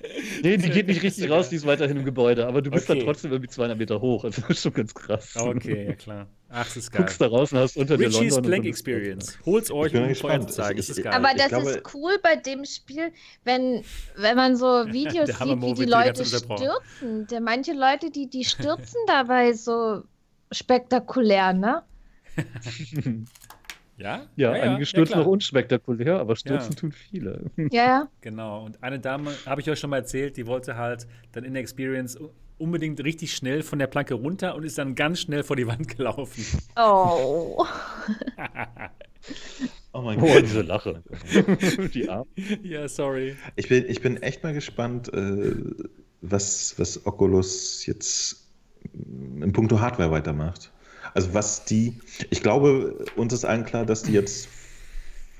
Nee, die geht nicht richtig raus, die ist weiterhin im Gebäude, aber du bist okay. dann trotzdem irgendwie 200 Meter hoch. Also das ist schon ganz krass. Okay, ja klar. Ach, das ist geil. Guckst da raus und hast unter Richie's dir London. Plank Experience. Holt's euch und vorher zu zeigen. Das ist geil. Aber das glaube, ist cool bei dem Spiel, wenn, wenn man so Videos sieht, wie die Leute stürzen. Der, manche Leute, die, die stürzen dabei so spektakulär, ne? Ja? Ja, ja einige stürzen ja, noch unspektakulär, aber stürzen ja. tun viele. Ja, ja. Genau. Und eine Dame, habe ich euch schon mal erzählt, die wollte halt dann in der Experience unbedingt richtig schnell von der Planke runter und ist dann ganz schnell vor die Wand gelaufen. Oh. oh mein Gott. Oh, diese Lache. die Arme. Ja, sorry. Ich bin, ich bin echt mal gespannt, äh, was, was Oculus jetzt in puncto Hardware weitermacht. Also was die, ich glaube, uns ist allen klar, dass die jetzt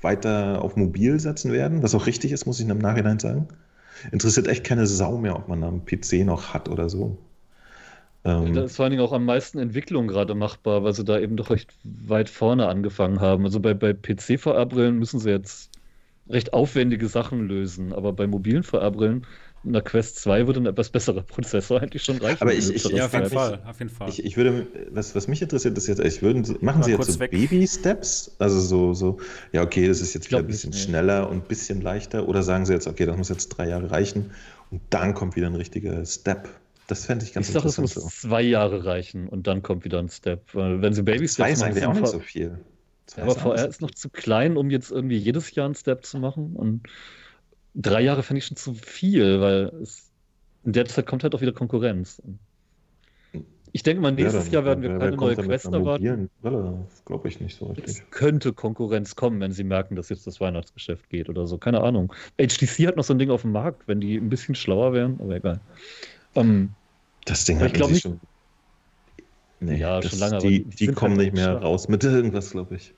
weiter auf mobil setzen werden, was auch richtig ist, muss ich im Nachhinein sagen. Interessiert echt keine Sau mehr, ob man am PC noch hat oder so. Ähm, da ist vor allen Dingen auch am meisten Entwicklung gerade machbar, weil sie da eben doch recht weit vorne angefangen haben. Also bei, bei PC-VR-Brillen müssen sie jetzt recht aufwendige Sachen lösen, aber bei mobilen VR-Brillen einer Quest 2 würde ein etwas besserer Prozessor eigentlich schon reichen. Aber ich, ich, ja, auf jeden Fall, auf jeden Fall. Ich, ich, würde, was, was mich interessiert, ist jetzt, ich würden, machen Sie jetzt so Baby-Steps? Also so, so, ja, okay, das ist jetzt wieder ein bisschen nicht, schneller und ein bisschen leichter. Oder sagen Sie jetzt, okay, das muss jetzt drei Jahre reichen und dann kommt wieder ein richtiger Step. Das fände ich ganz ich interessant. Ich sage, es muss so. zwei Jahre reichen und dann kommt wieder ein Step. Weil wenn Sie Baby-Steps machen. Zwei ist eigentlich auch nicht so viel. Ja, aber VR ist noch zu klein, um jetzt irgendwie jedes Jahr einen Step zu machen und drei Jahre fände ich schon zu viel, weil es, in der Zeit kommt halt auch wieder Konkurrenz. Ich denke mal, nächstes ja, Jahr werden wir keine neue Quest erwarten. Glaube ich nicht so richtig. Es könnte Konkurrenz kommen, wenn sie merken, dass jetzt das Weihnachtsgeschäft geht oder so. Keine Ahnung. HTC hat noch so ein Ding auf dem Markt, wenn die ein bisschen schlauer wären, aber egal. Ähm, das Ding hat ich nicht. Schon, nee, ja, das, schon lange. Die, die, die kommen halt nicht mehr raus mit irgendwas, glaube ich.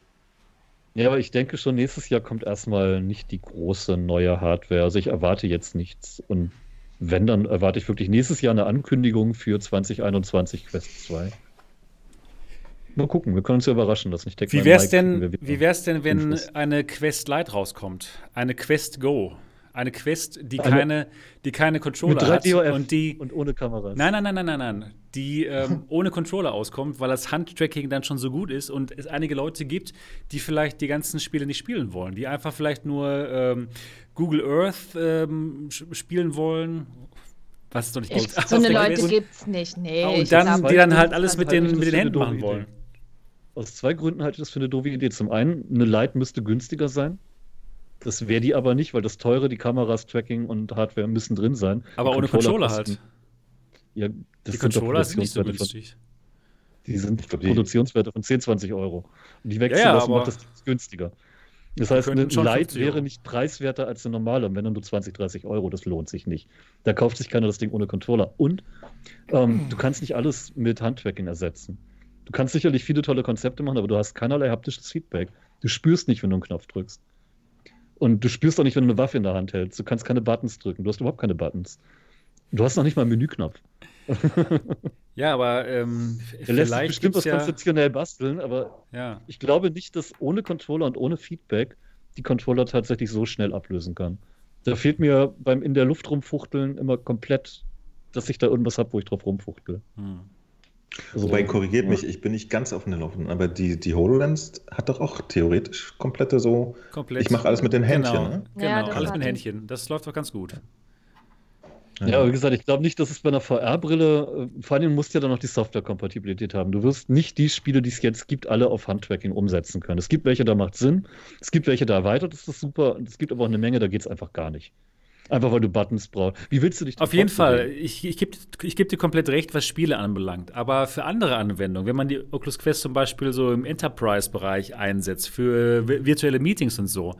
Ja, aber ich denke schon, nächstes Jahr kommt erstmal nicht die große neue Hardware. Also ich erwarte jetzt nichts. Und wenn, dann erwarte ich wirklich nächstes Jahr eine Ankündigung für 2021 Quest 2. Mal gucken, wir können uns ja überraschen lassen. Ich denke, wie wäre es denn, wie wär's denn, wenn eine Quest Lite rauskommt? Eine Quest Go? Eine Quest, die eine, keine, die keine Controller hat und die und ohne Kameras. Nein, nein, nein, nein, nein, nein. Die ähm, ohne Controller auskommt, weil das Handtracking dann schon so gut ist und es einige Leute gibt, die vielleicht die ganzen Spiele nicht spielen wollen, die einfach vielleicht nur ähm, Google Earth ähm, spielen wollen. Was ist doch nicht ich, So eine Leute gibt es nicht, nee. Und dann, die dann halt alles mit den, mit den Händen machen wollen. Aus zwei Gründen halte ich das für eine doofe Idee. Zum einen, eine Lite müsste günstiger sein. Das wäre die aber nicht, weil das teure, die Kameras, Tracking und Hardware müssen drin sein. Aber die ohne Controller, Controller halt. Ja, das die Controller sind nicht so günstig. Die sind glaub, Produktionswerte von 10, 20 Euro. Und die wechseln ja, ja, macht das günstiger. Das heißt, eine Light wäre nicht preiswerter als eine normale. Und wenn dann nur 20, 30 Euro, das lohnt sich nicht. Da kauft sich keiner das Ding ohne Controller. Und ähm, du kannst nicht alles mit Handtracking ersetzen. Du kannst sicherlich viele tolle Konzepte machen, aber du hast keinerlei haptisches Feedback. Du spürst nicht, wenn du einen Knopf drückst. Und du spürst auch nicht, wenn du eine Waffe in der Hand hältst. Du kannst keine Buttons drücken. Du hast überhaupt keine Buttons. Du hast noch nicht mal einen Menüknopf. ja, aber ähm, Der lässt sich bestimmt was ja... konzeptionell basteln, aber ja. ich glaube nicht, dass ohne Controller und ohne Feedback die Controller tatsächlich so schnell ablösen kann. Da fehlt mir beim in der Luft rumfuchteln immer komplett, dass ich da irgendwas habe, wo ich drauf rumfuchtel. Hm. Wobei, korrigiert ja. mich, ich bin nicht ganz auf den Laufen, aber die, die HoloLens hat doch auch theoretisch komplette so. Komplett. Ich mache alles mit den Händchen, genau. ne? Genau, ja, alles mit den Händchen. Das läuft doch ganz gut. Ja, aber wie gesagt, ich glaube nicht, dass es bei einer VR-Brille, äh, vor allem musst du ja dann noch die Software-Kompatibilität haben. Du wirst nicht die Spiele, die es jetzt gibt, alle auf Handtracking umsetzen können. Es gibt welche, da macht Sinn. Es gibt welche, da erweitert ist das super. Und es gibt aber auch eine Menge, da geht es einfach gar nicht. Einfach weil du Buttons brauchst. Wie willst du dich Auf jeden Fall. Ich, ich gebe ich geb dir komplett recht, was Spiele anbelangt. Aber für andere Anwendungen, wenn man die Oculus Quest zum Beispiel so im Enterprise-Bereich einsetzt, für virtuelle Meetings und so,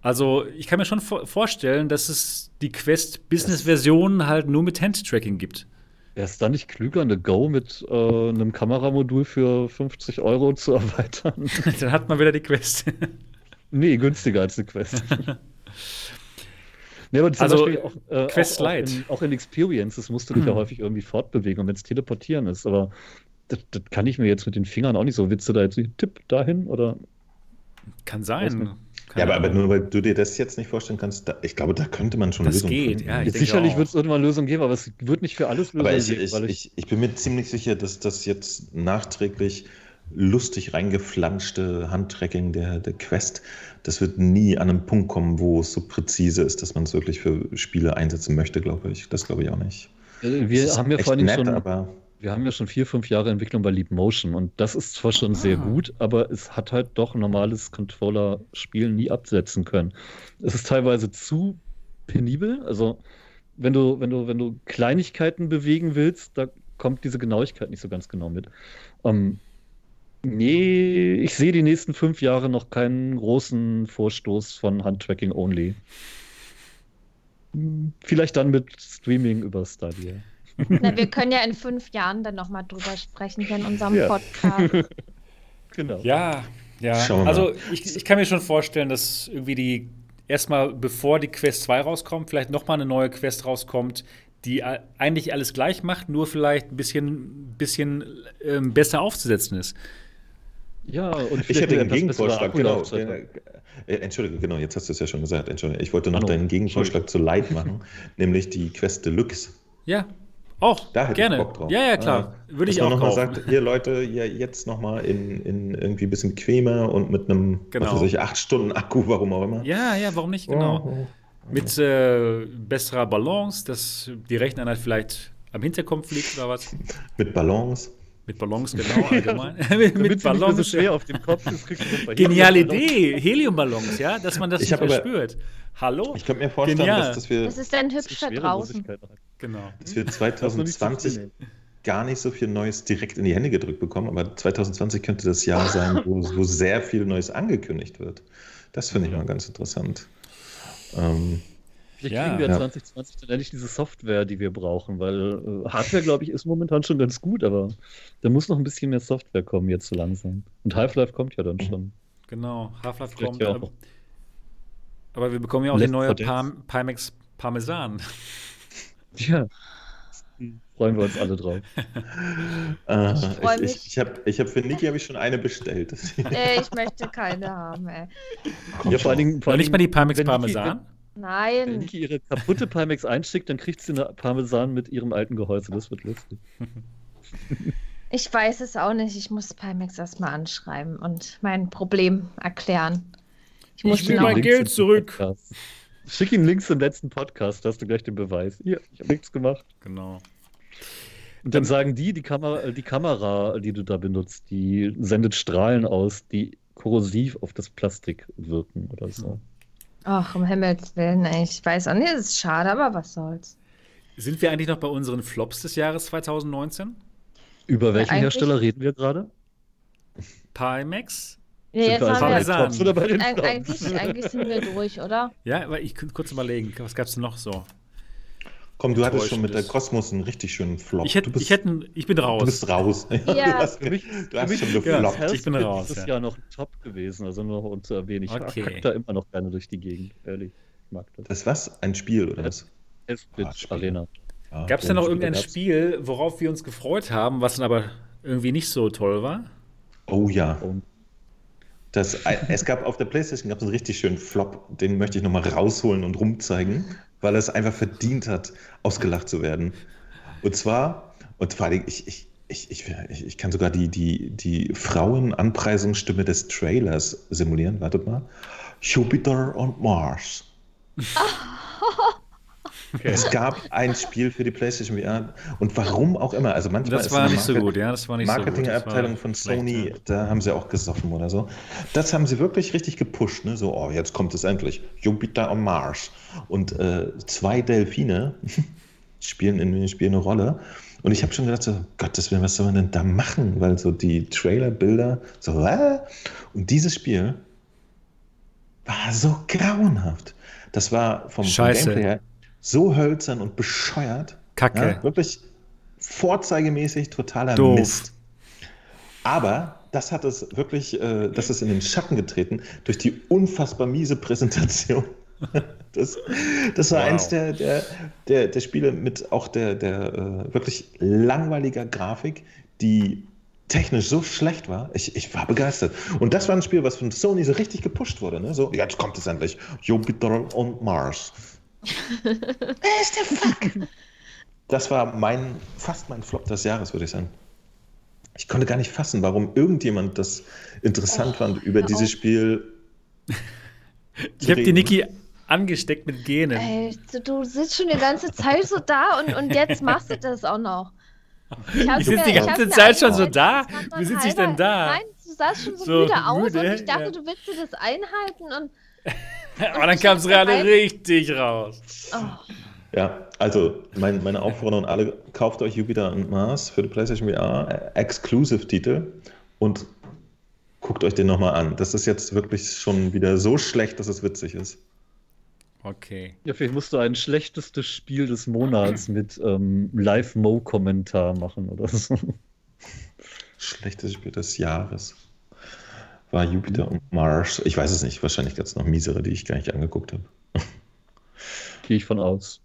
also ich kann mir schon vorstellen, dass es die Quest Business-Version halt nur mit Hand-Tracking gibt. Wäre es dann nicht klüger, eine Go mit äh, einem Kameramodul für 50 Euro zu erweitern? dann hat man wieder die Quest. nee, günstiger als eine Quest. nee, aber zum also, Beispiel auch, äh, Quest auch, auch, in, auch in Experiences musst du dich hm. ja häufig irgendwie fortbewegen, und wenn es teleportieren ist. Aber das, das, kann ich mir jetzt mit den Fingern auch nicht so. Willst du da jetzt einen Tipp dahin oder? Kann sein. Ja, aber, aber, nur weil du dir das jetzt nicht vorstellen kannst, da, ich glaube, da könnte man schon das Lösungen geht, finden. Ja, Sicherlich wird es irgendwann Lösungen geben, aber es wird nicht für alles Lösungen aber ich, geben. Ich, ich, ich, bin mir ziemlich sicher, dass das jetzt nachträglich lustig reingeflanschte Handtracking der, der Quest, das wird nie an einen Punkt kommen, wo es so präzise ist, dass man es wirklich für Spiele einsetzen möchte, glaube ich. Das glaube ich auch nicht. Äh, wir haben ja vorhin nett, schon, aber wir haben ja schon vier, fünf Jahre Entwicklung bei Leap Motion und das ist zwar schon ah. sehr gut, aber es hat halt doch normales Controller-Spielen nie absetzen können. Es ist teilweise zu penibel, also wenn du, wenn du, wenn du Kleinigkeiten bewegen willst, da kommt diese Genauigkeit nicht so ganz genau mit. Ähm, nee, ich sehe die nächsten fünf Jahre noch keinen großen Vorstoß von Handtracking only. Hm, vielleicht dann mit Streaming über Stadia. Na, wir können ja in fünf Jahren dann nochmal drüber sprechen hier in unserem ja. Podcast. genau. Ja, ja. Also ich, ich kann mir schon vorstellen, dass irgendwie die erstmal, bevor die Quest 2 rauskommt, vielleicht nochmal eine neue Quest rauskommt, die eigentlich alles gleich macht, nur vielleicht ein bisschen, bisschen ähm, besser aufzusetzen ist. Ja, und ich hätte einen Gegenvorschlag, genau. Äh, Entschuldige, genau, jetzt hast du es ja schon gesagt. Entschuldige, ich wollte noch Hallo. deinen Gegenvorschlag zu Light machen, nämlich die Quest Deluxe. Ja, auch, da hätte gerne. ich Bock drauf. Ja, ja, klar. Ah, Würde ich auch noch kaufen. mal sagt, hier Leute, ja, jetzt nochmal in, in irgendwie ein bisschen bequemer und mit einem, genau. was weiß ich, 8 Stunden Akku, warum auch immer. Ja, ja, warum nicht, genau. Oh, oh. Mit äh, besserer Balance, dass die Rechner vielleicht am Hinterkopf liegt oder was? mit Balance. Mit Ballons, genau, allgemein. mit, mit Ballons. So schwer auf dem Kopf ist, Geniale Idee, Heliumballons, ja, dass man das ich nicht verspürt. Hallo? Ich könnte mir vorstellen, Genial. dass, dass wir. Das ist dann hübsch da draußen. Genau. Dass wir 2020 das gar nicht so viel Neues direkt in die Hände gedrückt bekommen, aber 2020 könnte das Jahr sein, wo, wo sehr viel Neues angekündigt wird. Das finde ich mal ganz interessant. Ähm, Vielleicht ja, kriegen wir ja. 2020 dann endlich diese Software, die wir brauchen, weil äh, Hardware, glaube ich, ist momentan schon ganz gut, aber da muss noch ein bisschen mehr Software kommen jetzt so langsam. Und Half-Life kommt ja dann mhm. schon. Genau, Half-Life kommt. Ja aber, aber, wir bekommen ja auch Let's den neuen Parm Pimax Parmesan. Ja. Freuen wir uns alle drauf. äh, ich ich, ich habe ich hab für Niki habe ich schon eine bestellt. äh, ich möchte keine haben, ey. Ja, vor allen Dingen, vor allen nicht mal die Pimax Parmesan? Nein. Wenn Niki ihre kaputte Pimax einschickt, dann kriegt sie eine Parmesan mit ihrem alten Gehäuse. Das wird lustig. Ich weiß es auch nicht. Ich muss Pimax erstmal anschreiben und mein Problem erklären. Ich, muss ich will mein Geld zurück. Podcast. Schick ihm Links im letzten Podcast, da hast du gleich den Beweis. Hier, ich habe nichts gemacht. Genau. Und dann sagen die, die Kamera, die Kamera, die du da benutzt, die sendet Strahlen aus, die korrosiv auf das Plastik wirken oder so. Ach, um Himmels Willen, ich weiß auch nicht, es ist schade, aber was soll's. Sind wir eigentlich noch bei unseren Flops des Jahres 2019? Über welchen ja, Hersteller reden wir gerade? Pimax? Nee, jetzt haben wir oder bei den eigentlich, eigentlich sind wir durch, oder? Ja, aber ich könnte kurz überlegen, was gab es denn noch so? Komm, du hattest schon mit der Kosmos einen richtig schönen Flop. Ich, hätte, bist, ich, hätte, ich bin raus. Du bist raus. Ja. du hast, du hast schon gefloppt. Ja, ich bin raus. Das ist ja noch top gewesen, also nur noch unzu erwähnen. Ich okay. hack da immer noch gerne durch die Gegend, ehrlich. Ich mag das. Das was? Ein Spiel oder was? S-Bit Arena. Ja, Gab es denn noch irgendein Spiel, worauf wir uns gefreut haben, was dann aber irgendwie nicht so toll war? Oh ja. Das, es gab auf der PlayStation gab es einen richtig schönen Flop, den möchte ich nochmal rausholen und rumzeigen, weil es einfach verdient hat, ausgelacht zu werden. Und zwar, und vor allem, ich, ich, ich, ich, ich kann sogar die, die, die Frauenanpreisungsstimme des Trailers simulieren. Wartet mal. Jupiter und Mars. Okay. Es gab ein Spiel für die PlayStation VR und warum auch immer. Also manchmal das war nicht so gut, ja, das war nicht Marketingabteilung so von Sony, schlecht, ja. da haben sie auch gesoffen oder so. Das haben sie wirklich richtig gepusht, ne? So, oh, jetzt kommt es endlich. Jupiter und Mars. Und äh, zwei Delfine spielen in dem Spiel eine Rolle. Und ich habe schon gedacht, so, Gottes Willen, was soll man denn da machen? Weil so die Trailer-Bilder, so, äh? und dieses Spiel war so grauenhaft. Das war vom, vom Gameplay her so hölzern und bescheuert. Kacke. Ja, wirklich vorzeigemäßig totaler Doof. Mist. Aber das hat es wirklich, äh, das ist in den Schatten getreten durch die unfassbar miese Präsentation. Das, das war wow. eins der, der, der, der Spiele mit auch der, der äh, wirklich langweiliger Grafik, die technisch so schlecht war. Ich, ich war begeistert. Und das war ein Spiel, was von Sony so richtig gepusht wurde. Ne? So, jetzt kommt es endlich. Jupiter und Mars. Wer ist der Fuck? Das war mein, fast mein Flop des Jahres, würde ich sagen. Ich konnte gar nicht fassen, warum irgendjemand das interessant oh, fand, über dieses Spiel. ich habe die Niki angesteckt mit Genen. Ey, du, du, sitzt schon die ganze Zeit so da und, und jetzt machst du das auch noch. Ich, ich sitze die ganze Zeit schon so da. Wie sitze ich denn da? Nein, du sahst schon so, so müde aus und ich dachte, ja. du willst dir das einhalten und Aber dann kam es gerade richtig raus. Oh. Ja, also mein, meine Aufforderung an alle, kauft euch Jupiter und Mars für die PlayStation VR, Exclusive-Titel und guckt euch den nochmal an. Das ist jetzt wirklich schon wieder so schlecht, dass es witzig ist. Okay. Ja, vielleicht musst du ein schlechtestes Spiel des Monats mit ähm, Live-Mo-Kommentar machen oder so. Schlechtes Spiel des Jahres war Jupiter und Mars. Ich weiß es nicht, wahrscheinlich gab es noch miesere, die ich gar nicht angeguckt habe. Gehe ich von aus.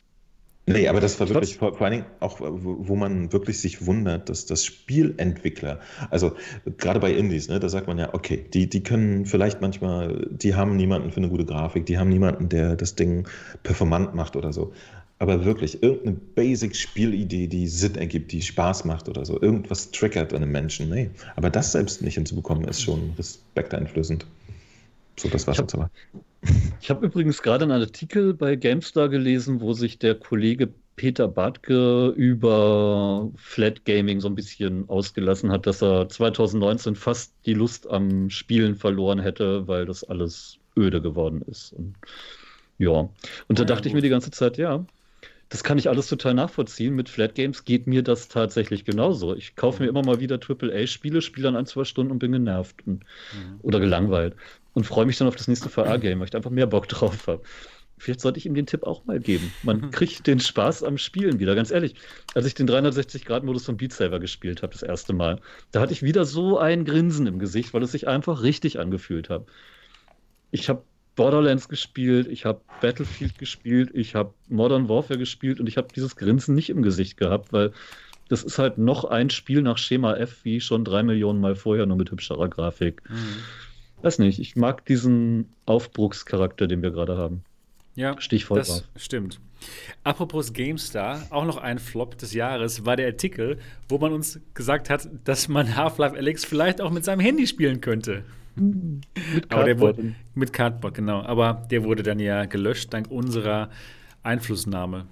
Nee, aber das war wirklich vor, vor allen Dingen auch, wo man wirklich sich wundert, dass das Spielentwickler, also gerade bei Indies, ne, da sagt man ja, okay, die, die können vielleicht manchmal, die haben niemanden für eine gute Grafik, die haben niemanden, der das Ding performant macht oder so aber wirklich irgendeine Basic-Spielidee, die Sinn ergibt, die Spaß macht oder so, irgendwas triggert an einem Menschen. Nee, aber das selbst nicht hinzubekommen, ist schon respekteinflößend. So, das war schon aber. Ich habe übrigens gerade einen Artikel bei GameStar gelesen, wo sich der Kollege Peter Bartke über Flat Gaming so ein bisschen ausgelassen hat, dass er 2019 fast die Lust am Spielen verloren hätte, weil das alles öde geworden ist. Und ja, und da ja, dachte gut. ich mir die ganze Zeit, ja, das kann ich alles total nachvollziehen. Mit Flat Games geht mir das tatsächlich genauso. Ich kaufe mir immer mal wieder AAA-Spiele, spiele dann ein, zwei Stunden und bin genervt und, mhm. oder gelangweilt und freue mich dann auf das nächste VR-Game, weil ich einfach mehr Bock drauf habe. Vielleicht sollte ich ihm den Tipp auch mal geben. Man mhm. kriegt den Spaß am Spielen wieder. Ganz ehrlich, als ich den 360-Grad-Modus von Beat Saber gespielt habe, das erste Mal, da hatte ich wieder so ein Grinsen im Gesicht, weil es sich einfach richtig angefühlt hat. Ich habe Borderlands gespielt, ich habe Battlefield gespielt, ich habe Modern Warfare gespielt und ich habe dieses Grinsen nicht im Gesicht gehabt, weil das ist halt noch ein Spiel nach Schema F, wie schon drei Millionen Mal vorher, nur mit hübscherer Grafik. Mhm. Weiß nicht, ich mag diesen Aufbruchscharakter, den wir gerade haben. Ja, Stichwort das drauf. stimmt. Apropos GameStar, auch noch ein Flop des Jahres war der Artikel, wo man uns gesagt hat, dass man Half-Life Alex vielleicht auch mit seinem Handy spielen könnte. Mit Cardboard. Wurde, mit Cardboard, genau. Aber der wurde dann ja gelöscht dank unserer Einflussnahme.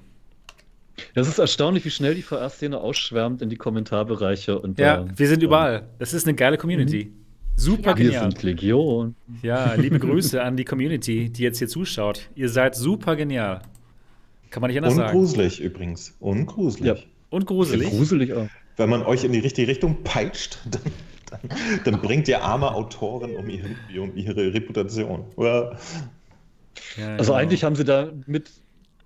Das ist erstaunlich, wie schnell die VR-Szene ausschwärmt in die Kommentarbereiche. Und ja, da, wir sind überall. Das ist eine geile Community. Mhm. Super ja, genial. Wir sind Legion. Ja, liebe Grüße an die Community, die jetzt hier zuschaut. Ihr seid super genial. Kann man nicht anders sagen. Ungruselig übrigens. Ungruselig. Ja. Und gruselig. gruselig auch. Wenn man euch in die richtige Richtung peitscht, dann dann, bringt ihr arme Autoren um ihre, um ihre Reputation. Ja, also genau. eigentlich haben sie da mit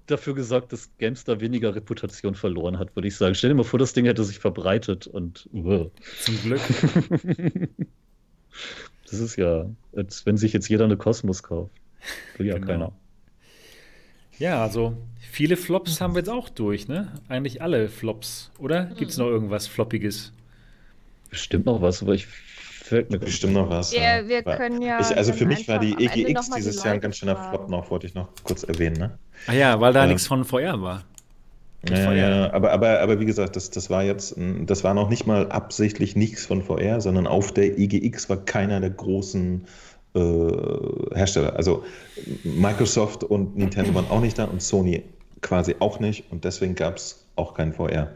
dafür gesorgt, dass Gamestar weniger Reputation verloren hat, würde ich sagen. Stell dir mal vor, das Ding hätte sich verbreitet und. Uh. Zum Glück. das ist ja, als wenn sich jetzt jeder eine Kosmos kauft. Will ja genau. keiner. Ja, also viele Flops haben wir jetzt auch durch, ne? Eigentlich alle Flops, oder? Gibt es noch irgendwas Floppiges? Bestimmt noch was, aber ich fällt mir bestimmt noch was. Ja, wir können ja. Ich, also für mich war die EGX dieses Jahr ein ganz schöner Flop noch, wollte ich noch kurz erwähnen. Ne? Ah ja, weil da äh, nichts von VR war. Ja, ja, aber, aber, aber wie gesagt, das, das war jetzt, das war noch nicht mal absichtlich nichts von VR, sondern auf der EGX war keiner der großen äh, Hersteller. Also Microsoft und Nintendo waren auch nicht da und Sony quasi auch nicht und deswegen gab es auch kein VR.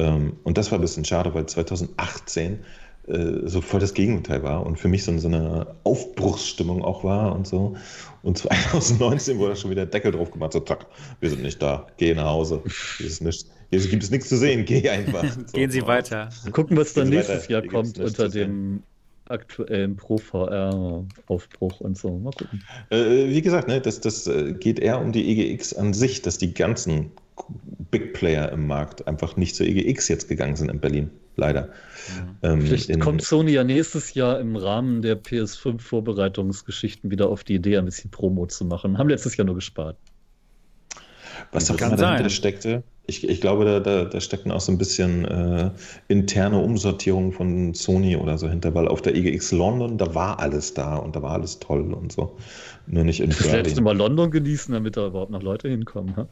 Ähm, und das war ein bisschen schade, weil 2018 äh, so voll das Gegenteil war und für mich so, so eine Aufbruchsstimmung auch war und so. Und 2019 wurde schon wieder Deckel drauf gemacht, so, zack, wir sind nicht da, geh nach Hause. Hier, ist nicht, hier gibt es nichts zu sehen, geh einfach. So, Gehen Sie weiter. Gucken, was dann nächstes Jahr kommt unter dem aktuellen Pro-VR-Aufbruch und so. Mal gucken. Äh, wie gesagt, ne, das, das äh, geht eher um die EGX an sich, dass die ganzen Big Player im Markt einfach nicht zur EGX jetzt gegangen sind in Berlin leider. Ja. Ähm, Vielleicht in, kommt Sony ja nächstes Jahr im Rahmen der PS5-Vorbereitungsgeschichten wieder auf die Idee, ein bisschen Promo zu machen. Haben letztes Jahr nur gespart. Was auch immer dahinter steckte. Ich, ich glaube, da, da, da steckten auch so ein bisschen äh, interne Umsortierung von Sony oder so hinter, weil auf der EGX London, da war alles da und da war alles toll und so. Nur nicht in Berlin. Vielleicht mal London genießen, damit da überhaupt noch Leute hinkommen.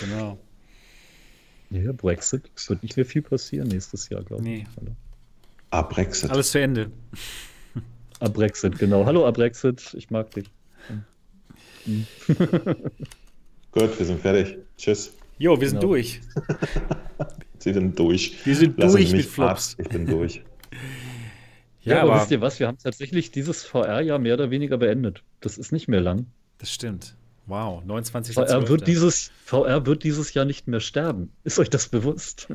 genau. Ja, Brexit. Es wird nicht mehr viel passieren nächstes Jahr, glaube ich. Nee. Ah, Brexit. Alles zu Ende. Ah, Brexit, genau. Hallo, ah, Brexit. Ich mag dich. Gut, wir sind fertig. Tschüss. Jo, wir sind genau. durch. Sie sind durch. Wir sind Lassen durch mit Flops. Ab. Ich bin durch. ja, ja, aber, aber wisst ihr was? Wir haben tatsächlich dieses VR-Jahr mehr oder weniger beendet. Das ist nicht mehr lang. Das stimmt. Wow, 29. VR wird, dieses, VR wird dieses Jahr nicht mehr sterben. Ist euch das bewusst?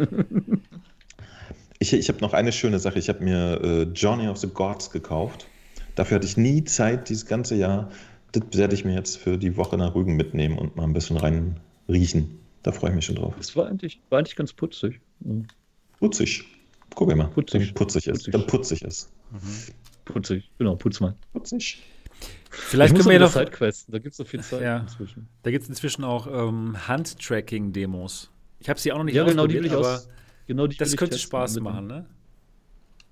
ich ich habe noch eine schöne Sache. Ich habe mir äh, Journey of the Gods gekauft. Dafür hatte ich nie Zeit dieses ganze Jahr. Das werde ich mir jetzt für die Woche nach Rügen mitnehmen und mal ein bisschen rein riechen. Da freue ich mich schon drauf. Das war eigentlich, war eigentlich ganz putzig. Mhm. Putzig. Guck mal. Putzig. putzig ist. Putzig. Dann putzig ist. Mhm. Putzig, genau, putz mal. Putzig. Vielleicht können wir ja noch. Sidequests, da gibt es so viel Zeit ja. inzwischen. Da gibt es inzwischen auch ähm, Hand-Tracking-Demos. Ich habe sie auch noch nicht ja, genau, die will ich aber aus, genau die das könnte Spaß machen, ne?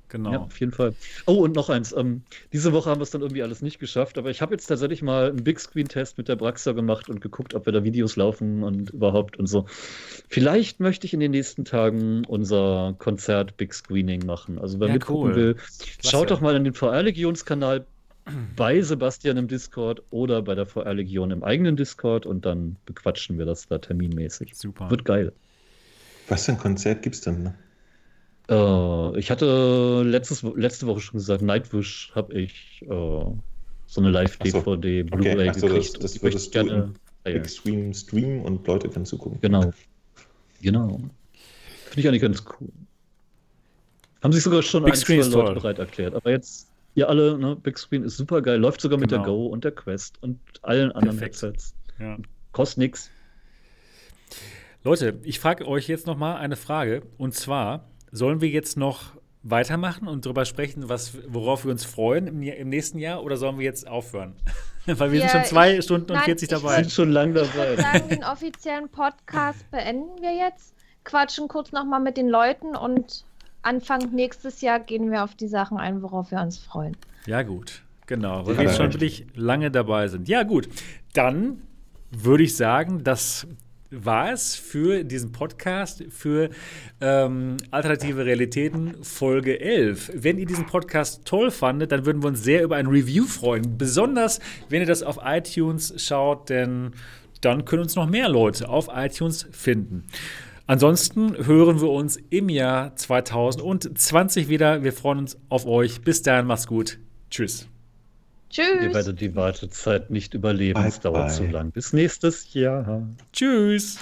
Genau. Ja, auf jeden Fall. Oh, und noch eins. Ähm, diese Woche haben wir es dann irgendwie alles nicht geschafft, aber ich habe jetzt tatsächlich mal einen Big Screen-Test mit der Braxa gemacht und geguckt, ob wir da Videos laufen und überhaupt und so. Vielleicht möchte ich in den nächsten Tagen unser Konzert Big Screening machen. Also wer ja, mitgucken cool. will, schaut doch mal in den VR-Legions-Kanal bei Sebastian im Discord oder bei der VR Legion im eigenen Discord und dann bequatschen wir das da terminmäßig. Super. Wird geil. Was für ein Konzert gibt es denn? Ne? Uh, ich hatte letztes, letzte Woche schon gesagt, Nightwish habe ich uh, so eine Live-DVD, so. Blu-ray okay. gekriegt. Das, das würdest du gerne Extreme Stream und Leute können zugucken. Genau. Genau. Finde ich eigentlich ganz cool. Haben sich sogar schon Big ein, zwei Leute bereit erklärt. Aber jetzt Ihr alle, ne, Big Screen ist super geil, läuft sogar mit genau. der Go und der Quest und allen anderen Perfekt. Headsets. Ja. Kostet nichts. Leute, ich frage euch jetzt noch mal eine Frage. Und zwar, sollen wir jetzt noch weitermachen und darüber sprechen, was, worauf wir uns freuen im, im nächsten Jahr oder sollen wir jetzt aufhören? Weil wir ja, sind schon zwei ich, Stunden nein, und 40 dabei. Wir sind schon lang dabei. Ich würde sagen, den offiziellen Podcast beenden wir jetzt, quatschen kurz noch mal mit den Leuten und Anfang nächstes Jahr gehen wir auf die Sachen ein, worauf wir uns freuen. Ja, gut. Genau, weil ja, wir schon wirklich lange dabei sind. Ja, gut. Dann würde ich sagen, das war es für diesen Podcast, für ähm, Alternative Realitäten Folge 11. Wenn ihr diesen Podcast toll fandet, dann würden wir uns sehr über ein Review freuen. Besonders, wenn ihr das auf iTunes schaut, denn dann können uns noch mehr Leute auf iTunes finden. Ansonsten hören wir uns im Jahr 2020 wieder. Wir freuen uns auf euch. Bis dahin, macht's gut. Tschüss. Tschüss. Ihr werdet die Wartezeit nicht überleben. Bye, es dauert bye. zu lang. Bis nächstes Jahr. Tschüss.